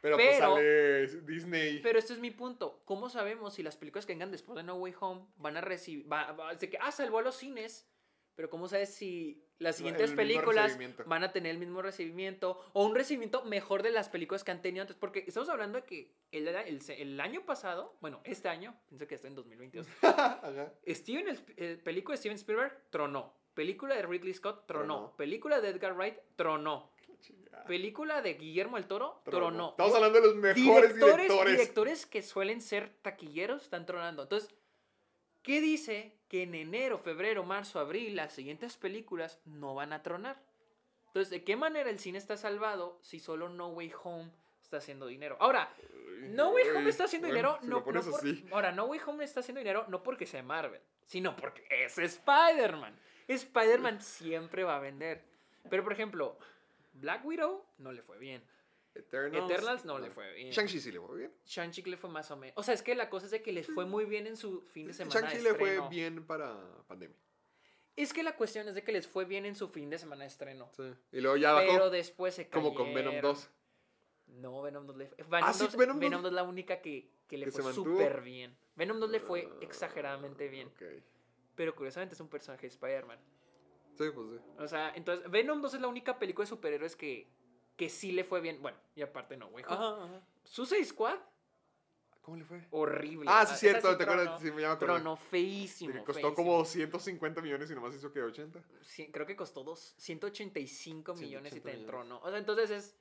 Pero, pues Pero- sale Disney. Pero este es mi punto. ¿Cómo sabemos si las películas que vengan después de No Way Home van a recibir... Va, va- de que, ah, salvó a los cines. Pero ¿cómo sabes si las siguientes películas van a tener el mismo recibimiento o un recibimiento mejor de las películas que han tenido antes? Porque estamos hablando de que el, el- el año pasado, bueno, este año, pienso que está en 2022, [LAUGHS] Ajá. Steven, el, el película de Steven Spielberg tronó. Película de Ridley Scott tronó. Tronó. Película de Edgar Wright tronó. Película de Guillermo el Toro Tronó. Estamos hablando de los mejores directores, directores. directores que suelen ser taquilleros están tronando. Entonces, ¿qué dice? Que en enero, febrero, marzo, abril, las siguientes películas no van a tronar. Entonces, ¿de qué manera el cine está salvado si solo No Way Home está haciendo dinero? Ahora, No Way Home está haciendo dinero si no, por-. Ahora, No Way Home está haciendo dinero no porque sea Marvel, sino porque es Spider-Man. Spider-Man siempre va a vender. Pero, por ejemplo, Black Widow no le fue bien. Eternals, Eternals no le fue bien. Shang-Chi sí le fue bien. Shang-Chi le fue más o menos. O sea, es que la cosa es de que les fue muy bien en su fin de semana. de Shang-Chi le fue bien para pandemia. Es que la cuestión es de que les fue bien en su fin de semana de estreno. Sí. Y luego ya bajó. Pero después se como con Venom cayeron. 2. No, Venom 2 le fue. Venom, Ah, sí, 2, Venom Venom 2. 2 es la única que, que le Que fue súper bien. Venom 2 le fue exageradamente bien. Ok. Pero curiosamente es un personaje de Spider-Man. Sí, pues sí. O sea, entonces Venom 2 es la única película de superhéroes que, que sí le fue bien. Bueno, y aparte no, güey. Ajá, ajá. Suicide Squad, ¿Cómo le fue? horrible. Ah, sí, esa cierto, te acuerdas, sí, me llama Tronó feísimo. Que costó feísimo. como 150 millones y nomás hizo que 80. Sí, creo que costó dos, 185 millones y 180 te entró, millones. ¿no? O sea, entonces es.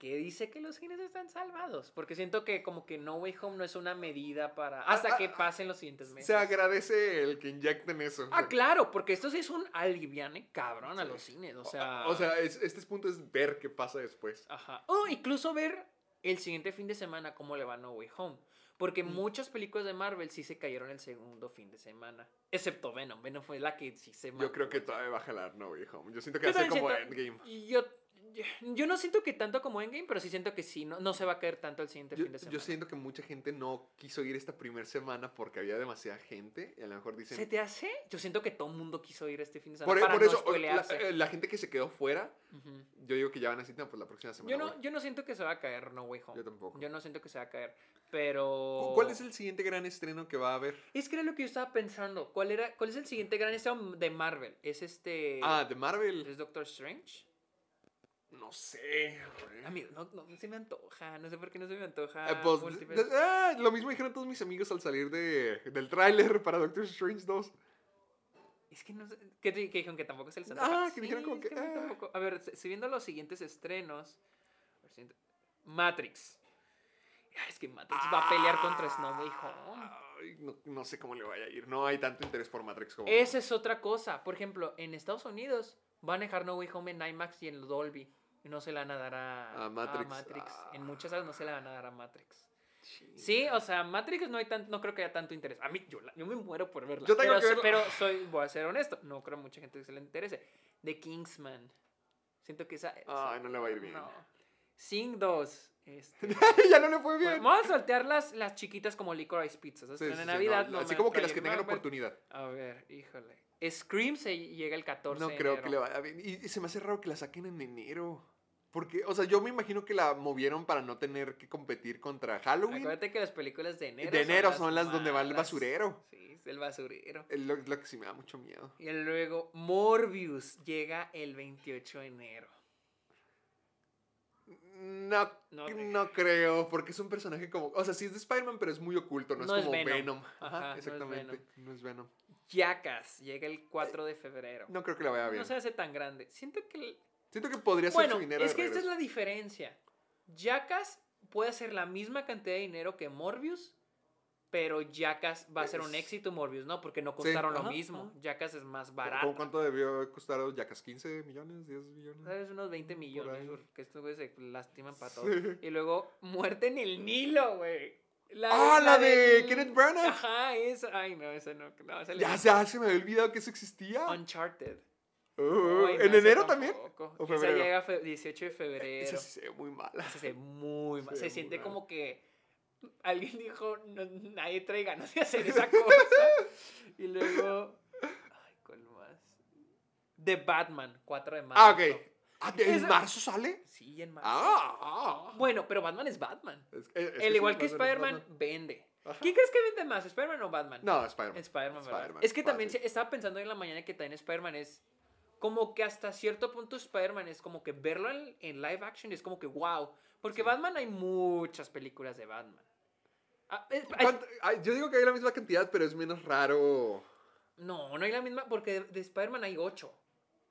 ¿Qué dice que los cines están salvados? Porque siento que como que No Way Home no es una medida para. Hasta ah, que ah, pasen los siguientes meses. Se agradece el que inyecten eso. Ah, claro, porque esto sí es un aliviane cabrón a los cines. O sea. O sea, es- este punto es ver qué pasa después. Ajá. O incluso ver el siguiente fin de semana cómo le va a No Way Home. Porque muchas películas de Marvel sí se cayeron el segundo fin de semana. Excepto Venom. Venom fue la que sí se Yo creo que todavía va a jalar No Way Home. Yo siento que va a ser como siento- Endgame. Y yo, Yo, no siento que tanto como Endgame, pero sí siento que sí, no, no se va a caer tanto el siguiente Yo, fin de semana. yo siento que mucha gente no quiso ir esta primera semana porque había demasiada gente y a lo mejor dicen... ¿Se te hace? Yo siento que todo el mundo quiso ir este fin de Por, semana. por para eso, no la, spoilearse. eh, la gente que se quedó fuera, yo digo que ya van a no, pues la próxima semana Yo voy". no, yo no siento que se va a caer No Way Home. Yo tampoco. Yo no siento que se va a caer. Pero. ¿Cu- ¿Cuál es el siguiente gran estreno que va a haber? Es que era lo que yo estaba pensando. ¿Cuál, era, cuál es el siguiente gran estreno de Marvel? ¿Es este. Ah, de Marvel. ¿Es Doctor Strange? No sé. Amigo, no, no, no se me antoja. No sé por qué no se me antoja. Eh, pues, de- ah, lo mismo dijeron todos mis amigos al salir de, del tráiler para Doctor Strange 2. Es que no sé. ¿Qué, te- qué dijeron? Que tampoco es el Santa Ah, que dijeron Sí, como que, a ah. tampoco. A ver, se- si viendo los siguientes estrenos. Matrix. Es que Matrix va a pelear contra Snow Way Home. No, no sé cómo le vaya a ir. No hay tanto interés por Matrix como. Esa es otra cosa. Por ejemplo, en Estados Unidos van a dejar No Way Home en IMAX y en Dolby. No se la van a dar a, A Matrix. Ah. En muchas salas no se la van a dar a Matrix. Sí, o sea, Matrix no hay tan, no creo que haya tanto interés. A mí, yo, la- yo me muero por verla. Yo tengo pero, que verla. pero soy, voy a ser honesto, no creo mucha gente que se le interese. The Kingsman. Siento que esa... Ay, no le va a ir bien. No. Sing 2. Este, [LAUGHS] ya no le fue bien. bueno, vamos a soltear las, las chiquitas como Licorice Pizza. Sí, ¿sabes? sí, en sí, Navidad no, no así como que las que tengan Marvel. oportunidad. A ver, híjole. Scream se llega el 14 No de creo enero. que le vaya bien. Y, y se me hace raro que la saquen en enero. Porque, o sea, yo me imagino que la movieron para no tener que competir contra Halloween. Acuérdate que las películas de enero De enero son las donde va el basurero. Sí, es el basurero. Es lo, lo que sí me da mucho miedo. Y luego Morbius llega el 28 de enero. No, No creo, porque es un personaje como. O sea, sí es de Spider-Man, pero es muy oculto, no, No es es como Venom. Venom. Ajá, Ajá, no es exactamente. No es Venom. Jackass llega el 4 de febrero. No creo que le vaya bien. No se hace tan grande. Siento que... Siento que podría ser su dinero. es de que esta es la diferencia. Jackass puede hacer la misma cantidad de dinero que Morbius, pero Jackass va a ser un éxito, Morbius no, porque no Sí, costaron lo ajá, mismo. ajá. Jackass es más ¿Cómo- barato. ¿Cuánto debió costar Jackass? ¿15 millones? ¿10 millones? ¿Sabes? Unos 20 Por millones, porque estos güeyes se lastiman para todo. Sí. Y luego, muerte en el Nilo, güey. Ah, la de Kenneth Branagh. Ajá, esa. Ay, no, esa no. esa Ya, ya se me había olvidado que eso existía. Uncharted. Ay, no, ¿En esa enero también? ¿O Esa febrero? llega fe- 18 de febrero. Esa se ve muy mala. Se ve muy mal. Se siente como que alguien dijo, "No, nadie trae ganas de hacer esa [LAUGHS] cosa. y luego, ay, ¿cuál más? The Batman, 4 de marzo. Ah, ok. Ah, ¿En marzo sale? Sí, en marzo. Ah, ah. Bueno, pero Batman es Batman. Es- es- es El igual que Spider-Man vende. Ajá. ¿Quién crees que vende más, Spider-Man o Batman? No, Spider-Man. Spider-Man, Es que también se- estaba pensando en la mañana que también Spider-Man es como que hasta cierto punto Spider-Man es como que verlo en, en live action es como que wow. Porque Batman hay muchas películas de Batman. Ah, es- es- ¿Cuánto- ay, Yo digo que hay la misma cantidad, pero es menos raro. no, no hay la misma, porque de, de Spider-Man hay ocho.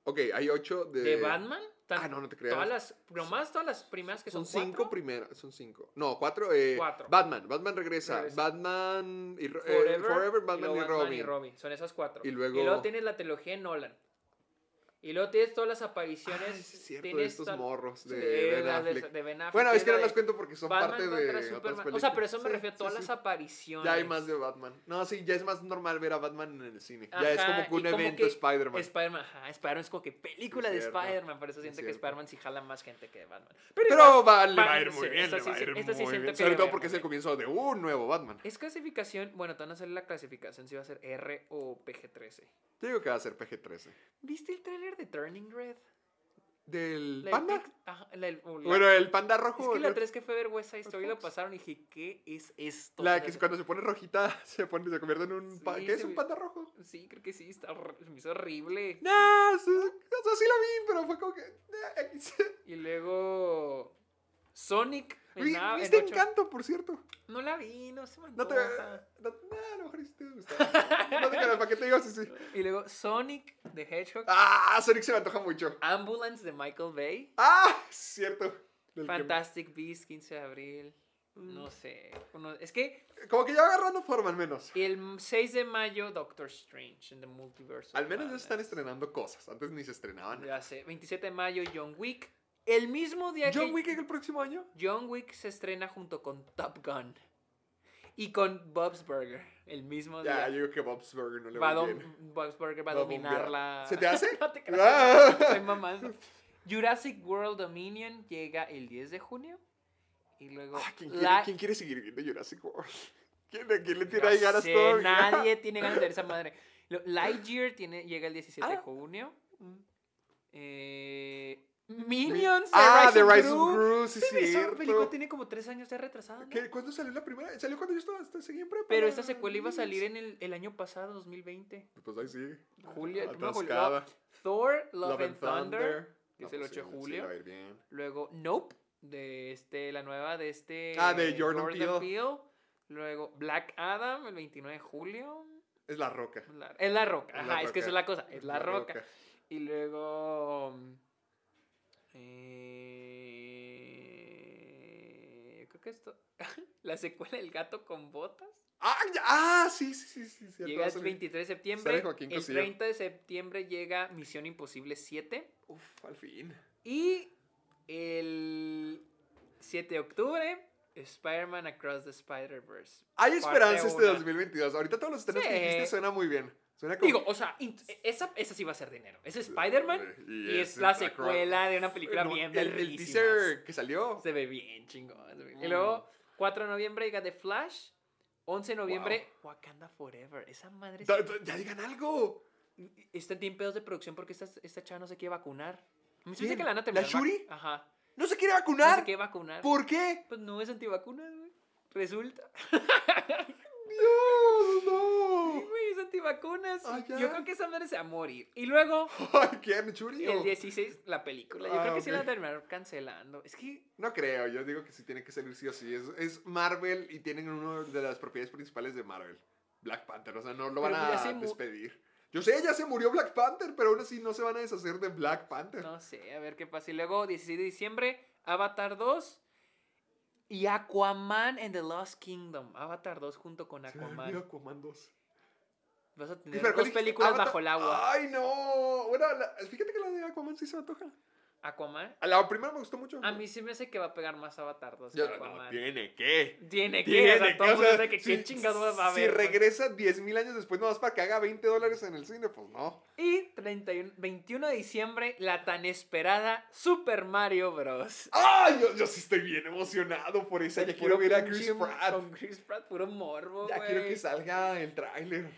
Ok, hay ocho de. De Batman, tan- Ah, no, no te creas. Todas las, nomás todas las primeras que son, Son cinco cuatro. primeras, son cinco. No, cuatro. Eh, Cuatro. Batman, Batman regresa. Regresa. Batman y eh, Forever, Forever, y Batman luego y Robin. Son esas cuatro. Y luego- tienes la trilogía de Nolan. Y luego tienes todas las apariciones. Ay, sí es cierto, de estos morros de Ben de- Affleck. de Ben Affleck, Bueno, es que no la las cuento porque son Batman parte de otras. O sea, pero eso me Sí, refiero a todas sí. las apariciones. Ya hay más de Batman. No, sí, ya es más normal ver a Batman en el cine. ya es como que un como evento Spider-Man. Spider-Man, ajá, Spider-Man es como que película de. Spider-Man, por eso siento que. Spider-Man sí jala más gente que Batman. Pero igual, va, le va a ir muy bien, le va a ir muy bien. Sobre todo porque es el comienzo de un nuevo Batman. Es clasificación, bueno, te van a hacer la clasificación si va a ser R o PG-13. Yo digo que va a ser PG-13. ¿Viste el tráiler de Turning Red? ¿Del La panda? Ajá, la o la- Bueno, el panda rojo. Es que la ¿no? 3 que fue ver West Side Story lo pasaron y dije, ¿qué es esto? La que cuando se pone rojita [LAUGHS] se, pone, se convierte en un... Sí, ¿Qué es un panda rojo? Sí, creo que sí, está, me hizo horrible. No, sí, o sea, sí la vi, pero fue como que... eh. Y luego Sonic. Vi- nada- ¿Viste Encanto, por cierto? No la vi, no se me No te... No, no, a lo mejor sí te gusta. No te creas, ¿para qué te digo? Sí, sí. Y luego Sonic the Hedgehog. Ah, Sonic se me antoja mucho. Ambulance de Michael Bay. Ah, cierto. Del que- Fantastic Beasts, 15 de abril. No sé. uno- es que Como que ya agarrando forma, al menos. el 6 de mayo, Doctor Strange en The Multiverse. Al menos ya están estrenando cosas. Antes ni se estrenaban. Ya sé. 27 de mayo, John Wick. El mismo día John que Wick el próximo año. John Wick se estrena junto con Top Gun. Y con Bob's Burger. El mismo Ya, día. yo digo que Bob's Burger no le va va a bien. Bob's Burger va a Va a dominar bombear. la. ¿Se te hace? [LAUGHS] no te creas. Ah. Estoy mamando. Jurassic World Dominion llega el 10 de junio. Y luego. Ah, ¿quién, quiere, la- quién quiere seguir viendo Jurassic World? [LAUGHS] ¿Quién, le tiene Ya ahí ganas sé, todavía? Nadie tiene ganas de ver esa madre. Lightyear tiene, llega el 17 de Ah. junio. Eh, Minions. Ah, The Rise of Gru. Gru, sí, Esa película tiene como tres años ya retrasada. ¿no? ¿Qué? ¿Cuándo salió la primera? Salió cuando yo estaba, hasta seguí en prepa. Pero esta secuela iba a salir en el, el año pasado, 2020. Pues ahí de julio. Atascada. Thor, Love, and Thunder, que No, es el pues 8 de sí, sí, julio. va a ir bien. Luego Nope, de este, la nueva de este. Ah, de Jordan Peele. Luego Black Adam, el 29 de julio. Es La Roca. La- es la roca. Ajá, La es que esa es la cosa. Es la, La roca. Roca. Y luego. Eh, creo que esto. [LAUGHS] la secuela del gato con botas. Ah, ya- ah, sí, sí, sí, sí. cierto, llega el salir. 23 de septiembre. El Cosío. 30 de septiembre llega Misión Imposible 7. Uf, al fin. Y el 7 de octubre, Spider-Man Across the Spider-Verse. Hay esperanza este una. 2022. Ahorita todos los estrenos que Sí. dijiste suena muy bien. Suena como... Digo, o sea, esa, esa sí va a ser dinero. Es Spider-Man Y y, es la secuela de una película No, bien el, el teaser que salió. Se ve bien chingón. ve bien. Y Mm. luego, 4 de noviembre llega The Flash. 11 de noviembre, Wakanda Forever. Esa madre Da- da- ya digan algo. está en pedos de producción porque esta, esta chava no se quiere vacunar. Me hace que la van a ¿La terminar vac- Shuri? Ajá. ¿No se quiere No vacunar? se quiere vacunar. ¿Por qué? Pues no es antivacunas, güey. Resulta. Dios, Sí, no. güey, es antivacunas. Ah. Yo creo que esa madre se va a morir. Y luego, Ay, ¿quién? ¿Churi o- el 16, la película. Yo Ah, creo que sí la ok. van a terminar cancelando. Es que No creo, yo digo que sí tiene que salir sí o sí. Es, es Marvel y tienen una de las propiedades principales de Marvel. Black Panther, o sea, no lo van Pero a se despedir. Yo sé, ya se murió Black Panther, pero aún así no se van a deshacer de Black Panther. no sé, a ver qué pasa. Y luego, 16 de diciembre, Avatar 2 y Aquaman and the Lost Kingdom. Avatar 2 junto con Se me olvidó Aquaman. Aquaman 2. Vas a tener pero, ¿cuál dos películas Avatar- bajo el agua. Ay, no. Bueno, la- fíjate que la de Aquaman sí se me antoja. Aquaman. A La primera me gustó mucho. A mí sí me hace que va a pegar más Avatar 2 que Ya, no, Aquaman. tiene que. Tiene que, Tiene o sea, que, todo o sea, que si- qué chingados va a Si haber. güey. regresa 10.000 años después, nomás para que haga 20 dólares en el cine, pues no. Y 31, 21 de diciembre, la tan esperada Super Mario Bros. ¡Ay! Yo, yo sí estoy bien emocionado por esa. Ya quiero ver a Chris Pratt. Con Chris Pratt, puro morbo, Ya quiero que salga el tráiler.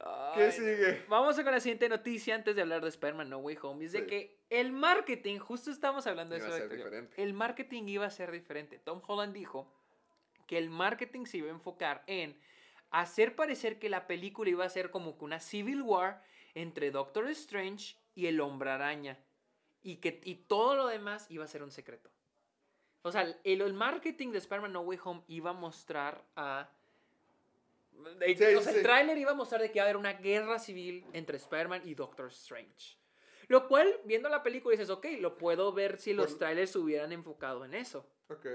Ay, ¿Qué sigue? Vamos a con la siguiente noticia antes de hablar de Spider-Man No Way Home. Es de Sí. que el marketing, justo estamos hablando de Iba eso. a ser diferente. El marketing iba a ser diferente. Tom Holland dijo que el marketing se iba a enfocar en hacer parecer que la película iba a ser como que una Civil War entre Doctor Strange y el Hombre Araña. Y que y todo lo demás iba a ser un secreto. O sea, el, el marketing de Spider-Man No Way Home iba a mostrar a... de- Sí, o sea, sí. el tráiler iba a mostrar de que iba a haber una guerra civil entre Spider-Man y Doctor Strange. Lo cual, viendo la película, dices, ok, lo puedo ver si los trailers se hubieran enfocado en eso. Ok.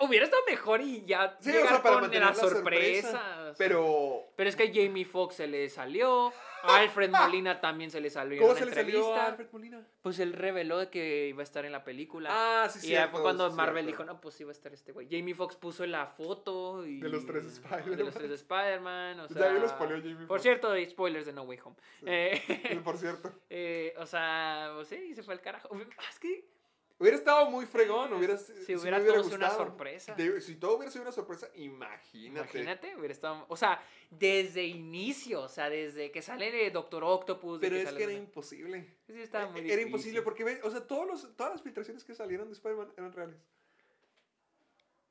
Hubiera estado mejor y ya Sí, o llegar sea, para con mantener la la sorpresa. o. Pero. Pero es que a Jamie Foxx se le salió, Alfred Molina [LAUGHS] también se le salió ¿Cómo en se le salió a Alfred Molina? Pues él reveló que iba a estar en la película. Ah, sí, y ya cierto, fue cuando sí, Marvel cierto. dijo, no, pues iba a estar este güey. Jamie Foxx puso la foto y... De los tres Spider-Man. De los tres Spider-Man, o Ya sea... vi los spoileó Jamie Por cierto, hay spoilers de No Way Home. Eh, [LAUGHS] Por cierto. [LAUGHS] eh, o sea, pues sí, se fue al carajo. Es que... Hubiera estado muy fregón. Hubiera, Si me hubiera todo sido una sorpresa. De- si todo hubiera sido una sorpresa, imagínate. Imagínate, hubiera estado... O sea, desde inicio, o sea, desde que sale el Doctor Octopus... de Pero es sale que era una- imposible. Sí, estaba muy Era difícil. imposible porque, o sea, todos los, todas las filtraciones que salieron de Spider-Man eran reales.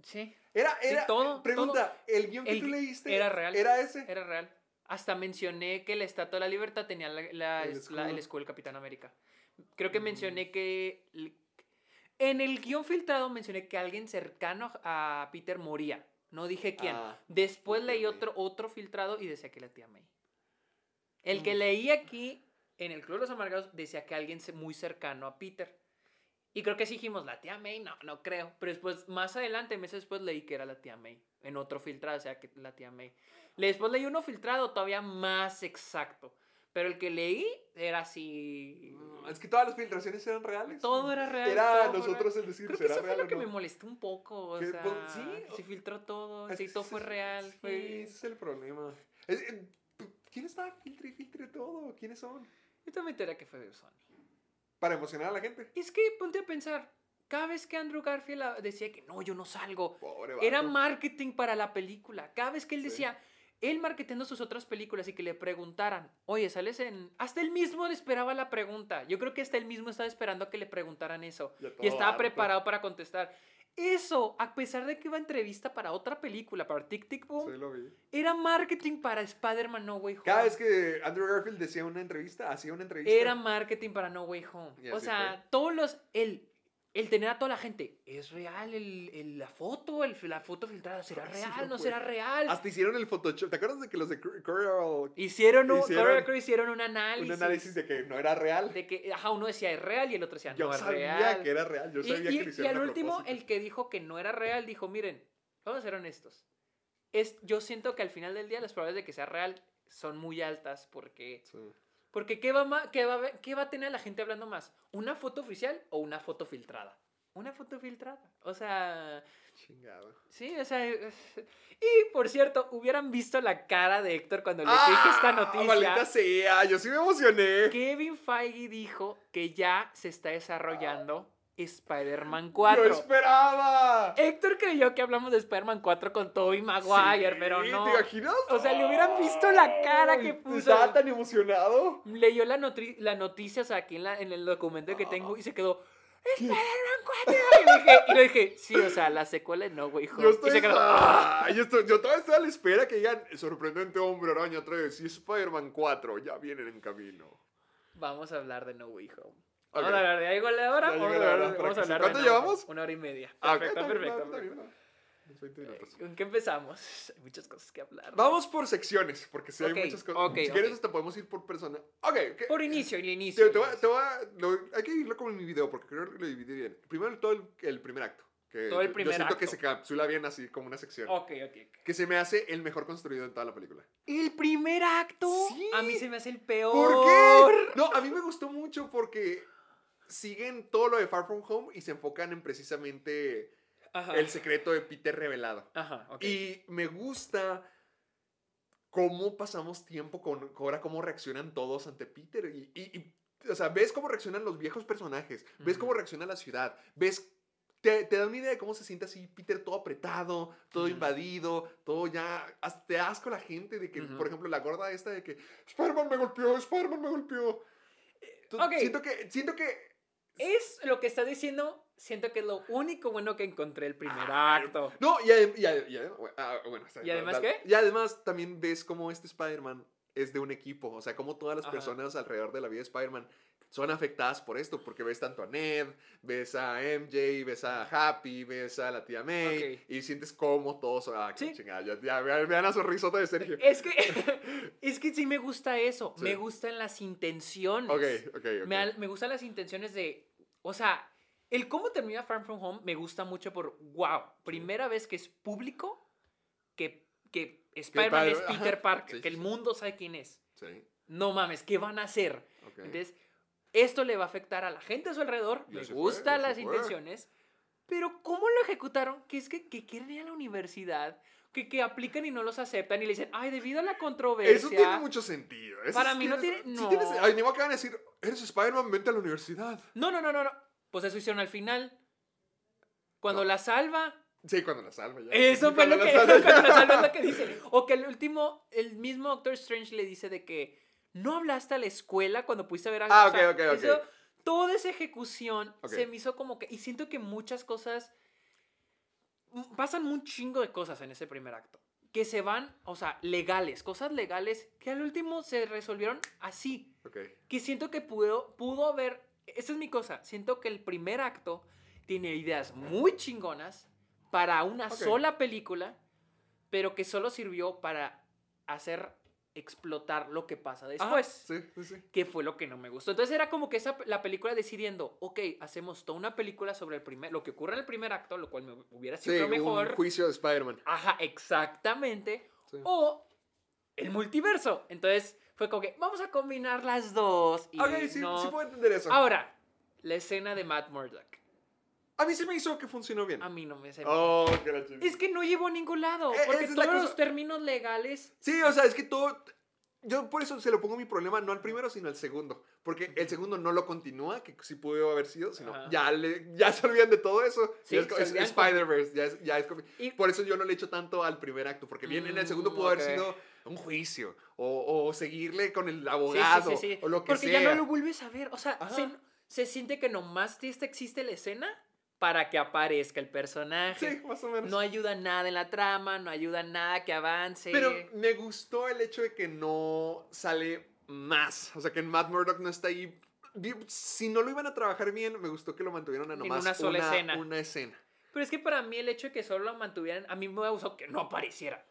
Sí. Era, Sí, era, todo, pregunta, ¿el guion que El tú leíste era real. ¿Era ese? Era real. Hasta mencioné que la Estatua de la Libertad tenía la, la- El es- escudo. la- el escudo del Capitán América. Creo que Mm. mencioné que... En el guion filtrado mencioné que alguien cercano a Peter moría. No dije quién. Ah, Después leí May. otro, otro filtrado y decía que la tía May. El que Mm. leí aquí, en el Club de los Amargados, decía que alguien muy cercano a Peter. Y creo que sí dijimos, la tía May, no, no creo. Pero después, más adelante, meses después, leí que era la tía May. En otro filtrado, o sea, que la tía May. Después leí uno filtrado todavía más exacto. Pero el que leí era así... Es que todas las filtraciones eran reales. Todo era real. Era nosotros real. el decir, Creo que ¿será eso fue real lo o que no? me molestó un poco. O sea, pues, sí, se filtró todo. Es Sí, todo fue real. Sí, fue- ese es el problema. Es- eh, ¿Quién estaba filtre y filtre todo? ¿Quiénes son? Yo también enteré que fue de Sony. para emocionar a la gente. Es que ponte a pensar, cada vez que Andrew Garfield ah, decía que no, yo no salgo, Pobre era marketing para la película. Cada vez que él Sí. decía, él marketeando sus otras películas y que le preguntaran, oye, sales en. Hasta él mismo le esperaba la pregunta. Yo creo que hasta él mismo estaba esperando a que le preguntaran eso. Y estaba harto. preparado para contestar. Eso, a pesar de que iba a entrevista para otra película, para Tic Tic Boom, Sí, lo vi. era marketing para Spider-Man No Way Home. Cada vez que Andrew Garfield decía una entrevista, hacía una entrevista. Era marketing para No Way Home. O sea, todos los. El, el tener a toda la gente. ¿Es real el, el- la foto? El, la foto filtrada será Ah, sí, real? no ¿No fue. será real? Hasta hicieron el Photoshop. ¿Te acuerdas de que los de Coral Hicieron un, hicieron hicieron un análisis. un análisis de que no era real? de que, ajá, uno decía es real y el otro decía Yo no es sabía real. que era real. Yo Y- sabía y, que lo y al último, propósito. el que dijo que no era real, dijo, miren, vamos a ser honestos. Es, yo siento que al final del día las probabilidades de que sea real son muy altas porque... Sí. Porque ¿qué va, ma- qué, va, ¿qué va a tener la gente hablando más? ¿Una foto oficial o una foto filtrada? Una foto filtrada. O sea, Chingado. sí, o sea... Y, por cierto, hubieran visto la cara de Héctor cuando le dije esta noticia. Ah, Maldita sea, yo sí me emocioné. Kevin Feige dijo que ya se está desarrollando Spider-Man Yo 4. esperaba. Héctor creyó que hablamos de Spider-Man 4 con Tobey Maguire, Sí, pero no. ¿Te imaginas? O sea, le hubieran visto la cara que puso. Estaba tan emocionado. Leyó la, la noticia o sea, aquí en, la- en el documento que tengo y se quedó. ¡Spider-Man 4! Y dije, y le dije, sí, o sea, la secuela de No Way Home. Yo Y estoy. se quedó. Ah, yo, estoy yo todavía estoy a la espera que digan sorprendente hombre araña 3 y Spider-Man 4 ya vienen en camino. Vamos a hablar de No Way Home. Vamos a hablar de hora. Ya Vamos a la hablar, hora, para vamos a hablar de ¿Cuánto llevamos? Una hora y media. Ah, Perfecto, perfecto. está bien, perfecto. Unos 20 minutos. ¿Con qué empezamos? Hay muchas cosas que hablar. Vamos por secciones, porque si hay muchas cosas. si quieres, hasta podemos ir por persona. Ok. Por inicio, el inicio. Te, hay que irlo como en mi video, porque creo que lo dividí bien. Primero todo el, primer acto. Que Todo el primer Yo siento acto. que se capsula bien así, como una sección. Ok, ok, ok. Que se me hace el mejor construido en toda la película. El primer acto. Sí. A mí se me hace el peor. ¿Por qué? No, a mí me gustó mucho porque siguen todo lo de Far From Home y se enfocan en precisamente Ajá. el secreto de Peter revelado. Ajá. Y me gusta cómo pasamos tiempo con ahora cómo reaccionan todos ante Peter. Y, y- y, o sea, ves cómo reaccionan los viejos personajes, ves cómo reacciona la ciudad, ves... Te, te da una idea de cómo se siente así Peter todo apretado, todo invadido, todo ya... Hasta te asco la gente de que, por ejemplo, la gorda esta de que Spider-Man me golpeó, Spider-Man me golpeó. Ok. Siento que... Siento que... Es lo que estás diciendo. Siento que es lo único bueno que encontré el primer Ah, acto. No, y, adem- y adem- y adem- ah, bueno, ¿Y además qué? Y además también ves cómo este Spider-Man es de un equipo. O sea, cómo todas las Ajá. personas alrededor de la vida de Spider-Man son afectadas por esto. Porque ves tanto a Ned, ves a MJ, ves a Happy, ves a la tía May. Y sientes cómo todos. Ah, qué Sí. chingada. Ya, ya, vean vean la sonrisota de Sergio. Es que, [LAUGHS] es que sí me gusta eso. Sí. Me gustan las intenciones. Ok, ok. Me, me gustan las intenciones de. O sea, el cómo termina Farm From Home me gusta mucho por. ¡Wow! Primera vez que es público que, que Spider-Man es Peter. Parker. Sí, que el mundo sabe quién es. Sí, No mames, ¿qué van a hacer? ok. Entonces, esto le va a afectar a la gente a su alrededor. Fue, gustan las intenciones. Pero ¿cómo lo ejecutaron? Que es que, que quieren ir a la universidad, que, que aplican y no los aceptan y le dicen, ay, debido a la controversia. Eso tiene mucho sentido. Eso Para mí no tiene- no. tiene- ay, ni modo que van a decir, eres Spider-Man, vente a la universidad. No, no, no, no, no. Pues eso hicieron al final. Cuando No. la salva. Sí, cuando la salva ya. Eso fue lo que, salva [LAUGHS] cuando la salva es lo que dice. O que el último, el mismo Doctor Strange le dice de que no hablaste a la escuela cuando pudiste ver a Ah, o sea, ok, ok, ok. eso- toda esa ejecución se me hizo como que. Y siento que muchas cosas. Pasan un chingo de cosas en ese primer acto. Que se van, o sea, legales, cosas legales que al último se resolvieron así Ok. que siento que pudo, pudo haber. Esta es mi cosa. Siento que el primer acto tiene ideas muy chingonas para una sola película, pero que solo sirvió para hacer explotar lo que pasa después. Sí, sí, sí. Que fue lo que no me gustó. Entonces era como que esa, la película decidiendo, ok, hacemos toda una película sobre el primer, lo que ocurre en el primer acto, lo cual me hubiera Sí, sido un mejor. juicio de Spider-Man. Ajá, exactamente. Sí. O el multiverso. Entonces fue como que vamos a combinar las dos. Y ok, sí, no- sí puedo entender eso. Ahora, la escena de Matt Murdock. A mí se me hizo que funcionó bien. A mí no me hace. Oh, que la chingada. Es que no llevó a ningún lado. Eh, Porque es todos cosa. los términos legales. Sí, o sea, es que todo. yo por eso se lo pongo mi problema, no al primero, sino al segundo. Porque el segundo no lo continúa, que sí pudo haber sido, sino Ajá. ya, le, ya se olvidan de todo eso. Sí, es, se es- olvidan Spider-Verse, ya es, ya es Y- Por eso yo no le echo tanto al primer acto, porque bien en el segundo Mm, pudo haber sido un juicio, o, o seguirle con el Sí, sí, abogado, sí, sí. o lo que Porque sea. ya no lo vuelves a ver. O sea, se, se siente que nomás te- existe la escena para que aparezca el personaje. Sí, más o menos. No ayuda nada en la trama, no ayuda nada que avance. Pero me gustó el hecho de que no sale más. O sea, que Matt Murdock no está ahí. Si no lo iban a trabajar bien, me gustó que lo mantuvieron a En nomás una sola escena. Una escena. Pero es que para mí el hecho de que solo lo mantuvieran, a mí me gustó que no apareciera.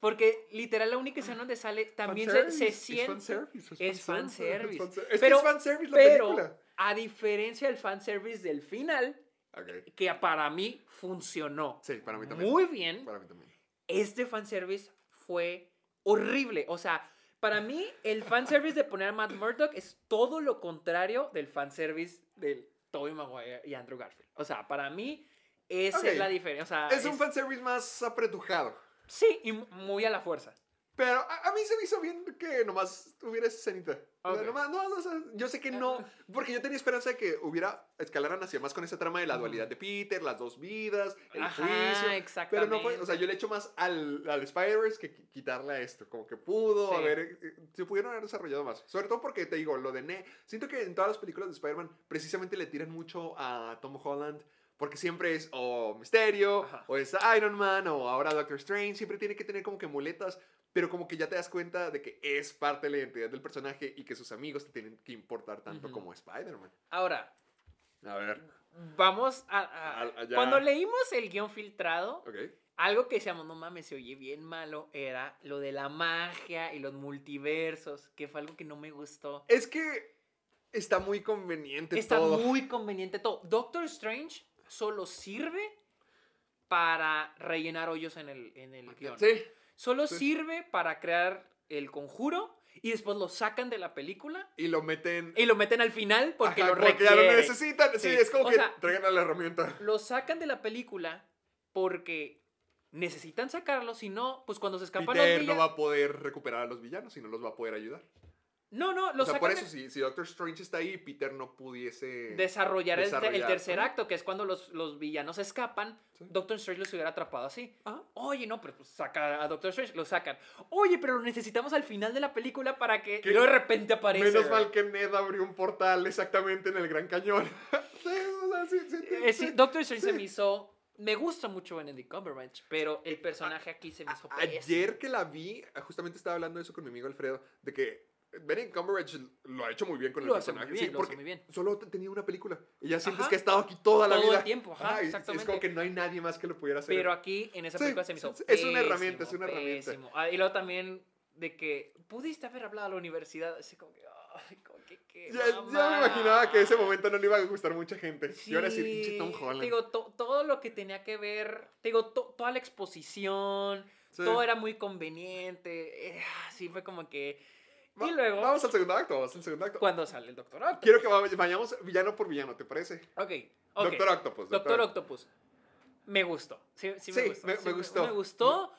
Porque literal la única escena donde sale también se, se es siente... fanservice, Es fanservice. es fanservice. Es que pero, es fanservice la pero, película. a diferencia del fanservice del final, Ok. que para mí funcionó Sí, para mí también. muy bien, Para mí también. este fanservice fue horrible. O sea, para mí el fanservice de poner a Matt Murdock es todo lo contrario del fanservice del Tobey Maguire y Andrew Garfield. O sea, para mí esa es la diferencia. O sea, Es un fanservice más apretujado. Sí, y mu- muy a la fuerza. Pero a, a mí se me hizo bien que nomás hubiera esa escenita. O sea, nomás, no, no, o sea, yo sé que no. Porque yo tenía esperanza de que hubiera. escalaran hacia más con esa trama de la dualidad de Peter, las dos vidas, el Ajá, juicio. Pero no fue. O sea, exactamente. yo le echo más al, al Spider-Verse que qui- quitarle a esto. Como que pudo Sí. haber. eh, Se pudieron haber desarrollado más. Sobre todo porque te digo, lo de Ne. Siento que en todas las películas de Spider-Man precisamente le tiran mucho a Tom Holland. Porque siempre es o Misterio, Ajá. o es Iron Man, o ahora Doctor Strange. Siempre tiene que tener como que muletas. Pero como que ya te das cuenta de que es parte de la identidad del personaje y que sus amigos te tienen que importar tanto como Spider-Man. Ahora, A ver. vamos a... Cuando leímos el guion filtrado, algo que decíamos, no mames, se oye bien malo, era lo de la magia y los multiversos, que fue algo que no me gustó. Es que está muy conveniente Está todo. muy conveniente todo. Doctor Strange solo sirve para rellenar hoyos en el, en el guion. Sí. Solo sí. sirve para crear el conjuro y después lo sacan de la película Y lo meten. y lo meten al final porque Ajá, lo porque ya lo necesitan. Sí, Sí. es como O que sea, traigan la herramienta. Lo sacan de la película porque necesitan sacarlo, si no, pues cuando se escapan los Peter no villanos... va a poder recuperar a los villanos y no los va a poder ayudar. No, no, lo o sea, sacan por de- eso, si, si Doctor Strange está ahí, Peter no pudiese. desarrollar, el- tercer acto, que es cuando los, los villanos escapan, Sí. Doctor Strange los hubiera atrapado así. Ajá. Oye, no, pero pues saca a Doctor Strange, lo sacan. Oye, pero lo necesitamos al final de la película para que... ¿Qué? Y luego de repente aparece. Menos mal que Ned abrió un portal exactamente en el Gran Cañón. [LAUGHS] Sí, sí, Eh, sí, sí. Doctor Strange se me hizo... Me gusta mucho Benedict Cumberbatch, pero el personaje aquí se me hizo. Ayer que la vi, justamente estaba hablando de eso con mi amigo Alfredo, de que Benedict Cumberbatch lo ha hecho muy bien con Lo el hace muy personaje. bien, sí, lo porque muy bien. solo te- tenía una película. Y ya sientes Ajá. que ha estado aquí toda la Todo el vida. tiempo, ajá, Es exactamente. como que no hay nadie más que lo pudiera hacer. Pero aquí, en esa Sí, película, se me hizo es- es una herramienta, es una herramienta. pésimo. Ah, y luego también de que pudiste haber hablado a la universidad, así como que, ay, como que, qué ya, ya me imaginaba que ese momento no le iba a gustar mucha gente. y ahora sí, Sí, pinche Tom Holland. Te digo, to- todo lo que tenía que ver, te digo, to- toda la exposición, Sí. todo era muy conveniente. eh, así fue como que. Va- y luego, Vamos al segundo acto, vamos al segundo acto. cuando sale el Doctor Octopus. Quiero que va- vayamos villano por villano, ¿te parece? Ok. Doctor Octopus. Doctor Octopus. Me gustó. Sí, sí, me gustó. me- sí me gustó. Me gustó.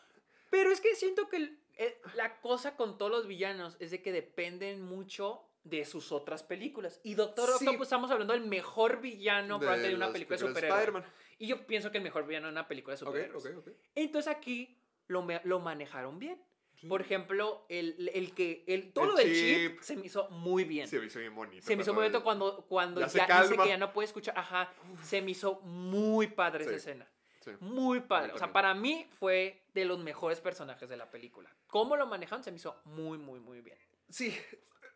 Pero es que siento que el- el- la cosa con todos los villanos es de que dependen mucho de sus otras películas. Y Doctor Sí. Octopus estamos hablando del mejor villano probablemente de una película de superhéroes. Y yo pienso que el mejor villano de una película de superhéroes. ok, ok. Entonces aquí lo, lo manejaron bien. Sí. Por ejemplo, el, el que. El, todo El lo del chip. chip se me hizo muy bien. Se me hizo bien bonito. Se me hizo muy bonito cuando, cuando Ya dice que ya no puede escuchar. Ajá. Se me hizo muy padre esa escena. Sí. Muy padre. O sea, para mí fue de los mejores personajes de la película. Cómo lo manejaron se me hizo muy, muy, muy bien. Sí.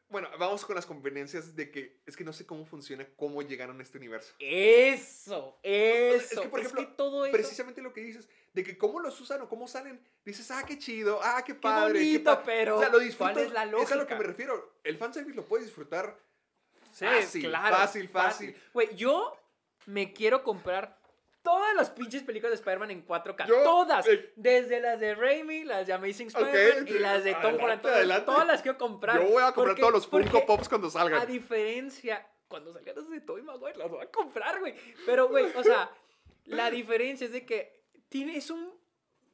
Bueno, vamos con las conveniencias de que es que no sé cómo funciona, cómo llegaron a este universo. Eso, eso. Es que, por ejemplo, todo eso. Precisamente lo que dices, de que cómo los usan o cómo salen, dices, ah, qué chido, ah, qué padre. qué bonito, pa-". pero O sea, lo disfruto. ¿cuál es la Es a lo que me refiero. El fanservice lo puedes disfrutar Sí, fácil, claro, fácil, fácil. Güey, yo me quiero comprar todas las pinches películas de Spider-Man en 4K. Yo, todas. eh, Desde las de Raimi, las de Amazing Spider-Man y las de Tom Holland. Todas, todas las quiero comprar. Yo voy a comprar Porque- todos los Funko Pops cuando A salgan. diferencia, cuando salgan las de Tobey Maguire, las voy a comprar, güey. Pero, güey, o sea, la diferencia es de que tienes un...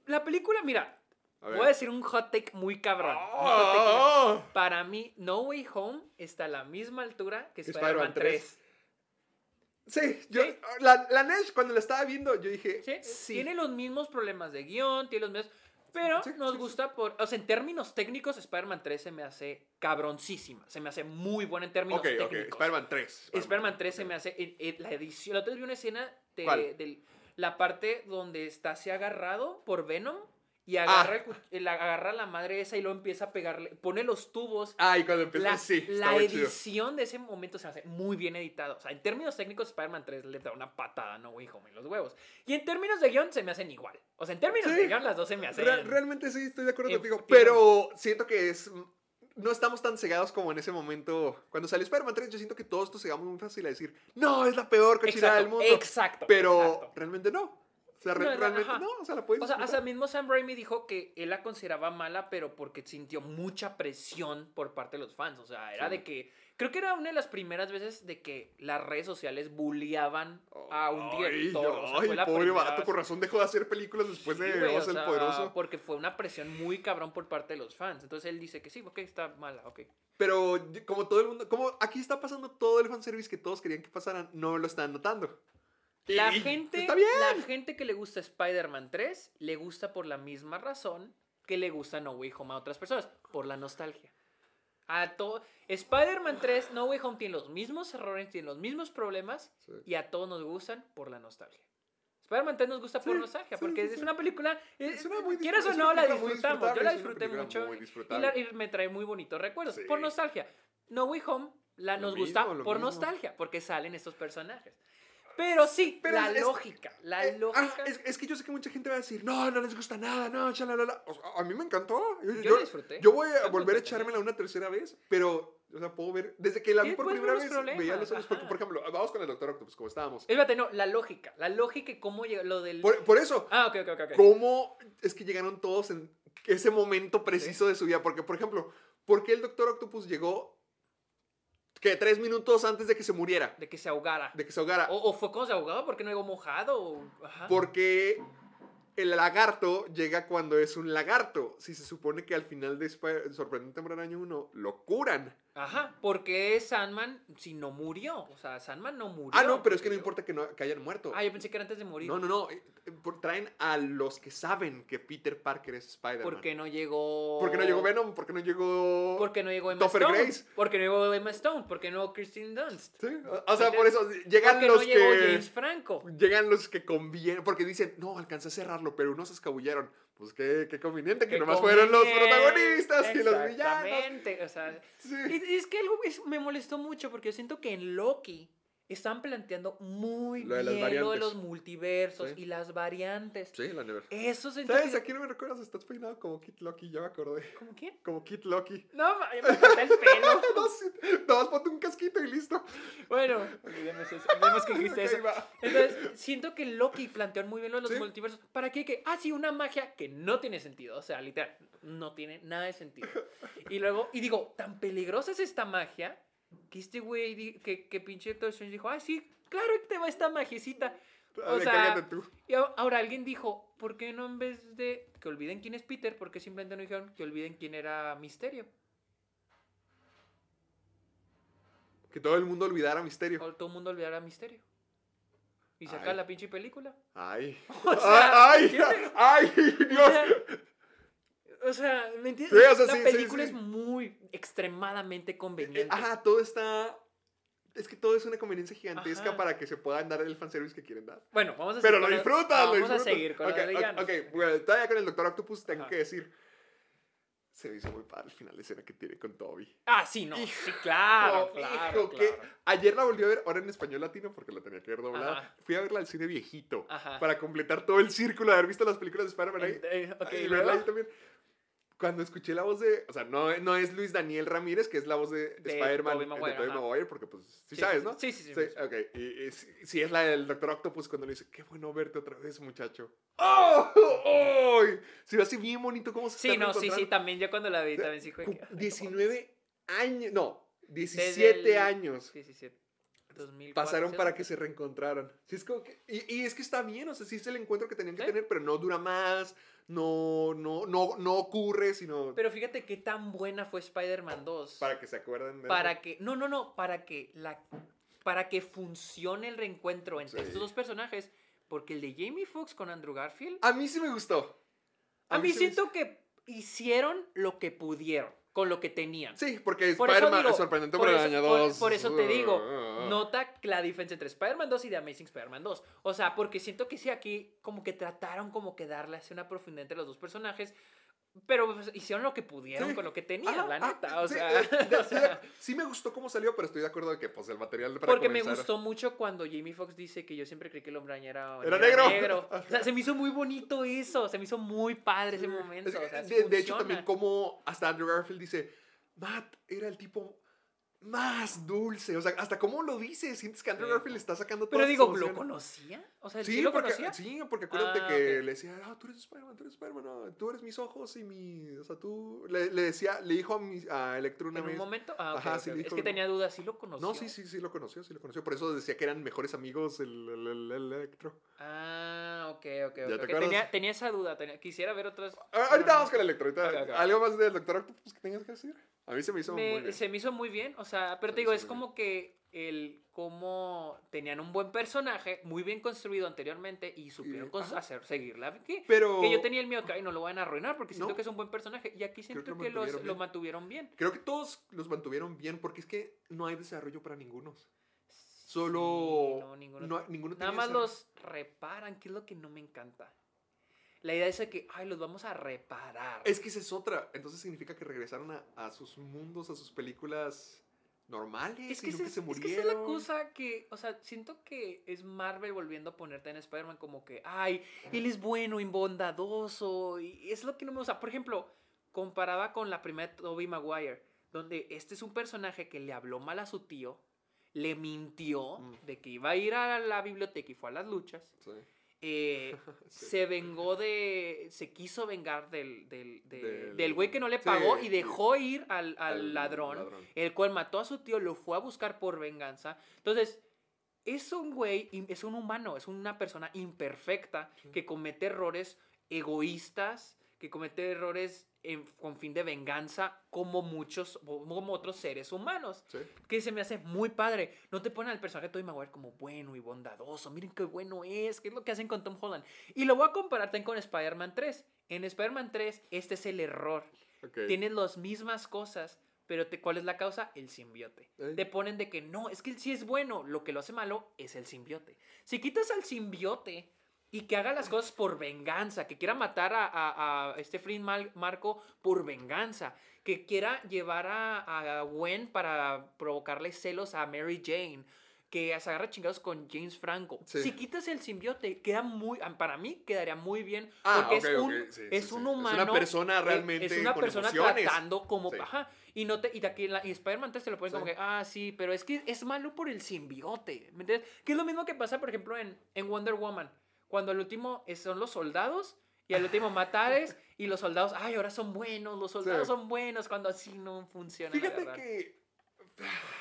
La película, mira, A. Voy a decir un hot take muy cabrón. hot take ¡Oh! Para mí, No Way Home está a la misma altura que Spider-Man Spider-Man 3. Sí, yo, Sí. La, la Nesh, cuando la estaba viendo, yo dije, ¿Sí? sí. Tiene los mismos problemas de guion, tiene los mismos... Pero Sí, nos gusta por... O sea, en términos técnicos, Spider-Man 3 se me hace cabroncísima. Se me hace muy buena en términos Ok, ok, técnicos. Spider-Man 3. Spider-Man 3 se me hace. en- en la edición. La otra vez vi una escena de ¿Cuál? del- la parte donde está así agarrado por Venom y Ah. agarra, el agarra la madre esa y luego empieza a pegarle. Pone los tubos. Ah, y cuando empieza, La, sí, la chido. edición de ese momento se me hace muy bien editado. O sea, en términos técnicos, Spider-Man 3 le da una patada, no, güey, home en los huevos. Y en términos de guion, se me hacen igual. O sea, en términos Sí. de guion, las dos se me hacen. Real- realmente sí, estoy de acuerdo en- contigo. tiene- Pero siento que es. No estamos tan cegados como en ese momento. Cuando salió Spider-Man 3, yo siento que todos nos cegamos muy fácil a decir, no, es la peor cochinada del mundo. Exacto. Pero exacto. realmente no. O sea, re- No, realmente ajá. no. O sea, la puedes O sea, disfrutar. hasta mismo Sam Raimi dijo que él la consideraba mala, pero porque sintió mucha presión por parte de los fans. O sea, era Sí. de que. Creo que era una de las primeras veces de que las redes sociales bulliaban a un director. o sea, Ay, la pobre vato, con razón dejó de hacer películas después Sí, de güey, o Oz el sea, Poderoso. Porque fue una presión muy cabrón por parte de los fans. Entonces él dice que sí, ok, está mala, ok. Pero como todo el mundo, como aquí está pasando todo el fanservice que todos querían que pasara, no lo están notando. La gente, está bien. la gente que le gusta Spider-Man 3 le gusta por la misma razón que le gusta No Way Home a otras personas, por la nostalgia. A to- Spider-Man 3, No Way Home tiene los mismos errores, tiene los mismos problemas Sí. y a todos nos gustan por la nostalgia. Spider-Man 3 nos gusta por Sí, nostalgia, sí, porque es una película, es, Es una muy quieras o no, la disfrutamos. Yo la disfruté mucho y, la- y me trae muy bonitos recuerdos por nostalgia. No Way Home la nos mismo, gusta por mismo. nostalgia, porque salen estos personajes. Pero sí, Pero la es- lógica, la Eh, lógica. ah, es, es que yo sé que mucha gente va a decir, no, no les gusta nada, no, chalalala. O sea, a mí me encantó. Yo, Yo disfruté. yo voy a volver a echármela una tercera vez, pero, o sea, puedo ver, desde que la vi por puedes primera vez, veía los otros, porque, por ejemplo, vamos con el Doctor Octopus, como estábamos. Espérate, no, la lógica, la lógica y cómo lo del... Por, por eso, Ah, ok, ok, ok. ok. cómo es que llegaron todos en ese momento preciso de su vida. Porque, por ejemplo, ¿por qué el Doctor Octopus llegó, que tres minutos antes de que se muriera, De que se ahogara. de que se ahogara? O, o fue cuando se ahogaba porque no llegó mojado. o- Ajá. Porque el lagarto llega cuando es un lagarto. Si se supone que al final de Sorprendente Hombre Araña 1 lo curan. Ajá, porque Sandman si no murió. O sea, Sandman no murió. Ah, no, pero es que no importa que, no, que hayan muerto. Ah, yo pensé que era antes de morir. No, no, no. eh, Traen a los que saben que Peter Parker es Spider-Man. ¿Por qué no llegó? ¿Por qué no llegó Venom? ¿Por qué no llegó...? ¿Por qué no llegó Emma Topher Stone? Grace. ¿Por qué no llegó Emma Stone? ¿Por qué no Kristen Dunst? Sí, o sea, por eso llegan ¿Por qué los no llegó que... James Franco? Llegan los que convienen, porque dicen, no, alcancé a cerrarlo, pero unos se escabulleron. Pues qué, qué conveniente, que Qué nomás fueron los protagonistas y los villanos. Exactamente, o sea, Sí. es que algo es- me molestó mucho porque yo siento que en Loki están planteando muy Lo de bien lo de los multiversos Sí. y las variantes. Sí, la never. Eso siento ¿Sabes? que... Aquí no me recuerdas, estás peinado como Kid Loki, ya me acordé. ¿Cómo quién? Como Kid Loki. No, me corté el pelo. [LAUGHS] no, sí, nomás ponte un casquito y listo. bueno, olvidemos eso. Olvidemos que dijiste Ok, eso. va. Entonces, siento que Loki planteó muy bien lo de los Sí. multiversos. ¿Para qué? Que, ah, sí, una magia que no tiene sentido. O sea, literal, no tiene nada de sentido. Y luego, y digo, tan peligrosa es esta magia que este güey, que, que pinche Doctor Strange dijo, ah, sí, claro que te va esta magiecita. O Dale, sea, tú. y ahora alguien dijo, ¿por qué no en vez de que olviden quién es Peter, por qué simplemente no dijeron que olviden quién era Misterio? Que todo el mundo olvidara Misterio. O todo el mundo olvidara Misterio. Y saca Ay. la pinche película. Ay. [LAUGHS] O sea, ay, ay, O Dios. O sea, ¿me entiendes? Sí, o sea, la sí, película sí. es muy extremadamente conveniente. Ajá, todo está. Es que todo es una conveniencia gigantesca Ajá. para que se puedan dar el fanservice que quieren dar. Bueno, vamos a Pero lo la- disfrutas, lo Vamos disfrutas. a seguir con Ok, los villanos. ok, bueno, todavía con el Doctor Octopus tengo Ajá. que decir. Se me hizo muy padre el final de escena que tiene con Toby. Ah, sí, no. Hijo, sí, claro, hijo, claro, que claro. ayer la volví a ver, ahora en español latino, porque la tenía que ver doblada. Ajá. Fui a verla al cine viejito. Ajá. Para completar todo el círculo de haber visto las películas de Spider-Man ahí. Eh, ok, y ¿y verla ahí también. Cuando escuché la voz de. O sea, no, no es Luis Daniel Ramírez, que es la voz de, De Spider-Man de Tobey. Maguire, porque pues sí, Sí, sabes, ¿no? sí, sí, sí, sí. ok. Y, y si, es la del Doctor Octopus cuando le dice, qué bueno verte otra vez, muchacho. ¡Oh! [LAUGHS] ¡Oh! Se ve así bien bonito cómo se Sí, no, sí, sí, también yo cuando la vi también sí fue que... Cu- ay, no 19 años, no, Desde 17 el- años. 17. 2004, pasaron para que se reencontraran. Sí, es como que, y, y es que está bien, o sea, sí es el encuentro que tenían que Sí. tener, pero no dura más, no, no, no, no ocurre, sino Pero fíjate qué tan buena fue Spider-Man 2. para que se acuerden de para eso. que no no no para que la para que funcione el reencuentro entre Sí. estos dos personajes porque el de Jamie Foxx con Andrew Garfield A mí sí me gustó. a, mí, me siento que hicieron lo que pudieron con lo que tenían Sí, porque Spider-Man es sorprendente por eso- por- 2. por eso te digo, Uh, nota la diferencia entre Spider-Man 2 y The Amazing Spider-Man 2. O sea, porque siento que sí, aquí como que trataron como que darle así una profundidad entre los dos personajes, pero pues, hicieron lo que pudieron Sí. con lo que tenían, la ah, neta. O sí, sea, eh, de- o sea, [LAUGHS] sí, me gustó cómo salió, pero estoy de acuerdo de que pues el material para Porque me gustó mucho cuando Jamie Foxx dice que yo siempre creí que el hombre era, Era negro. [LAUGHS] O sea, se me hizo muy bonito eso. Se me hizo muy padre ese momento. O sea, de, de hecho, también como hasta Andrew Garfield dice, Matt era el tipo más dulce. O sea, hasta cómo lo dice, sientes que Andrew Sí. Garfield está sacando Pero todas digo, ¿lo conocía? O sea, ¿sí, Sí, lo porque, conocía? sí, porque acuérdate Ah, que le decía, ah, tú eres Spider-Man, tú eres Spider-Man, no, tú eres mis ojos y mi. O sea, tú. Le, le decía, le dijo a, mi, a Electro una En un vez- momento. Ah, Ajá, sí, Es que tenía dudas, ¿sí lo conoció? No, sí, sí, sí lo conoció, sí lo conoció. Por eso decía que eran mejores amigos el, el, el- el Electro. Ah, ok, ok, ¿Ya te? Tenía, tenía esa duda. tenía- quisiera ver otras. Ah, ahorita vamos con el Electro. ahorita-. ¿Algo más del Doctor Octopus que tengas que decir? A mí se me hizo Me- muy bien. se me hizo muy bien, o sea, pero Se te digo, es como que el cómo tenían un buen personaje, muy bien construido anteriormente y supieron ajá. hacer seguirla. Que, Pero- que yo tenía el mío que "Ay, no lo van a arruinar porque siento No. que es un buen personaje y aquí siento que lo que, los, mantuvieron lo bien. mantuvieron bien. Creo que todos los mantuvieron bien porque es que no hay desarrollo para ninguno. Solo. Sí, no, ninguno. no- ninguno Nada más desarrollo. los reparan, que es lo que no me encanta. La idea es de que, ay, los vamos a reparar. Es que esa es otra. Entonces significa que regresaron a, a sus mundos, a sus películas normales. Es que, y nunca es, se es murieron. que esa es la cosa que, o sea, siento que es Marvel volviendo a ponerte en Spider-Man como que, ay, él es bueno y bondadoso, y es lo que no me gusta. Por ejemplo, comparaba con la primera de Tobey Maguire, donde este es un personaje que le habló mal a su tío, le mintió Mm. de que iba a ir a la biblioteca y fue a las luchas, Sí. Eh, [LAUGHS] Sí. se vengó de. Se quiso vengar del, del, de- Del- del güey que no le sí, pagó y dejó ir al, al Al ladrón, ladrón. el cual mató a su tío, lo fue a buscar por venganza. Entonces, es un güey, es un humano, es una persona imperfecta que comete errores egoístas, que comete errores en- con fin de venganza, como muchos, como otros seres humanos Sí. que se me hace muy padre. No te ponen al personaje de Tobey Maguire como bueno y bondadoso. Miren qué bueno es, qué es lo que hacen con Tom Holland. Y lo voy a comparar también con Spider-Man 3. En Spider-Man 3, este es el error. Tienes las mismas cosas, pero te, ¿cuál es la causa? El simbiote. Te ponen de que no, es que sí es bueno. Lo que lo hace malo es el simbiote. Si quitas al simbiote y que haga las cosas por venganza, que quiera matar a, a- a este Flynn Mal- Marco por venganza, que quiera llevar a, a Gwen para provocarle celos a Mary Jane, que se agarra chingados con James Franco. Sí. Si quitas el simbiote, queda muy, para mí quedaría muy bien, Ah, porque ok, es un, sí, es sí. un Es una humano. persona realmente Es una con persona emociones. tratando como. Ajá. Y, no te, y aquí en la, y Spider-Man 3 te lo pones como que, ah, sí, pero es que es malo por el simbiote. ¿Me entiendes? Que es lo mismo que pasa, por ejemplo, en, en Wonder Woman. Cuando al último son los soldados y al último matares [LAUGHS] y los soldados, ay, ahora son buenos, los soldados Sí. son buenos, cuando así no funciona. Fíjate que.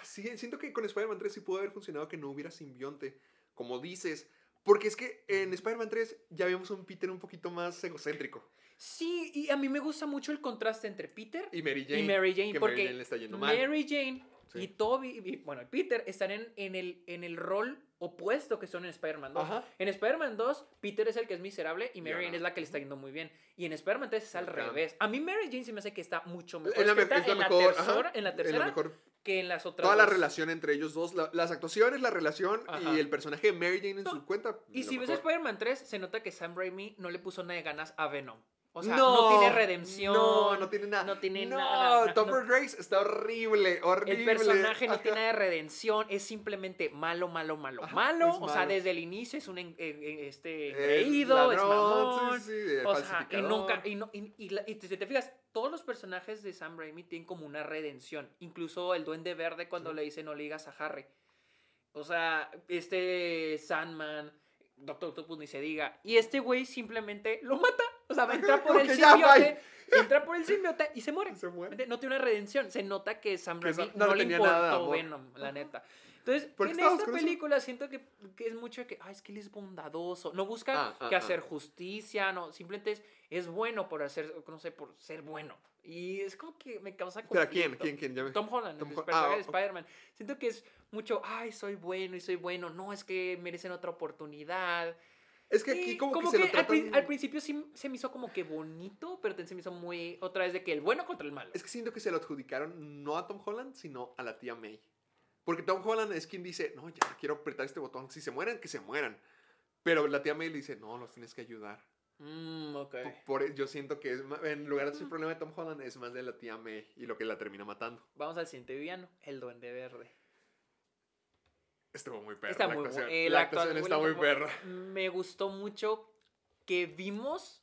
Sí, siento que con Spider-Man 3 sí pudo haber funcionado que no hubiera simbionte, como dices. Porque es que en Spider-Man 3 ya vimos un Peter un poquito más egocéntrico. Sí, y a mí me gusta mucho el contraste entre Peter Y Mary Jane. y Mary Jane, que porque Mary Jane le está yendo mal. Mary Jane Sí. y Toby, y, bueno, Peter están en, en, el, en el rol opuesto que son en Spider-Man 2. Ajá. En Spider-Man 2, Peter es el que es miserable y Mary. Jane es la que le está yendo muy bien. Y en Spider-Man 3 es al revés. A mí Mary Jane se me hace que está mucho mejor Es la, es la en, mejor, la ajá, tercera, en la mejor. que en las otras Toda la relación entre ellos dos, la- las actuaciones, la relación Ajá. y el personaje de Mary Jane en No, su cuenta. Y si ves mejor. Spider-Man 3, se nota que Sam Raimi no le puso nada de ganas a Venom. O sea, No, no, tiene redención. No, no tiene nada. No tiene no, nada. no- Topper Grace está horrible, horrible. El personaje no tiene nada de redención, es simplemente malo, malo, malo, Ajá, malo. O sea, desde el inicio es un en- en- en- este Es engreído, es mamón. sí, sí, o sea, y nunca, y, no, y, y y si te fijas, todos los personajes de Sam Raimi tienen como una redención. Incluso el Duende Verde cuando le dice no le digas a Harry. O sea, este Sandman, Doctor Octopus ni se diga. Y este güey simplemente lo mata. O sea, entra [LAUGHS] por el simbiote, entra por el simbiote y se muere. [LAUGHS] Se muere. No tiene una redención. Se nota que Sam Raimi no no, le importó nada. Venom, la neta. Entonces, ¿Por qué en esta eso? película siento que, que es mucho que, ay, es que él es bondadoso. No busca Ah, ah, que ah. hacer justicia, no. Simplemente es, es bueno por hacer, no sé, por ser bueno. Y es como que me causa ¿Pero quién? conflicto. ¿Quién? ¿Quién? Ya me- Tom Holland, Tom el personaje ah, de. Spider-Man. Siento que es mucho, ay, soy bueno y soy bueno. No, es que merecen otra oportunidad. Es que aquí como, que, se lo al, tratan... al principio sí se me hizo como que bonito, pero también se me hizo muy otra vez de que el bueno contra el malo. Es que siento que se lo adjudicaron no a Tom Holland, sino a la tía May. Porque Tom Holland es quien dice, no, ya quiero apretar este botón. Si se mueren, que se mueran. Pero la tía May le dice, no, los tienes que ayudar. Mm, ok. Por, por- yo siento que es en lugar de ser el problema de Tom Holland, es más de la tía May y lo que la termina matando. Vamos al siguiente villano, el Duende Verde. Estuvo muy perra. Está la muy actuación. eh, la actuación está muy perra. Me gustó mucho que vimos.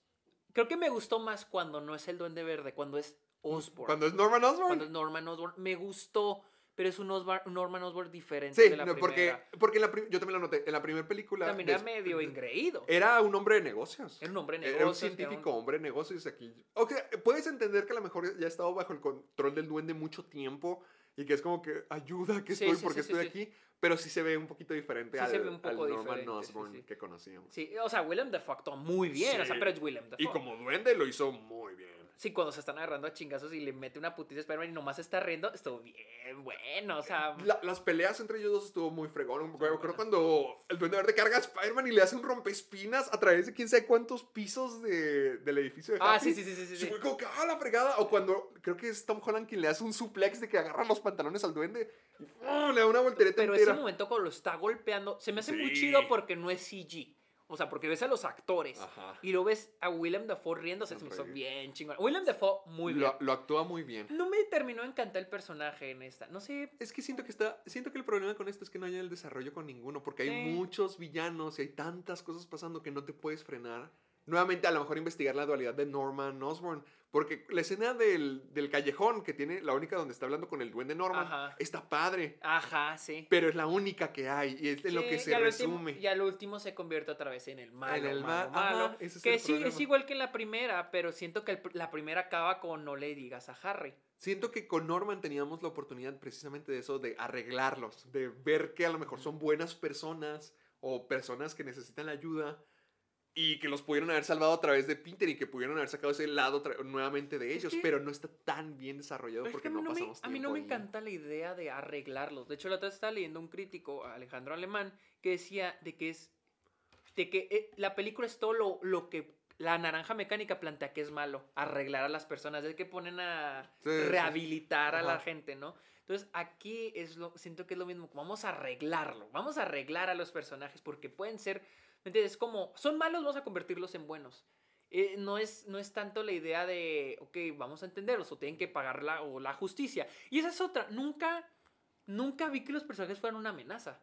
Creo que me gustó más cuando no es el Duende Verde, cuando es Osborn. Cuando es Norman Osborn. Cuando es Norman Osborn. Me gustó, pero es un Osborn- un Norman Osborn diferente Sí, de la no, porque, primera. porque en la yo también lo noté. En la primera película. También era medio engreído. Era un hombre de negocios. Era un hombre de Era un negocios, era científico un- hombre de negocios aquí. O sea, puedes entender que a lo mejor ya ha estado bajo el control del duende mucho tiempo y que es como que ayuda que estoy sí, porque sí, estoy sí, sí. aquí. Pero sí se ve un poquito diferente al, un al Norman Osborn que conocíamos. Sí, o sea, Willem Dafoe actuó muy bien, o sea, pero es Willem Dafoe. Y como duende lo hizo muy bien. Sí, cuando se están agarrando a chingazos y le mete una putiza a Spider-Man y nomás está riendo, estuvo bien bueno, o sea... La- las peleas entre ellos dos estuvo muy fregón. Me acuerdo cuando el Duende Verde carga a Spider-Man y le hace un rompespinas a través de quién sabe cuántos pisos de- del edificio de Ah, Happy. sí, sí, sí, sí, sí, sí. Fue como que, ah, la fregada. O cuando creo que es Tom Holland quien le hace un suplex de que agarra los pantalones al duende y ¡oh! le da una voltereta Pero entera. ese momento cuando lo está golpeando, se me hace muy Sí. chido porque no es CG. O sea, porque ves a los actores Ajá. y lo ves a Willem Dafoe riéndose, se me hizo bien chingón. Willem Dafoe, muy bien. Lo, lo actúa muy bien. No me terminó de encantar el personaje en esta. No sé, Es que siento que está, siento que el problema con esto es que no hay el desarrollo con ninguno, porque hay muchos villanos y hay tantas cosas pasando que no te puedes frenar. Nuevamente, a lo mejor investigar la dualidad de Norman Osborn, porque la escena del, del callejón que tiene, la única donde está hablando con el duende Norman, Ajá. está padre, ajá, sí. pero es la única que hay y es en lo Sí, que y se último- resume. y al último se convierte otra vez en el malo, En el malo, ma- ajá, malo. ese es que sí, es problema. igual que la primera, pero siento que el la primera acaba con no le digas a Harry. Siento que con Norman teníamos la oportunidad precisamente de eso, de arreglarlos, de ver que a lo mejor son buenas personas o personas que necesitan la ayuda y que los pudieron haber salvado a través de Peter y que pudieron haber sacado ese lado nuevamente de ellos, pero no está tan bien desarrollado Pero es porque que no, no, me, pasamos a mí no me ahí. encanta la idea de arreglarlos. De hecho, la otra vez estaba leyendo un crítico, Alejandro Alemán, que decía de que es. de que eh, la película es todo lo, lo que la naranja mecánica plantea que es malo. Arreglar a las personas. Es que ponen a Sí, sí. rehabilitar a la gente, ¿no? Entonces, aquí es lo, siento que es lo mismo. Vamos a arreglarlo. Vamos a arreglar a los personajes porque pueden ser. ¿Me entiendes? Como. Son malos, vamos a convertirlos en buenos. Eh, no, es, no es tanto la idea de, ok, vamos a entenderlos o tienen que pagar la, o la justicia. Y esa es otra. Nunca, nunca vi que los personajes fueran una amenaza.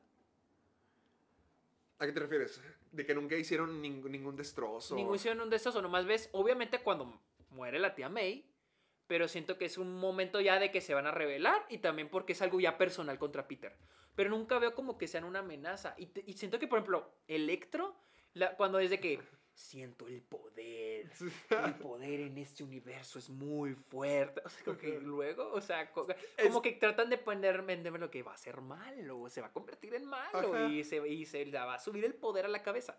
¿A qué te refieres? De que nunca hicieron ningún, ningún destrozo. Ningún hicieron un de estos o nomás ves, obviamente cuando muere la tía May, pero siento que es un momento ya de que se van a revelar y también porque es algo ya personal contra Peter. Pero nunca veo como que sean una amenaza. Y, te- y siento que, por ejemplo, Electro, la- cuando es de que [LAUGHS] siento el poder, [LAUGHS] el poder en este universo es muy fuerte. O sea, como que luego, o sea, co- como que tratan de poner, venderme lo que va a ser malo, se va a convertir en malo Ajá. y se, y se le va a subir el poder a la cabeza.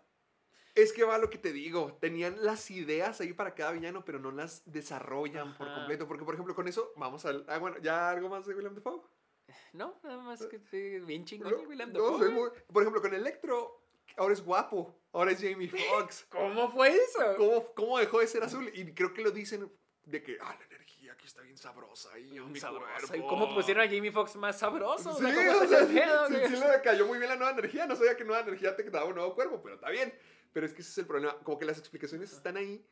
Es que va lo que te digo. Tenían las ideas ahí para cada villano, pero no las desarrollan por completo. Porque, por ejemplo, con eso, vamos al. Ah, bueno, ¿ya algo más de William Dafoe? [LAUGHS] No, nada más que sí, bien chingón No, el Willem no, Dafoe. soy muy- Por ejemplo, con Electro, ahora es guapo. Ahora es Jamie Foxx. [LAUGHS] ¿Cómo fue eso? ¿Cómo, ¿Cómo dejó de ser azul? Y creo que lo dicen de que, ah, la energía aquí está bien sabrosa. Y mi. ¿Y cómo pusieron a Jamie Foxx más sabroso? Sí, O sea, ¿cómo o está sea, ese pedo, sí, güey? sí le cayó muy bien la nueva energía. No sabía que nueva energía te daba un nuevo cuerpo, pero está bien. Pero es que ese es el problema. Como que las explicaciones están ahí,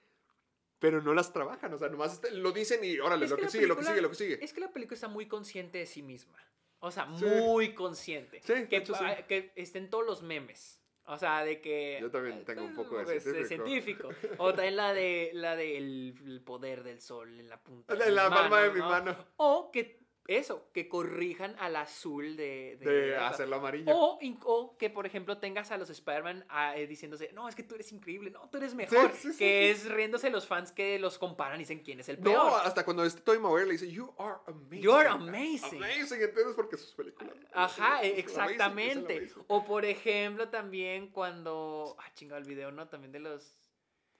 pero no las trabajan. O sea, nomás está- lo dicen y órale, Es lo que sigue, lo que sigue, lo que sigue. Es que la película está muy consciente de sí misma. O sea, Sí. muy consciente. Sí, de que, hecho, sí. que estén todos los memes. O sea, de que... Yo también tengo un poco de pues, científico. O también la de la de el, el poder del sol en la punta En de la mi palma de mi ¿no? mano. O que eso, que corrijan al azul de... De hacerlo amarillo. O, que, por ejemplo, tengas a los Spider-Man ah, eh, diciéndose, no, es que tú eres increíble, no, tú eres mejor. sí, sí, que sí. es riéndose los fans que los comparan y dicen quién es el No, peor. hasta cuando este Maguire le dice, You are amazing. You're amazing. Amazing, ¿entiendes? Porque sus películas. Ajá, es e- amazing, exactamente. amazing. O por ejemplo, también cuando. Ah, chingado el video, ¿no? También de los.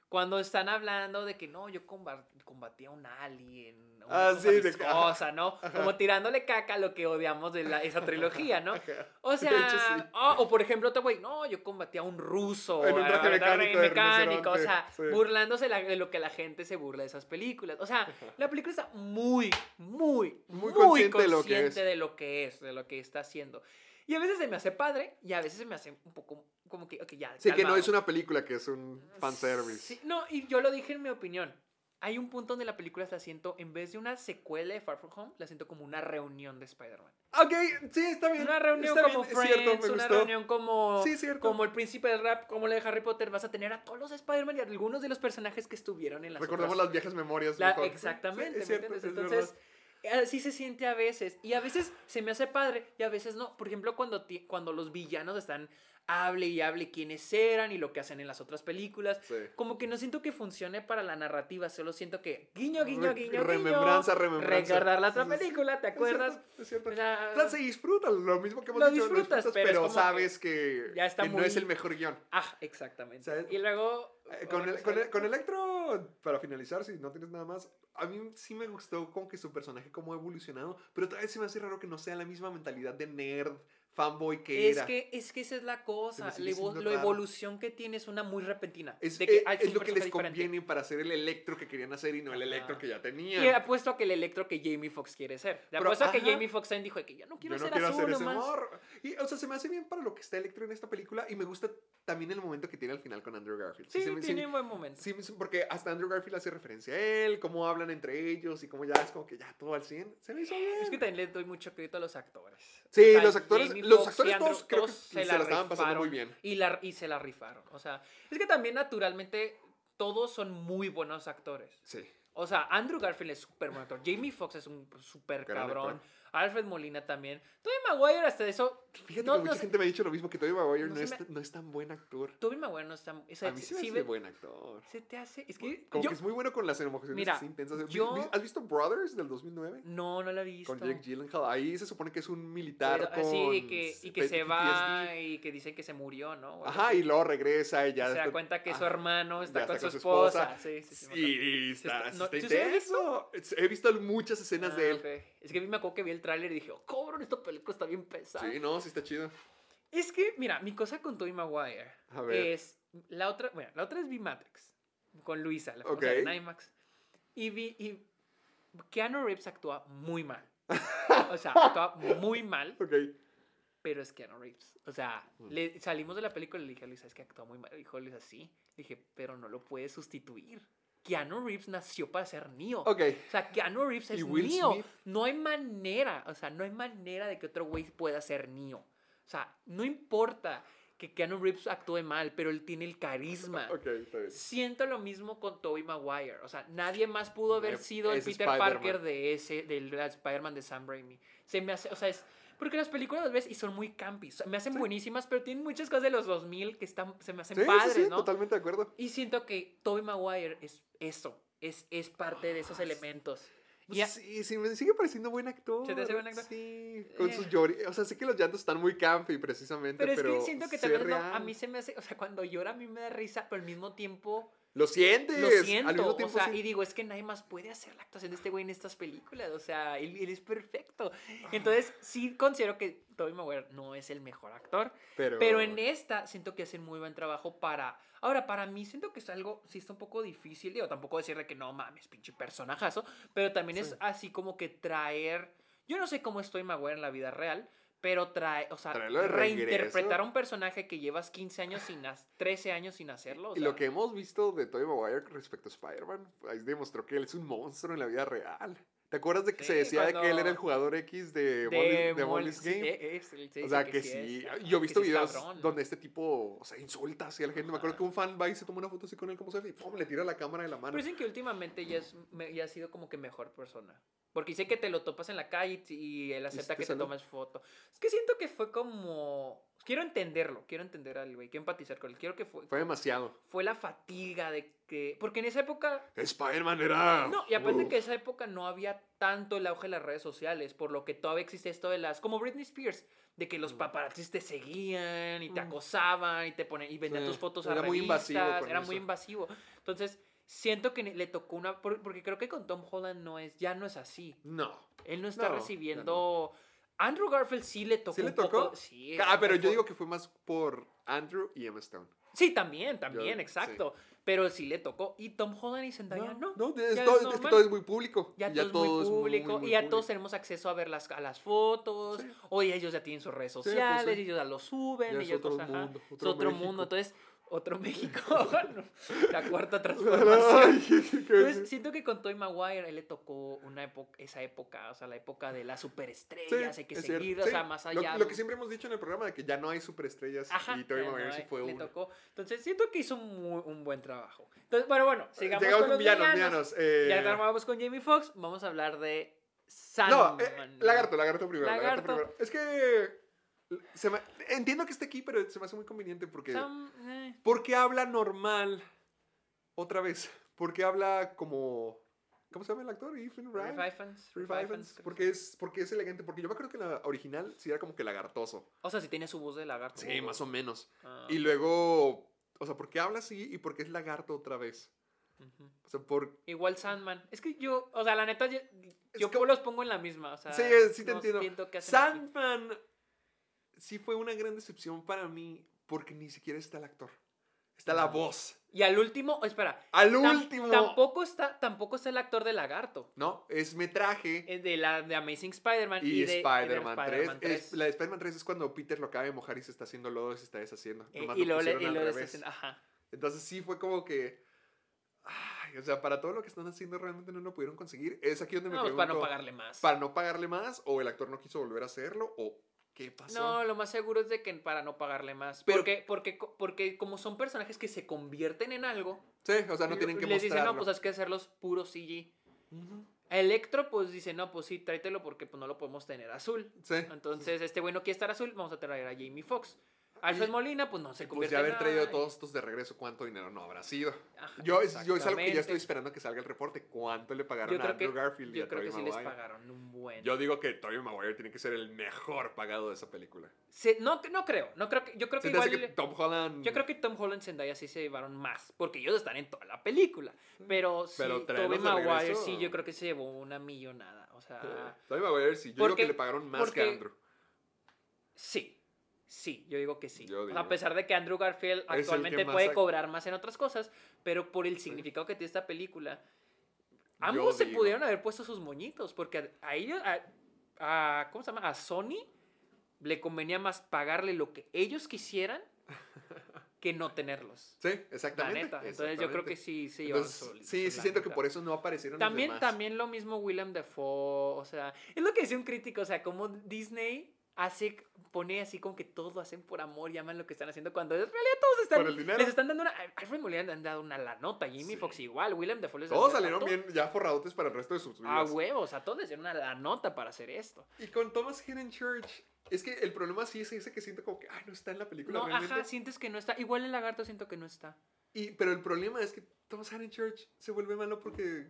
Cuando están hablando de que no, yo comba- combatí a un alien. Ah, sí, de ¿no? [LAUGHS] Como tirándole caca a lo que odiamos de la- esa trilogía, ¿no? O De sea, hecho, sí. ah, o por ejemplo, otro güey, no, yo combatí a un ruso. En un traje mecánico mecánico, o sea, sí. burlándose la- de lo que la gente se burla de esas películas. O sea, la película está muy, muy, Muy muy, consciente de lo que consciente es. de lo que es, de lo que está haciendo. Y a veces se me hace padre y a veces se me hace un poco como que, ok, ya. Sí, que no calmado. es una película, que es un fanservice. Sí, no, y yo lo dije en mi opinión. Hay un punto donde la película la siento, en vez de una secuela de Far From Home, la siento como una reunión de Spider-Man. Ok, sí, está bien. Una reunión está como bien, cierto, Friends, me una reunión como, Sí, cierto. como el príncipe del rap, como la de Harry Potter. Vas a tener a todos los Spider-Man y a algunos de los personajes que estuvieron en las Recordemos otras- las viejas memorias. la- mejor. exactamente, Sí, es ¿me cierto, Entonces, así se siente a veces. Y a veces se me hace padre y a veces no. Por ejemplo, cuando, cuando los villanos están hable y hable quiénes eran y lo que hacen en las otras películas. Sí. Como que no siento que funcione para la narrativa, solo siento que guiño, guiño, guiño, remembranza, guiño, remembranza. Recordar la otra película, ¿te Es cierto, acuerdas? Es cierto. O sea, O sea, se disfruta, lo mismo que hemos Lo dicho, disfrutas, pero es como que sabes que, ya está que no es el mejor guion. Ah, exactamente. ¿Sabes? Y luego... Eh, con, el- con, el- con Electro, para finalizar, si no tienes nada más, a mí sí me gustó como que su personaje como ha evolucionado, pero otra vez se me hace raro que no sea la misma mentalidad de nerd, fanboy que Es era. que, es que esa es la cosa. La, raro. evolución que tiene es una muy repentina. es, de que eh, es lo que les diferente. conviene para hacer el Electro que querían hacer y no el Electro que ya tenían. Y apuesto a que el Electro que Jamie Foxx quiere ser. Pero, apuesto a que. Jamie Foxx también dijo que yo no quiero Yo no ser azul hacer ese humor. Y, o sea, se me hace bien para lo que está Electro en esta película y me gusta también el momento que tiene al final con Andrew Garfield. Sí, tiene un buen momento. Sí, porque hasta Andrew Garfield hace referencia a él, cómo hablan entre ellos y cómo ya es como que ya todo al 100. Se me hizo bien. Es que también le doy mucho crédito a los actores. Sí, los actores- Los y actores Andrew todos creo que todos se la estaban pasando muy bien. Y, la, y se la rifaron. O sea, es que también naturalmente todos son muy buenos actores. Sí. O sea, Andrew Garfield es súper buen actor. Jamie Foxx es un súper cabrón. actor. Alfred Molina también. Tobey Maguire hasta eso... Fíjate no, que mucha gente me ha dicho lo mismo que Tobey Maguire no es, me- no es tan buen actor. Tobey Maguire no está... o sea, a mí sí me hace ve- buen actor. Se te hace... Es que Como yo- que es muy bueno con las emociones Mira, intensas. ¿Vi- yo- vi- ¿Has visto Brothers del 2009? No, no la he visto. Con Jake Gyllenhaal. Ahí se supone que es un militar Pero, con sí, y que, y que se PTSD. va y que dicen que se murió, ¿no? O Ajá, y luego regresa y ya... se da está- cuenta que su hermano está, ya con, está su esposa. Sí, sí, sí. Y está, está- está ¿tú sí has intenso. He visto muchas escenas Ah, de él. Es que a mí me acuerdo que vi el tráiler y dije, oh, cabrón, esta película está bien pesada. Sí, no, sí está chido. Es que, mira, mi cosa con Tobey Maguire A ver. es la otra, bueno, la otra es vi Matrix con Luisa, la famosa Ok. en IMAX. Y vi y Keanu Reeves actúa muy mal. [LAUGHS] O sea, actúa muy mal, pero es Keanu Reeves. O sea, Mm. le, salimos de la película y le dije a Luisa, es que actúa muy mal. Dijo Luisa, sí. Le dije, pero no lo puedes sustituir. Keanu Reeves nació para ser Neo. Ok. O sea, Keanu Reeves es ¿Y Will Neo. Smith? No hay manera, o sea, no hay manera de que otro güey pueda ser Neo. O sea, no importa que Keanu Reeves actúe mal, pero él tiene el carisma. Ok, está bien. Siento lo mismo con Tobey Maguire. O sea, nadie más pudo haber sido el Peter. Parker de ese, del Spider-Man de Sam Raimi. Se me hace, o sea, es... Porque las películas las ves y son muy sea, me hacen buenísimas, pero tienen muchas cosas de los 2000 que están, se me hacen Sí, padres, sí, ¿no? totalmente de acuerdo. Y siento que Tobey Maguire es eso. Es, es parte de esos elementos. Y a- Sí, sí, me sigue pareciendo buen actor. ¿Se te hace buen actor? Sí, con Eh. sus llori... O sea, sé que los llantos están muy campi precisamente, Pero pero... es que siento que también no, a mí se me hace, o sea, cuando llora a mí me da risa, pero al mismo tiempo Lo sientes. lo Al siento. mismo O sea, sí. y digo, es que nadie más puede hacer la actuación de este güey en estas películas. O sea, él, él es perfecto. Entonces, sí considero que Tobey Maguire no es el mejor actor. Pero... Pero en esta siento que hacen muy buen trabajo para... Ahora, para mí siento que es algo, sí está un poco difícil, digo, tampoco decirle que no mames, pinche personajazo, pero también es así como que traer... Yo no sé cómo estoy Maguire en la vida real, pero trae, o sea, Traerlo de reinterpretar a un personaje que llevas 15 años sin, ha- 13 años sin hacerlo. o Y lo que hemos visto de Tobey Maguire respecto a Spider-Man, ahí demostró que él es un monstruo en la vida real. ¿Te acuerdas de que se Sí, decía de que él era el jugador X de, de Molly- de Molly- Molly's Game? se- se O sea, que, sí sí. es, Yo he que visto es videos cabrón. donde este tipo, o sea, insulta así a la gente. Me acuerdo que un fan va y se toma una foto así con él como selfie y ¡pum! le tira la cámara de la mano. Pero dicen que últimamente ya, es, ya ha sido como que mejor persona. Porque dice que te lo topas en la calle y, y él acepta te que te tomes foto. Es que siento que fue como... Quiero entenderlo, quiero entender al güey, quiero empatizar con él. Quiero que fue, Fue demasiado. fue la fatiga de que... Porque en esa época... Spider-Man era... No, y aparte Uf. que en esa época no había tanto el auge de las redes sociales, por lo que todavía existe esto de las... Como Britney Spears, de que los Mm. paparazzis te seguían y te acosaban y te ponen y vendían Sí, tus fotos a era muy invasivo con era muy invasivo. Entonces, siento que le tocó una... por- Porque creo que con Tom Holland no es, ya no es así. No. Él no está No, recibiendo... Andrew Garfield sí le tocó ¿Sí le un poco- tocó? sí, Ah, pero yo digo que fue más por Andrew y Emma Stone. Sí, también, también, Yo- exacto. Pero sí le tocó. Y Tom Holland y Zendaya no. No, es, todo, es que todo es muy público. Ya, Ya todo, es muy público muy y ya público. todos tenemos acceso a ver las, a las fotos. Sí. Hoy ellos ya tienen sus redes pues, sociales, sí. ellos ya lo suben. Ya es ellos, ajá, mundo, es otro mundo. Entonces, otro [LAUGHS] México. la cuarta transformación. [LAUGHS] Entonces, siento que con Toy Maguire él le tocó una época, esa época, o sea, la época de las superestrellas, hay que seguir, o Sí, sea, más allá. Lo, que siempre hemos dicho en el programa de que ya no hay superestrellas Ajá, y no Maguire sí fue uno. tocó. Entonces, siento que hizo un, muy- un buen trabajo. Entonces, bueno, bueno, sigamos Llegamos con los villanos, eh, Ya acabamos con Jamie Foxx, vamos a hablar de No, Sandman. eh, lagarto, lagarto primero. Lagarto. Lagarto. primero. Es que se me- entiendo que esté aquí, pero se me hace muy conveniente porque Sam- eh, porque habla normal otra vez, porque habla como ¿cómo se llama el actor? Ethan Ryan. Ifans, Ifans, porque es porque es elegante, porque yo me acuerdo que en la original sí era como que lagartoso. O sea, si tiene su voz de lagarto. Sí, más o menos. Ah, Y luego, o sea, porque habla así y porque es lagarto otra vez. ujú. O sea, por Igual Sandman. Es que yo, o sea, la neta, yo, los pongo en la misma. O sea, Sí, sí te no entiendo. que aquí. Sí fue una gran decepción para mí porque ni siquiera está el actor. Está la voz. Y al último, espera. Al tam- último. Tampoco está, tampoco está el actor de lagarto. No, es metraje. De la de Amazing Spider-Man y, Y, de, y de Spider-Man 3. Spider-Man 3. Es- la de Spider-Man 3 es cuando Peter lo acaba de mojar y se está haciendo lodo y se está deshaciendo. Eh, Nomás y lo luego le- y al luego le está revés. haciendo- ajá. Entonces sí fue como que. Ay, o sea, para todo lo que están haciendo realmente no lo pudieron conseguir. Es aquí donde me No, pues pregunto. para no pagarle más. Para no pagarle más, o el actor no quiso volver a hacerlo, o qué pasó. No, lo más seguro es de que para no pagarle más. Pero- porque, porque, porque como son personajes que se convierten en algo, Sí, o sea, no tienen que les dicen, no, pues hay que hacerlos puro CG. Ujú. Electro, pues dice, no, pues sí, tráetelo porque pues, no lo podemos tener azul. Sí. Entonces, este güey no quiere estar azul, vamos a traer a Jamie Foxx. Alfred Y- Molina, pues no se Pues convierte ya haber traído nada, y- todos estos de regreso, ¿cuánto dinero no habrá sido? Ajá, Yo, es- yo es algo que ya estoy esperando que salga el reporte. ¿Cuánto le pagaron Yo a creo Andrew que, Garfield y yo a creo que Tobey sí les Maguire? pagaron un buen. Yo digo que Tobey Maguire tiene que ser el mejor pagado de esa película. Se- no, no creo, no creo que, yo creo que ¿Se te hace igual... que Tom Holland... Yo creo que Tom Holland y Zendaya sí se llevaron más, porque ellos están en toda la película. Pero sí, Pero Tobey Maguire regreso- sí, yo creo que se llevó una millonada. O sea, Tobey Maguire sí. Yo Porque- que le pagaron más porque- que a Andrew. sí, sí, yo digo que sí. Yo O sea, digo. a pesar de que Andrew Garfield actualmente puede cobrar más en otras cosas, pero por el significado que tiene esta película, ambos se digo. pudieron haber puesto sus moñitos, porque a, ellos, a, a- ¿cómo se llama? A Sony le convenía más pagarle lo que ellos quisieran [LAUGHS] que no tenerlos. Sí, La exactamente. neta. Entonces yo creo que exactamente. sí se sí, su sí siento que por eso no aparecieron También, los demás. también lo mismo Willem Dafoe, o sea, es lo que decía un crítico, o sea, como Disney hace, pone así como que todos lo hacen por amor, llaman lo que están haciendo, cuando en realidad todos están, Por el dinero. les están dando una, a Alfred Molina le han dado una la nota, Jimmy Sí. Fox igual, Willem Dafoe les Todos salieron bien ya forradotes para el resto de sus A vidas. huevo, o sea, todos les dieron una la nota para hacer esto. y con Thomas Hayden Church, es que el problema sí es ese que siento como que, ay, no está en la película No, realmente. ajá, sientes que no está, igual el lagarto siento que no está. Y, pero el problema es que Thomas Hayden Church se vuelve malo porque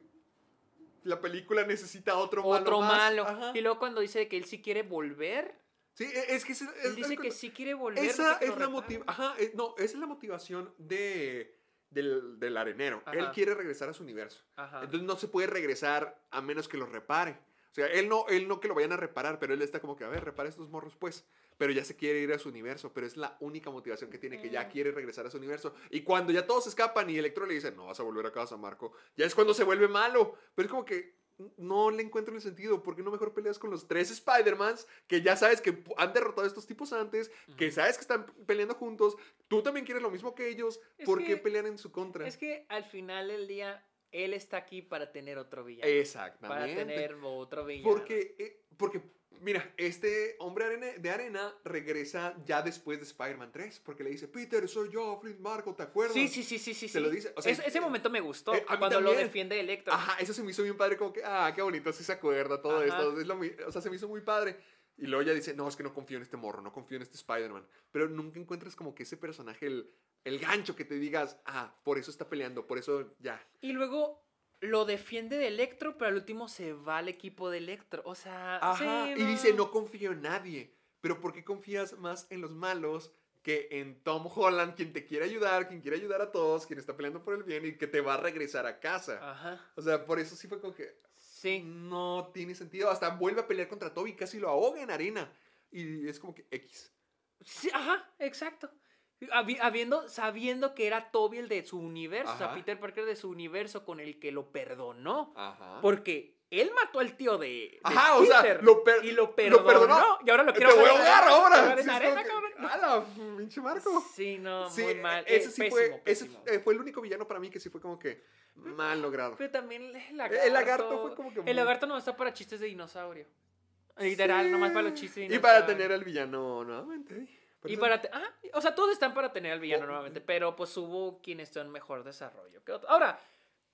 la película necesita otro, Otro malo. más. malo. Ajá. Y luego cuando dice que él sí quiere volver, Sí, e- es que es, él dice es- que sí quiere volver. Esa no es la motivación. Ajá, no, esa es la motivación de, del, del arenero. Él quiere regresar a su universo. Ajá. Entonces no se puede regresar a menos que lo repare. O sea, él no, él no que lo vayan a reparar, pero él está como que, a ver, repara estos morros pues. Pero ya se quiere ir a su universo, pero es la única motivación que tiene, que ya quiere regresar a su universo. Y cuando ya todos escapan y Electro le dice, no vas a volver a casa, Marco, ya es cuando se vuelve malo. Pero es como que no le encuentro el sentido. ¿Por qué no mejor peleas con los tres Spider-Mans que ya sabes que han derrotado a estos tipos antes, que sabes que están peleando juntos? Tú también quieres lo mismo que ellos. Es ¿Por qué pelean en su contra? Es que al final del día, él está aquí para tener otro villano. Exactamente. Para tener otro villano. Porque, eh, porque, mira, este hombre de arena regresa ya después de Spider-Man 3. Porque le dice, Peter, soy yo, Flint Marco, ¿te acuerdas? Sí, sí, sí, sí, sí. Se sí. lo dice. O sea, Es- ese eh, momento me gustó. eh, cuando lo defiende Electro. Ajá, eso se me hizo bien padre, como que, ah, qué bonito, así se acuerda todo Ajá. esto. Es lo o sea, se me hizo muy padre. Y luego ella dice, no, es que no confío en este morro, no confío en este Spider-Man. Pero nunca encuentras como que ese personaje, el, el gancho que te digas, ah, por eso está peleando, por eso ya. Y luego lo defiende de Electro, pero al último se va al equipo de Electro. O sea, Ajá. Y dice, no confío en nadie. Pero ¿por qué confías más en los malos que en Tom Holland, quien te quiere ayudar, quien quiere ayudar a todos, quien está peleando por el bien y que te va a regresar a casa? Ajá. O sea, por eso sí fue como que Sí. no tiene sentido. Hasta vuelve a pelear contra Toby, casi lo ahoga en arena. Y es como que X. Sí, ajá, exacto. Habi- Habiendo, sabiendo que era Toby el de su universo, o sea. Peter Parker de su universo con el que lo perdonó. Ajá. Porque él mató al tío de, de Ajá, o sea, Peter lo, y lo perdonó, perdonó. Y ahora lo Te quiero voy a ahogar ahora. Sí, arena, que. ¡Hala, pinche Marco! Sí, no, Sí, muy mal. Ese eh, sí pésimo, fue, ese pésimo. eh, fue el único villano para mí que sí fue como que mal logrado. Pero también el lagarto. El lagarto fue como que El lagarto no está para chistes de dinosaurio. Literal, Sí. nomás para los chistes de Y dinosaurio. para tener al villano nuevamente. Y para... ah, o sea, todos están para tener al villano Oh. nuevamente, pero pues hubo quienes tuvieron mejor desarrollo que otros. Ahora,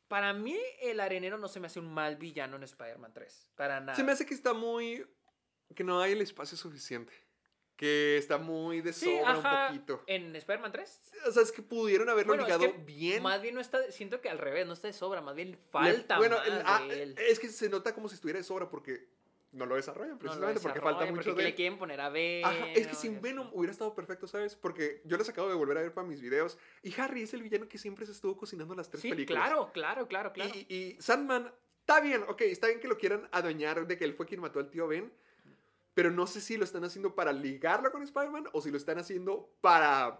para mí el arenero no se me hace un mal villano en Spider-Man 3. Para nada. Se me hace que está muy... que no hay el espacio suficiente. Que está muy de Sí, sobra ajá. un poquito. ¿En Spider-Man 3? O sea, es que pudieron haberlo Bueno, es ligado que bien. Más bien no está... Siento que al revés, no está de sobra. Más bien Le- falta bueno, más el- ah, de él. es que se nota como si estuviera de sobra porque no lo desarrollan No lo precisamente porque falta mucho porque de le quieren poner a. Ajá, es que sin. Venom hubiera estado perfecto, ¿sabes? Porque yo les acabo de volver a ver para mis videos y Harry es el villano que siempre se estuvo cocinando las tres Sí, películas. claro, claro, claro, claro. Y, y Sandman, está bien, ok, está bien que lo quieran adueñar de que él fue quien mató al tío Ben, pero no sé si lo están haciendo para ligarlo con Spider-Man o si lo están haciendo para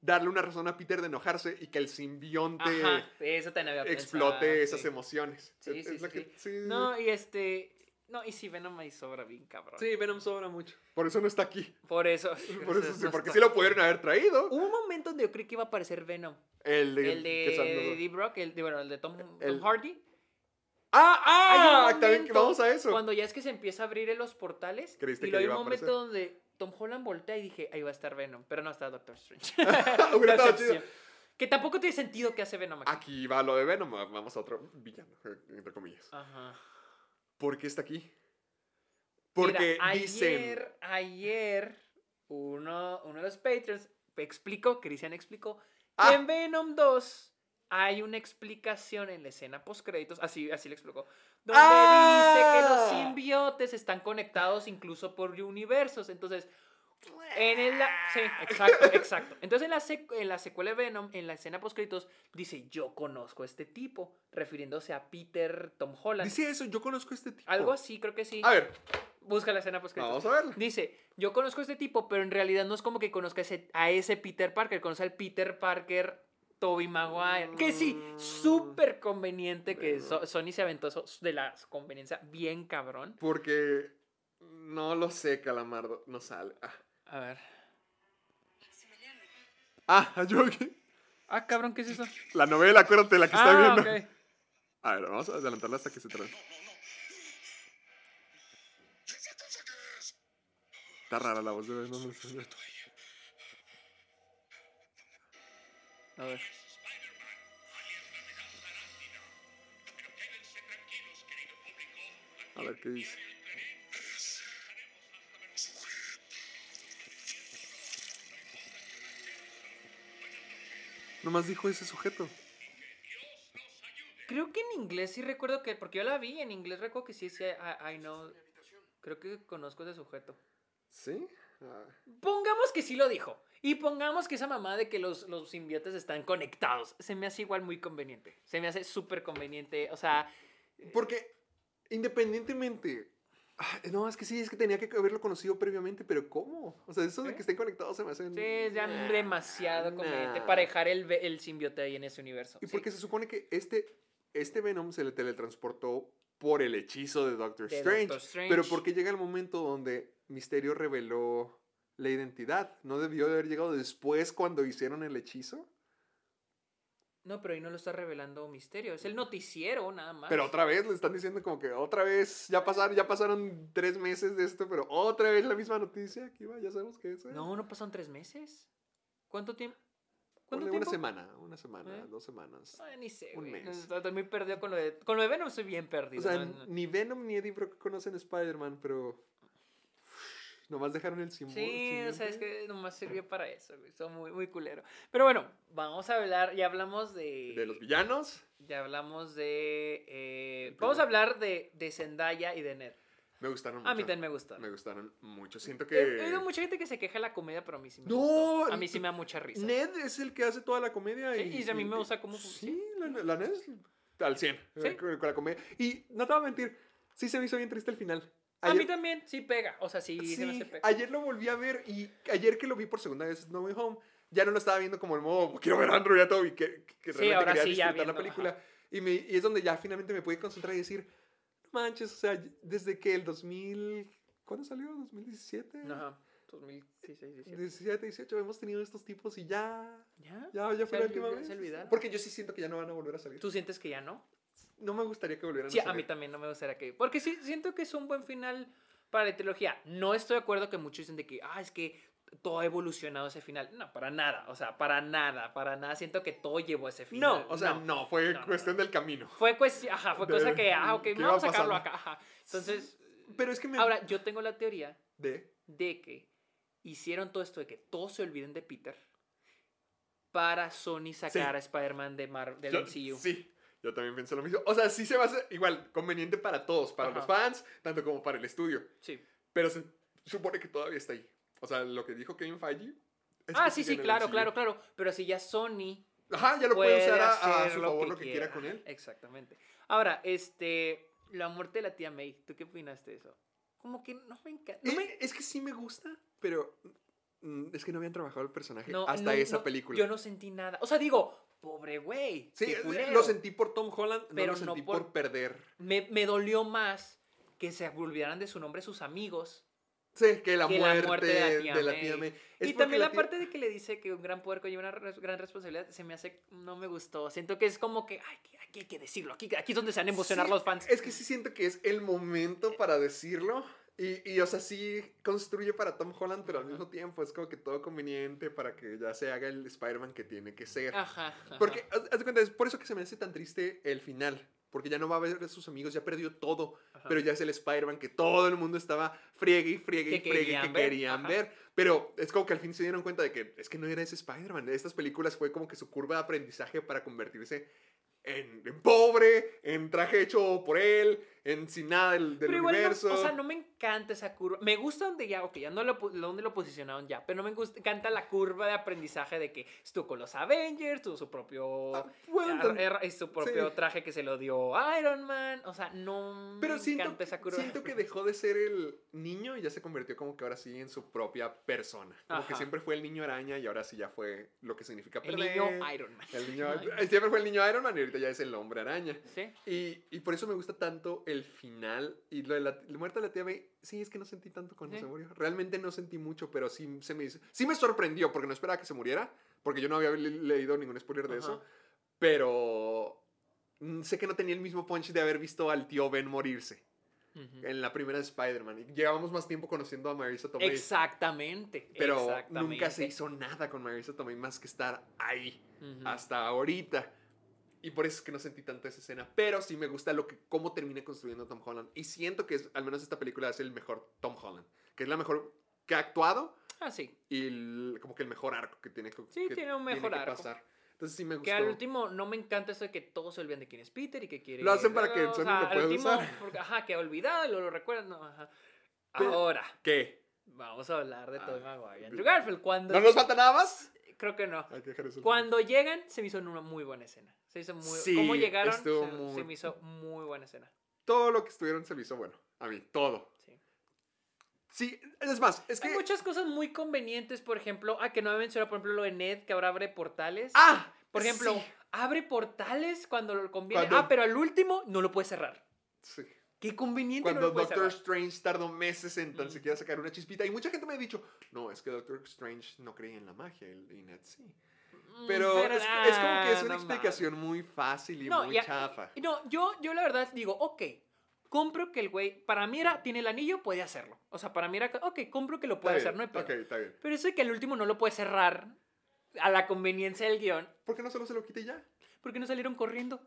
darle una razón a Peter de enojarse y que el simbionte Ajá, eso explote pensado, esas sí. emociones. Sí, Es- sí, es lo sí, que- sí. sí. No, y este... No, y si Venom ahí sobra bien, cabrón. Sí, Venom sobra mucho. Por eso no está aquí. Por eso. [LAUGHS] Por eso sí, no porque está. sí lo pudieron haber traído. Hubo un momento donde yo creí que iba a aparecer Venom. El de... El de Eddie Brock, el de, bueno, el de Tom, Tom Hardy. ¡Ah! Un ¡Ah! También que vamos a eso. Cuando ya es que se empieza a abrir en los portales. ¿Creíste y que luego hay un momento donde Tom Holland voltea y dije, ahí va a estar Venom. Pero no está Doctor Strange. [LAUGHS] Chido. Que tampoco tiene sentido que hace Venom aquí. Aquí va lo de Venom. Vamos a otro villano, entre comillas. Ajá. ¿Por qué está aquí? Porque Mira, dicen. ayer, ayer, uno, uno de los Patreons explicó, Cristian explicó, que Ah. en Venom 2 hay una explicación en la escena post-créditos, así, así le explicó, donde dice que los Ah. simbiotes están conectados incluso por universos. Entonces, en el... Sí, exacto, [LAUGHS] exacto. Entonces, en la, sec- en la secuela de Venom, en la escena post-créditos, dice, yo conozco a este tipo, refiriéndose a Peter Tom Holland. Dice eso, yo conozco a este tipo. Algo así, creo que sí. A ver, Busca la escena post vamos a verla. Dice, yo conozco a este tipo, pero en realidad no es como que conozca a ese, a ese Peter Parker, conoce al Peter Parker Toby Maguire. Que sí, súper conveniente que So- Sony se aventó eso de la conveniencia bien cabrón. Porque. No lo sé, Calamardo. No sale. Ah, A ver. ah [LAUGHS] yo. Ah, cabrón, ¿qué es eso? La novela, acuérdate, la que está ah, viendo. A ver, vamos a adelantarla hasta que se trae. Está rara la voz de Venom. no sé. A ver. A ver qué dice. Nomás dijo ese sujeto. Creo que en inglés sí recuerdo que, porque yo la vi, en inglés recuerdo que sí decía, I, I know, creo que conozco ese sujeto. ¿Sí? Ah, Pongamos que sí lo dijo. Y pongamos que esa mamá de que los, los simbiotes están conectados. Se me hace igual muy conveniente. Se me hace súper conveniente. O sea, Porque independientemente. Ah, No, es que sí, es que tenía que haberlo conocido previamente, pero ¿cómo? O sea, eso de que estén conectados se me hace. sí, es ya Nah, demasiado conveniente nah. para dejar el, el simbiote ahí en ese universo. Y Sí. porque se supone que este, este Venom se le teletransportó por el hechizo de Doctor, De Strange, Doctor Strange. Pero porque llega el momento donde Misterio reveló la identidad. ¿No debió de haber llegado después cuando hicieron el hechizo? No, pero ahí no lo está revelando Misterio. Es el noticiero, nada más. Pero otra vez le están diciendo como que otra vez, ya pasaron, ya pasaron tres meses de esto, pero otra vez la misma noticia. Aquí va, ya sabemos que es. ¿eh? No, no pasaron tres meses. ¿Cuánto tiempo? ¿Cuánto Ponle tiempo? Una semana, una semana, ¿Eh? dos semanas. Ay, ni sé, Un güey. mes. Estoy muy perdido con lo de... Con lo de Venom estoy bien perdido. O sea, no- ni Venom ni Eddie Brock conocen Spider-Man, pero nomás dejaron el símbolo. Sí, o sea, es que nomás sirvió para eso, güey. Son muy, muy culero. Pero bueno, vamos a hablar, ya hablamos de... De los villanos, Ya hablamos de... eh, vamos a hablar de, de Zendaya y de Ned. me gustaron mucho. A mí también me gustaron. Me gustaron mucho. Siento que. he oído mucha gente que se queja de la comedia, pero a mí sí me No, gustó. A mí sí me da mucha risa. Ned es el que hace toda la comedia. Sí, y, y a mí me gusta cómo- Sí, la, la Ned es al 100 Sí. con, con la comedia. Y no te voy a mentir, sí se me hizo bien triste el final. A mí también, sí pega. O sea, sí, se me Sí, hace pega. ayer lo volví a ver y ayer que lo vi por segunda vez No Way Home, ya no lo estaba viendo como el modo, quiero ver a Andrew y a Toby, que, que Sí, realmente ahora quería sí, ya disfrutar la viendo, película. Y, me, y es donde ya finalmente me pude concentrar y decir, no manches, o sea, desde que el 2000, ¿cuándo salió? ¿2017? Ajá. 2016, 17. 17, 18, hemos tenido estos tipos y ya, ¿Ya? ya, ya fue ¿Se la última vez. Porque yo sí siento que ya no van a volver a salir. ¿Tú sientes que ya no? No me gustaría que volvieran Sí, a a salir. mí también no me gustaría que... Porque sí, siento que es un buen final para la trilogía. No estoy de acuerdo que muchos dicen de que, ah, es que todo ha evolucionado ese final. No, para nada. O sea, para nada, para nada. Siento que todo llevó a ese final. No, o sea, no, fue No, no, cuestión del camino. Fue cuestión, ajá, fue De- cosa que, ah, ok, ¿qué vamos a sacarlo acá, ajá. Entonces, Pero es que me... ahora, yo tengo la teoría De... de que hicieron todo esto de que todos se olviden de Peter para Sony sacar a Spider-Man de Mar del Yo- MCU. Sí, yo también pensé lo mismo. O sea, sí se va a hacer igual conveniente para todos, para Ajá. los fans, tanto como para el estudio. Sí. Pero se supone que todavía está ahí. O sea, lo que dijo Kevin Feige. es Ah, que sí, sí, claro, claro, claro. Pero si ya Sony Ajá, ya lo puede usar a, a su favor lo que quiera con él. Exactamente. Ahora, este, la muerte de la tía May, ¿tú qué opinas de eso? Como que no me encanta. No, Eh, me- Es que sí me gusta, pero mm, es que no habían trabajado el personaje no- hasta no- esa no, película. Yo no sentí nada. O sea, digo, pobre güey. sí, lo sentí por Tom Holland, Pero no lo no sentí por- por... perder. Me, me dolió más que se olvidaran de su nombre sus amigos. Sí, que la, Que la muerte, de la tía de la tía May. Y también la, tía- parte de que le dice que un gran poder conlleva una res- gran responsabilidad, se me hace, no me gustó. Siento que es como que, ay, que aquí hay que decirlo, aquí, aquí es donde se van a emocionar Sí, los fans. Es que sí siento que es el momento para decirlo. Y, y, o sea, sí construye para Tom Holland, pero al mismo tiempo es como que todo conveniente para que ya se haga el Spider-Man que tiene que ser. Ajá. ajá. Porque, haz, haz de cuenta, es por eso que se me hace tan triste el final. Porque ya no va a ver a sus amigos, ya perdió todo. Ajá. Pero ya es el Spider-Man que todo el mundo estaba friegue y friegue y friegue querían que ver, querían ajá. ver. Pero es como que al fin se dieron cuenta de que es que no era ese Spider-Man. Estas películas fue como que su curva de aprendizaje para convertirse en, en pobre, en traje hecho por él, en sin nada del, del Pero igual, no- universo. o sea, no me encanta esa curva. Me gusta donde ya, ok, ya no lo, donde lo posicionaron ya, pero no me gusta, encanta la curva de aprendizaje de que estuvo con los Avengers, tuvo su propio, Ah, bueno, er- su propio sí. traje que se lo dio Iron Man. O sea, no Pero me siento, encanta esa curva. siento que dejó de ser el niño y ya se convirtió como que ahora sí en su propia persona. Como que siempre fue el niño araña y ahora sí ya fue lo que significa El perder. niño Iron Man. El niño, [LAUGHS] siempre fue el niño Iron Man y ahorita ya es el hombre araña. Sí. Y, y por eso me gusta tanto el final. Y lo de la, la muerte de la tía May, sí, es que no sentí tanto cuando Sí. se murió. Realmente no sentí mucho, pero sí, se me, sí me sorprendió porque no esperaba que se muriera. Porque yo no había le- leído ningún spoiler de Ajá. eso. Pero mm, sé que no tenía el mismo punch de haber visto al tío Ben morirse Ujú. en la primera de Spider-Man. Llevábamos más tiempo conociendo a Marisa Tomei. Exactamente. Pero exactamente. nunca se hizo nada con Marisa Tomei más que estar ahí Ujú. hasta ahorita. Y por eso es que no sentí tanto esa escena. Pero sí me gusta lo que, cómo termina construyendo Tom Holland. Y siento que es, al menos esta película es el mejor Tom Holland. Que es la mejor que ha actuado Ah, sí. y el- como que el mejor arco que tiene que, Sí, que tiene un mejor que arco. pasar. Entonces sí me gustó. Que al último no me encanta eso de que todos se olviden de quién es Peter y que quiere. Lo hacen para que o Sony sea, lo pueda último, usar. porque, ajá, que ha olvidado y lo, lo recuerdan. No, ajá. Ahora, ¿Qué? vamos a hablar de Tobey Ah. Maguire y Andrew Garfield. Cuando, ¿No nos falta nada más? Creo que no. Hay que dejar eso. Cuando llegan, se me hizo una muy buena escena. Se hizo muy. Sí, ¿Cómo llegaron? Se, me hizo muy buena escena. Todo lo que estuvieron se me hizo bueno. A mí, todo. Sí. Sí, es más, es que... Hay muchas cosas muy convenientes, por ejemplo, ah, que no me mencionado, por ejemplo, lo de Ned, que ahora abre portales. ¡Ah! Por ejemplo, Sí. abre portales cuando lo conviene. Cuando- Ah, pero al último no lo puede cerrar. Sí. Qué conveniente Cuando no Doctor cerrar. Strange tardó meses en tan Mm. siquiera sacar una chispita. Y mucha gente me ha dicho, no, es que Doctor Strange no creía en la magia y Ned sí. Pero, pero, es, ah, es como que es una no explicación muy fácil y No, muy chafa. No, yo, yo la verdad digo, ok, compro que el güey, para mí era, tiene el anillo, puede hacerlo. O sea, para mí era, ok, compro que lo puede Está hacer, no hay bien, pedo. Ok, está bien. Pero eso de que al último no lo puede cerrar a la conveniencia del guion, ¿Por qué no solo se lo quite ya? ¿por qué no salieron corriendo?